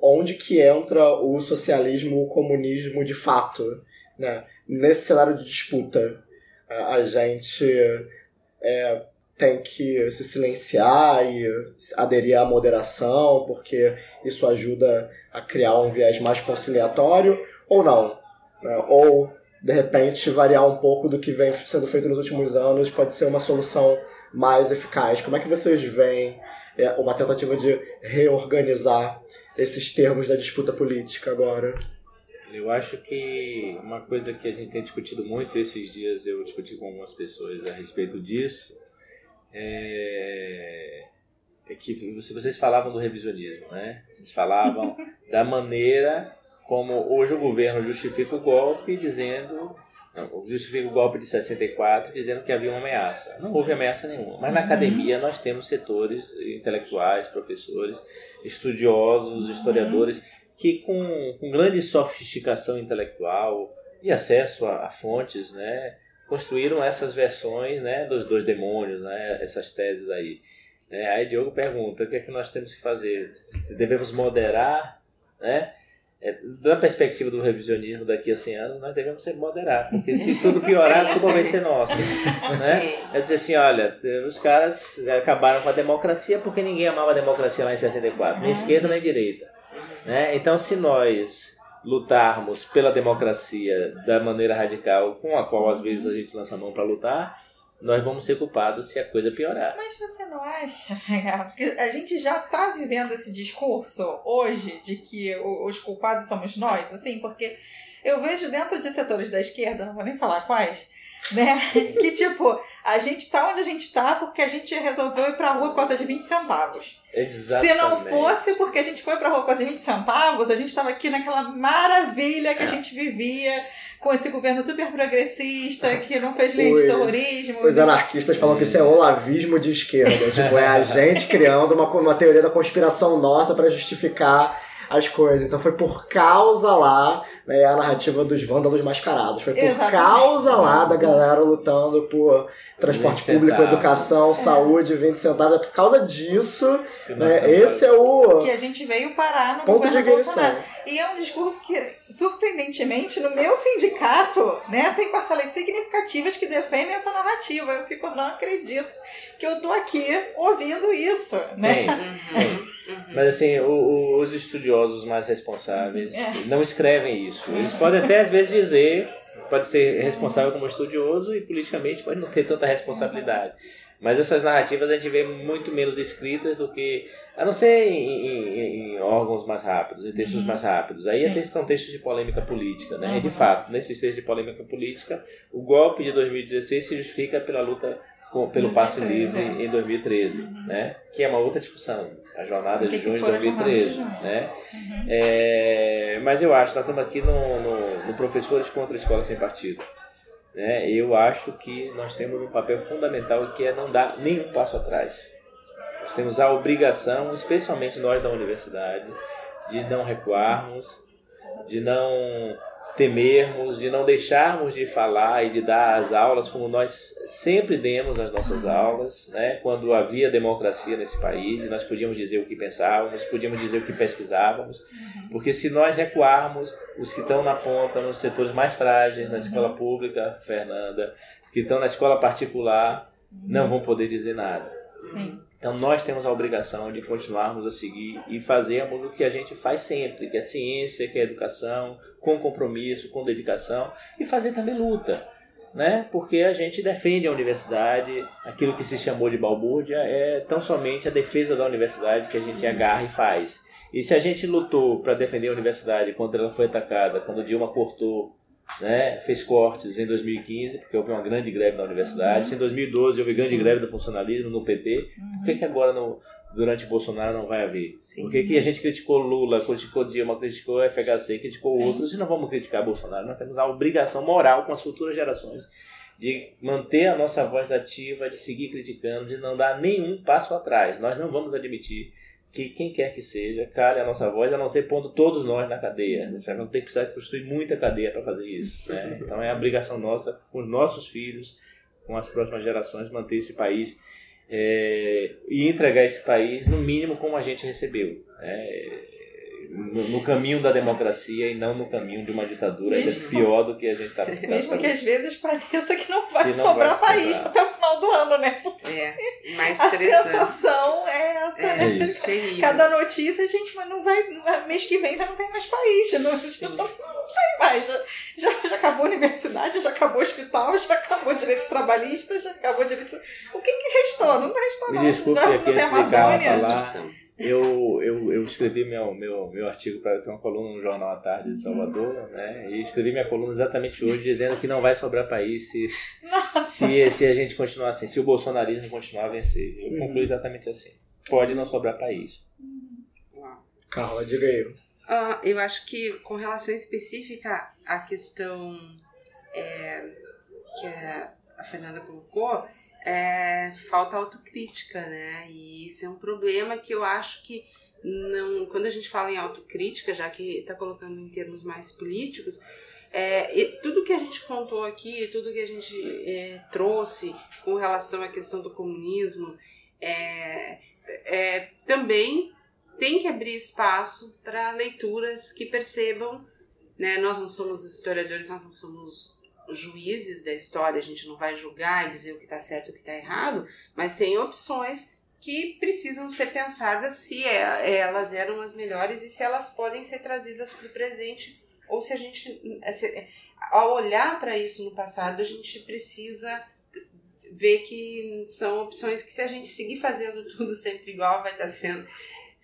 Speaker 1: onde que entra o socialismo, o comunismo de fato? Né? Nesse cenário de disputa, a gente é, tem que se silenciar e aderir à moderação, porque isso ajuda a criar um viés mais conciliatório, ou não. Né? Ou, de repente, variar um pouco do que vem sendo feito nos últimos anos pode ser uma solução mais eficaz. Como é que vocês veem é, uma tentativa de reorganizar esses termos da disputa política agora?
Speaker 3: Eu acho que uma coisa que a gente tem discutido muito esses dias, eu discuti com algumas pessoas a respeito disso, é, é que vocês falavam do revisionismo, né? Vocês falavam da maneira como hoje o governo justifica o golpe dizendo justifica o golpe de 64 dizendo que havia uma ameaça. Não houve ameaça nenhuma. Mas na uhum. academia nós temos setores intelectuais, professores, estudiosos, historiadores que com, com grande sofisticação intelectual e acesso a, a fontes, né, construíram essas versões né, dos dois demônios, né, essas teses aí. É, aí Diogo pergunta, o que é que nós temos que fazer? Devemos moderar, né? É, da perspectiva do revisionismo daqui a 100 anos, nós devemos ser moderar, porque se tudo piorar, tudo vai ser nosso. Né? É dizer assim, olha, os caras acabaram com a democracia porque ninguém amava a democracia lá em 64, nem esquerda nem direita. Né? Então, se nós lutarmos pela democracia da maneira radical com a qual às vezes a gente lança a mão para lutar, nós vamos ser culpados se a coisa piorar.
Speaker 4: Mas você não acha, Renato, que a gente já está vivendo esse discurso hoje de que os culpados somos nós, assim, porque eu vejo dentro de setores da esquerda, não vou nem falar quais, né? Que tipo, a gente tá onde a gente tá porque a gente resolveu ir pra rua por causa de 20 centavos.
Speaker 3: Exatamente.
Speaker 4: Se não fosse porque a gente foi pra rua por causa de 20 centavos, a gente tava aqui naquela maravilha que a gente vivia com esse governo super progressista que não fez lei de terrorismo.
Speaker 1: Os anarquistas falam que isso é olavismo de esquerda. tipo, é a gente criando uma, uma teoria da conspiração nossa para justificar as coisas. Então foi por causa lá né, a narrativa dos vândalos mascarados. Foi por Exatamente. causa lá da galera lutando por transporte público, educação, é. saúde, 20 centavos. É por causa disso, né, esse é o.
Speaker 4: Que a gente veio parar no
Speaker 1: ponto de ignição.
Speaker 4: E é um discurso que, surpreendentemente, no meu sindicato, né, tem parcelas significativas que defendem essa narrativa. Eu fico, não acredito que eu tô aqui ouvindo isso, né?
Speaker 3: Uhum. Uhum. Mas assim, o, o, os estudiosos mais responsáveis é. não escrevem isso. Eles podem até às vezes dizer, pode ser responsável como estudioso e politicamente pode não ter tanta responsabilidade. Mas essas narrativas a gente vê muito menos escritas do que. A não ser em, em, em órgãos mais rápidos, em textos uhum. mais rápidos. Aí Sim. são textos de polêmica política, né? Uhum. E de fato, nesses textos de polêmica política, o golpe de 2016 se justifica pela luta com, pelo passe livre é. em 2013, uhum. né? Que é uma outra discussão, a jornada de junho de 2013, de junho? né? Uhum. É, mas eu acho, nós estamos aqui no, no, no Professores contra a Escola Sem Partido. Né? Eu acho que nós temos um papel fundamental que é não dar nenhum passo atrás. Nós temos a obrigação, especialmente nós da universidade, de não recuarmos, de não temermos, de não deixarmos de falar e de dar as aulas como nós sempre demos as nossas aulas, né? quando havia democracia nesse país e nós podíamos dizer o que pensávamos, podíamos dizer o que pesquisávamos, porque se nós recuarmos, os que estão na ponta, nos setores mais frágeis, na escola pública, Fernanda, que estão na escola particular, não vão poder dizer nada.
Speaker 4: Sim.
Speaker 3: Então nós temos a obrigação de continuarmos a seguir e fazermos o que a gente faz sempre, que é ciência, que é educação, com compromisso, com dedicação e fazer também luta, né? Porque a gente defende a universidade, aquilo que se chamou de balbúrdia é tão somente a defesa da universidade que a gente agarra e faz. E se a gente lutou para defender a universidade quando ela foi atacada, quando Dilma cortou né, fez cortes em 2015, porque houve uma grande greve na universidade. Se em 2012 houve grande
Speaker 2: Sim.
Speaker 3: greve do funcionalismo no PT, por que, que agora, no, durante Bolsonaro, não vai haver?
Speaker 2: Sim.
Speaker 3: Por que, que a gente criticou Lula, criticou Dilma, criticou FHC, criticou
Speaker 2: Sim.
Speaker 3: outros e não vamos criticar Bolsonaro? Nós temos a obrigação moral com as futuras gerações de manter a nossa voz ativa, de seguir criticando, de não dar nenhum passo atrás. Nós não vamos admitir que quem quer que seja cale a nossa voz, a não ser pondo todos nós na cadeia. A gente vai ter que precisar construir muita cadeia para fazer isso. Né? Então é a obrigação nossa com os nossos filhos, com as próximas gerações, manter esse país é, e entregar esse país no mínimo como a gente recebeu. né? No, no caminho da democracia e não no caminho de uma ditadura ainda
Speaker 4: Mesmo-
Speaker 3: pior do que a gente está
Speaker 4: Mesmo que às vezes pareça que não vai
Speaker 3: Que não
Speaker 4: sobrar
Speaker 3: vai
Speaker 4: país
Speaker 3: sobrar.
Speaker 4: até o final do ano, né?
Speaker 2: É, mais
Speaker 4: A sensação é essa,
Speaker 2: É,
Speaker 4: né?
Speaker 3: isso.
Speaker 2: terrível.
Speaker 4: Cada notícia, gente, mas não vai. Mês que vem já não tem mais país. já Não, já não tem mais. Já, já, já acabou a universidade, já acabou o hospital, já acabou o direito trabalhista, já acabou o direito. O que, que restou? Não restou,
Speaker 3: Me
Speaker 4: não.
Speaker 3: desculpe
Speaker 4: não,
Speaker 3: aqui
Speaker 4: não tem Amazônia.
Speaker 3: falar. Eu, eu, eu escrevi meu, meu, meu artigo para ter uma coluna no Jornal à Tarde
Speaker 4: Uhum.
Speaker 3: de Salvador, né? E escrevi minha coluna exatamente hoje, dizendo que não vai sobrar país se, se, se a gente continuar assim, se o bolsonarismo continuar a vencer. Eu
Speaker 1: Uhum.
Speaker 3: concluo exatamente assim. Pode não sobrar país.
Speaker 2: Uau.
Speaker 1: Carla, diga aí.
Speaker 2: Ah, eu acho que com relação específica à questão é, que a Fernanda colocou, é, falta autocrítica, né? E isso é um problema que eu acho que não, quando a gente fala em autocrítica, já que está colocando em termos mais políticos, é, tudo que a gente contou aqui, tudo que a gente é, trouxe com relação à questão do comunismo, é, é, também tem que abrir espaço para leituras que percebam, né? Nós não somos historiadores, nós não somos juízes da história, a gente não vai julgar e dizer o que está certo e o que está errado, mas tem opções que precisam ser pensadas se é- elas eram as melhores e se elas podem ser trazidas para o presente ou se a gente, se- ao olhar para isso no passado, a gente precisa ver que são opções que se a gente seguir fazendo tudo sempre igual, vai estar sendo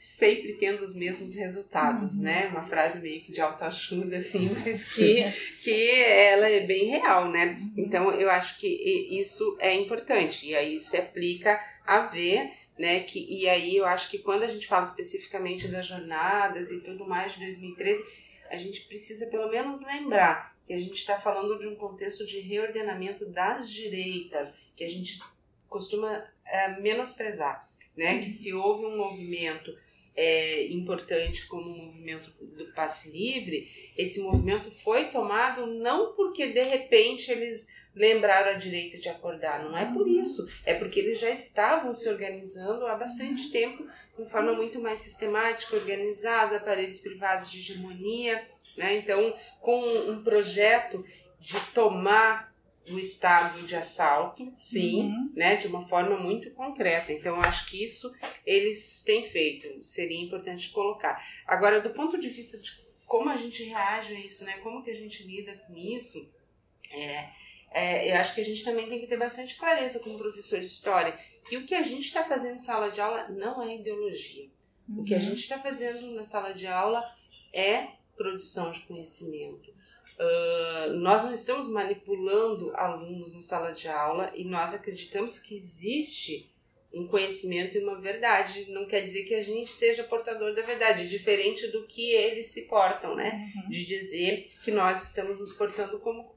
Speaker 2: sempre tendo os mesmos resultados,
Speaker 4: Uhum.
Speaker 2: né? Uma frase meio que de autoajuda, assim, mas que, que ela é bem real, né? Então, eu acho que isso é importante, e aí isso se aplica a ver, né? Que, e aí eu acho que quando a gente fala especificamente das jornadas e tudo mais de 2013, a gente precisa pelo menos lembrar que a gente está falando de um contexto de reordenamento das direitas, que a gente costuma eh, menosprezar, né? Que se houve um movimento é, importante como o movimento do passe livre, esse movimento foi tomado não porque de repente eles lembraram a direita de acordar, não é por isso, é porque eles já estavam se organizando há bastante tempo de forma muito mais sistemática, organizada, aparelhos privados de hegemonia, né? Então, com um projeto de tomar o estado de assalto, sim,
Speaker 4: Uhum.
Speaker 2: né, de uma forma muito concreta. Então, eu acho que isso eles têm feito, seria importante colocar. Agora, do ponto de vista de como a gente reage a isso, né, como que a gente lida com isso, é, é, eu acho que a gente também tem que ter bastante clareza como professor de história, que o que a gente está fazendo em sala de aula não é ideologia. O que a
Speaker 4: Uhum.
Speaker 2: gente está fazendo na sala de aula é produção de conhecimento. Ah, nós não estamos manipulando alunos na sala de aula e nós acreditamos que existe um conhecimento e uma verdade. Não quer dizer que a gente seja portador da verdade, diferente do que eles se portam, né?
Speaker 4: Uhum.
Speaker 2: De dizer que nós estamos nos portando como,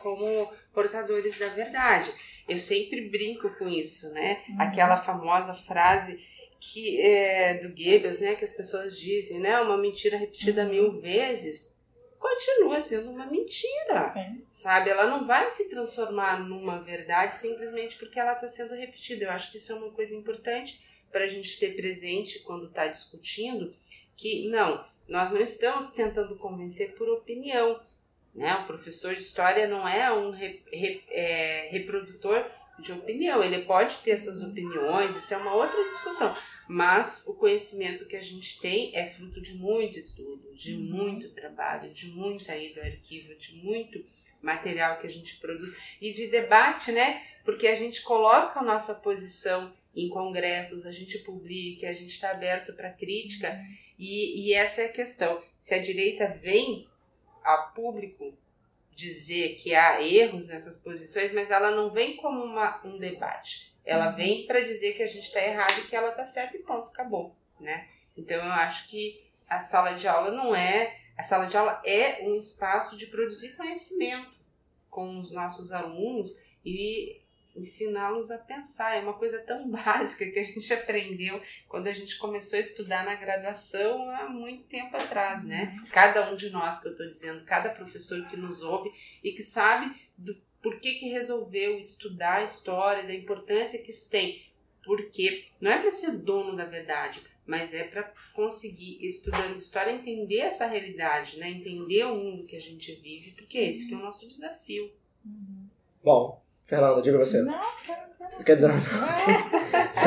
Speaker 2: como portadores da verdade. Eu sempre brinco com isso, né?
Speaker 4: Uhum.
Speaker 2: Aquela famosa frase que é do Goebbels, né, que as pessoas dizem, né, uma mentira repetida
Speaker 4: Uhum.
Speaker 2: mil vezes continua sendo uma mentira.
Speaker 4: Sim.
Speaker 2: Sabe? Ela não vai se transformar numa verdade simplesmente porque ela está sendo repetida. Eu acho que isso é uma coisa importante para a gente ter presente quando está discutindo que não, nós não estamos tentando convencer por opinião. Né? O professor de história não é um re, re, é, reprodutor de opinião. Ele pode ter suas opiniões, isso é uma outra discussão. Mas o conhecimento que a gente tem é fruto de muito estudo, de
Speaker 4: Uhum.
Speaker 2: muito trabalho, de muita ida ao arquivo, de muito material que a gente produz e de debate, né? Porque a gente coloca a nossa posição em congressos, a gente publica, a gente está aberto para crítica e, e essa é a questão. Se a direita vem a público dizer que há erros nessas posições, mas ela não vem como uma, um debate. Ela
Speaker 4: Uhum.
Speaker 2: vem para dizer que a gente está errado e que ela está certa e pronto, acabou, né? Então eu acho que a sala de aula não é, a sala de aula é um espaço de produzir conhecimento com os nossos alunos e ensiná-los a pensar. É uma coisa tão básica que a gente aprendeu quando a gente começou a estudar na graduação há muito tempo atrás, né? Cada um de nós que eu estou dizendo, cada professor que nos ouve e que sabe do por que, que resolveu estudar a história, da importância que isso tem. Porque não é para ser dono da verdade, mas é para conseguir, estudando história, entender essa realidade, né? Entender o mundo que a gente vive, porque esse que é o nosso desafio.
Speaker 4: Uhum.
Speaker 1: Bom, Fernanda, diga você.
Speaker 4: Não, quero dizer
Speaker 1: Não quer dizer nada.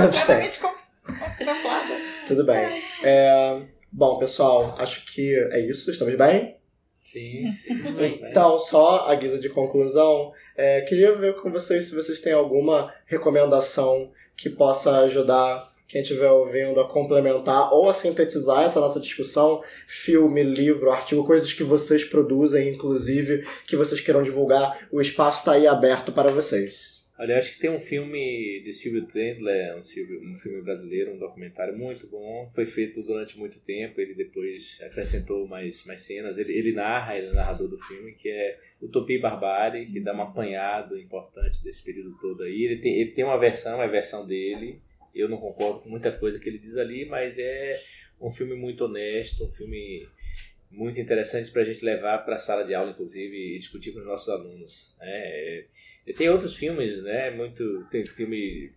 Speaker 1: abstém.
Speaker 4: Completamente contemplada.
Speaker 1: Tudo bem. É, bom, pessoal, acho que é isso. Estamos bem?
Speaker 3: Sim, sim.
Speaker 1: Então, só a guisa de conclusão, é, queria ver com vocês se vocês têm alguma recomendação que possa ajudar quem estiver ouvindo a complementar ou a sintetizar essa nossa discussão, filme, livro, artigo, coisas que vocês produzem, inclusive, que vocês queiram divulgar, o espaço está aí aberto para vocês.
Speaker 3: Eu acho que tem um filme de Silvio Tendler, um, um filme brasileiro, um documentário muito bom. Foi feito durante muito tempo, ele depois acrescentou mais, mais cenas. Ele, ele narra, ele é narrador do filme, que é Utopia e Barbárie, que dá um apanhado importante desse período todo aí. Ele tem, ele tem uma versão, é a versão dele. Eu não concordo com muita coisa que ele diz ali, mas é um filme muito honesto, um filme muito interessante para a gente levar para a sala de aula, inclusive, e discutir com os nossos alunos. E tem outros filmes, né? Muito tem filme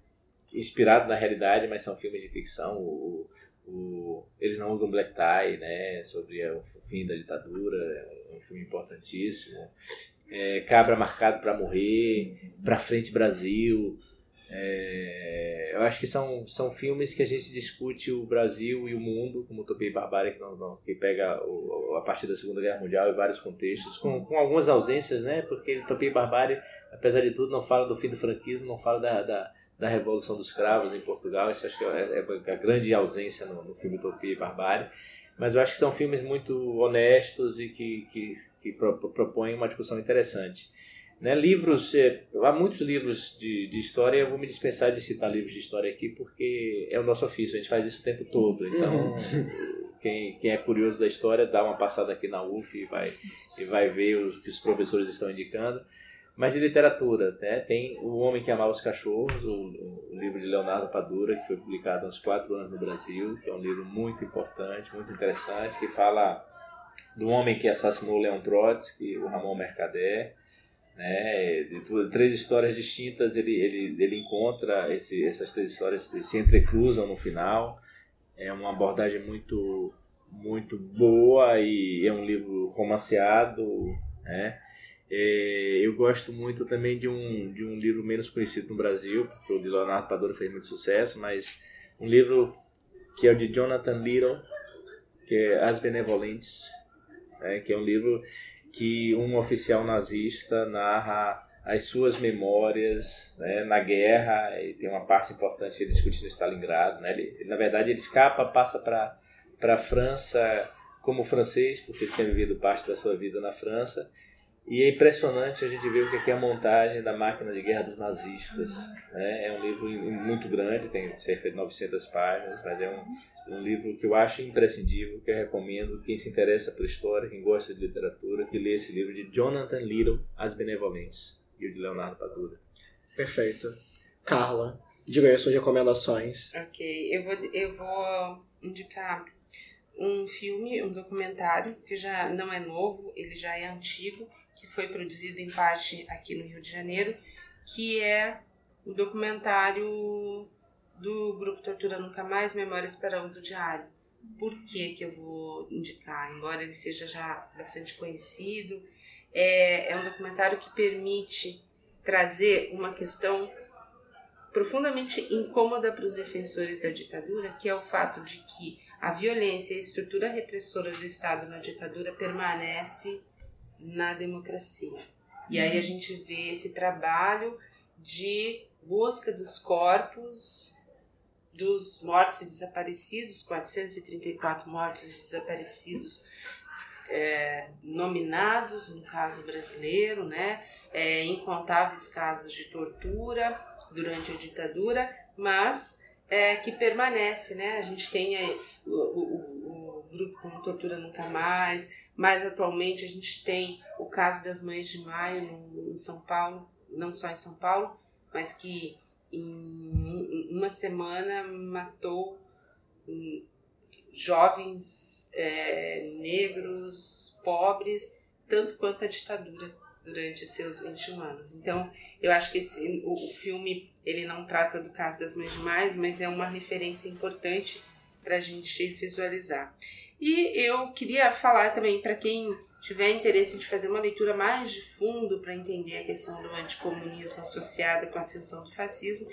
Speaker 3: inspirado na realidade, mas são filmes de ficção. O, o- eles não usam black tie, né? Sobre o fim da ditadura, é um filme importantíssimo. É, Cabra marcado para morrer, para frente Brasil. É, eu acho que são, são filmes que a gente discute o Brasil e o mundo, como Utopia e Barbárie, que, não, não- que pega o- a partir da Segunda Guerra Mundial em vários contextos, com, com algumas ausências, né? Porque Utopia e Barbárie, apesar de tudo, não fala do fim do franquismo, não fala da, da, da Revolução dos Cravos em Portugal. Isso acho que é, é a grande ausência no, no filme Utopia e Barbárie. Mas eu acho que são filmes muito honestos e que, que, que pro- propõem uma discussão interessante. Né, livros, é, há muitos livros de, de história, eu vou me dispensar de citar livros de história aqui, porque é o nosso ofício, a gente faz isso o tempo todo. Então, quem, quem é curioso da história, dá uma passada aqui na UF e vai, e vai ver o que os professores estão indicando. Mas de literatura, né? tem O Homem que Amava os Cachorros, o, o livro de Leonardo Padura, que foi publicado há uns quatro anos no Brasil, que é um livro muito importante, muito interessante, que fala do homem que assassinou Leon Trotsky, o Ramon Mercader, né? De três histórias distintas ele, ele, ele encontra esse, essas três histórias se entrecruzam no final é uma abordagem muito muito boa e é um livro romanceado né? É, eu gosto muito também de um, de um livro menos conhecido no Brasil porque o de Leonardo Padura fez muito sucesso mas um livro que é o de Jonathan Little que é As Benevolentes né? que é um livro que um oficial nazista narra as suas memórias né, na guerra e tem uma parte importante ele discute no Stalingrado né? ele, na verdade ele escapa passa para para a França como francês porque ele tinha vivido parte da sua vida na França e é impressionante a gente ver o que é a montagem da máquina de guerra dos nazistas né? é um livro muito grande tem cerca de 900 páginas mas é um um livro que eu acho imprescindível, que eu recomendo quem se interessa por história, quem gosta de literatura, que lê esse livro de Jonathan Little, As Benevolentes, e o de Leonardo Padura.
Speaker 1: Perfeito. Carla, diga aí as suas recomendações.
Speaker 2: Ok, eu vou, eu vou indicar um filme, um documentário, que já não é novo, ele já é antigo, que foi produzido em parte aqui no Rio de Janeiro, que é o documentário do Grupo Tortura Nunca Mais, Memórias para Uso Diário. Por que que eu vou indicar? Embora ele seja já bastante conhecido, é, é um documentário que permite trazer uma questão profundamente incômoda para os defensores da ditadura, que é o fato de que a violência e a estrutura repressora do Estado na ditadura permanece na democracia. E aí a uhum. gente vê esse trabalho de busca dos corpos dos mortos e desaparecidos, 434 mortos e desaparecidos é, nominados, no caso brasileiro, né? É, incontáveis casos de tortura durante a ditadura, mas é, que permanece, né? A gente tem o, o grupo como Tortura Nunca Mais, mais atualmente a gente tem o caso das Mães de Maio no, em São Paulo, não só em São Paulo, mas que em uma semana matou hum, jovens é, negros, pobres, tanto quanto a ditadura durante seus 21 anos. Então, eu acho que esse, o, o, filme ele não trata do caso das mães de mais, mas é uma referência importante para a gente visualizar. E eu queria falar também para quem tiver interesse de fazer uma leitura mais de fundo para entender a questão do anticomunismo associada com a ascensão do fascismo,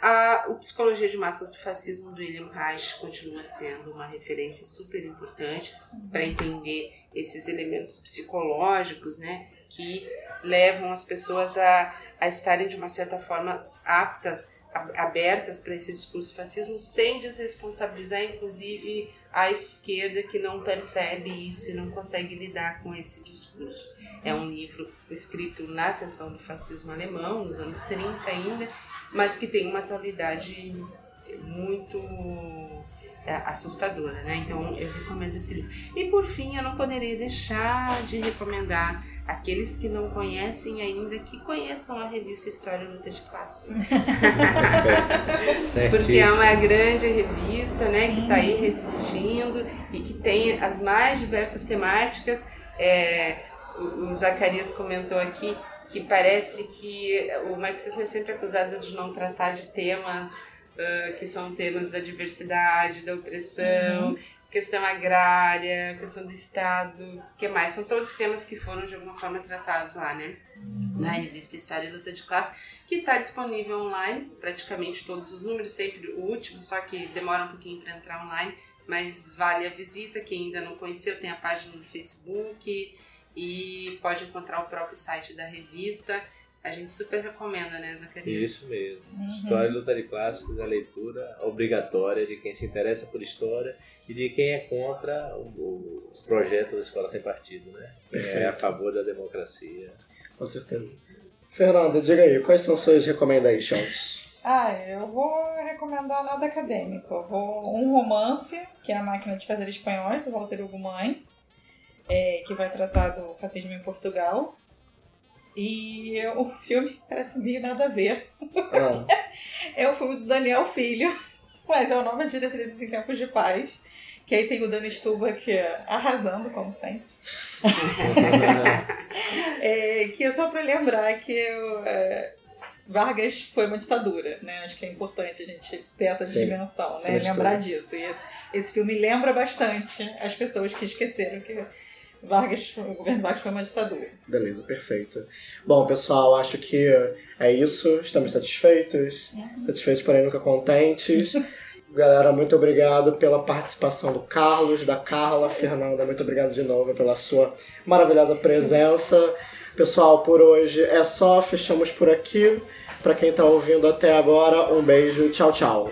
Speaker 2: a, o Psicologia de Massas do Fascismo do William Reich continua sendo uma referência super importante para entender esses elementos psicológicos, né, que levam as pessoas a, a estarem de uma certa forma aptas, abertas para esse discurso fascismo, sem desresponsabilizar, inclusive, a esquerda que não percebe isso e não consegue lidar com esse discurso. É um livro escrito na seção do fascismo alemão, nos anos 30 ainda, mas que tem uma atualidade muito é, assustadora, né? Então eu recomendo esse livro. E por fim, eu não poderia deixar de recomendar aqueles que não conhecem ainda que conheçam a revista História Luta de Classe. Porque é uma grande revista, né, que está aí resistindo e que tem as mais diversas temáticas. É, o Zacarias comentou aqui que parece que o marxismo é sempre acusado de não tratar de temas uh, que são temas da diversidade, da opressão, uhum. Questão agrária, questão do Estado, o que mais? São todos temas que foram de alguma forma tratados lá, né? Uhum. Na revista História e Luta de Classe, que está disponível online, praticamente todos os números, sempre o último, só que demora um pouquinho para entrar online, mas vale a visita. Quem ainda não conheceu, tem a página no Facebook e pode encontrar o próprio site da revista. A gente super recomenda, né, Zacarias?
Speaker 3: Isso mesmo. Uhum. História e luta de clássicos é a leitura obrigatória de quem se interessa por história e de quem é contra o, o projeto da Escola Sem Partido, né? Perfeito. É a favor da democracia.
Speaker 1: Com certeza. Fernanda, diga aí, quais são suas recommendations?
Speaker 4: Ah, eu vou recomendar nada acadêmico. Eu vou um romance, que é A Máquina de Fazer Espanhóis, do Walter Hugo Mãe é, que vai tratar do fascismo em Portugal. E o filme parece meio nada a ver. Ah. é o filme do Daniel Filho, mas é o nome de Diretrizes em Tempos de Paz. Que aí tem o Dani Stubach arrasando, como sempre. é, que é só para lembrar que eu, é, Vargas foi uma ditadura, né? Acho que é importante a gente ter essa Sim. dimensão, né? Lembrar disso. E esse, esse filme lembra bastante as pessoas que esqueceram que Vargas, o governo Vargas foi uma ditadura.
Speaker 1: Beleza, perfeito. Bom, pessoal, acho que é isso. Estamos satisfeitos. Uhum. Satisfeitos, porém nunca contentes. Galera, muito obrigado pela participação do Carlos, da Carla, Fernanda, muito obrigado de novo pela sua maravilhosa presença. Pessoal, por hoje é só, fechamos por aqui. Para quem está ouvindo até agora, um beijo, tchau, tchau.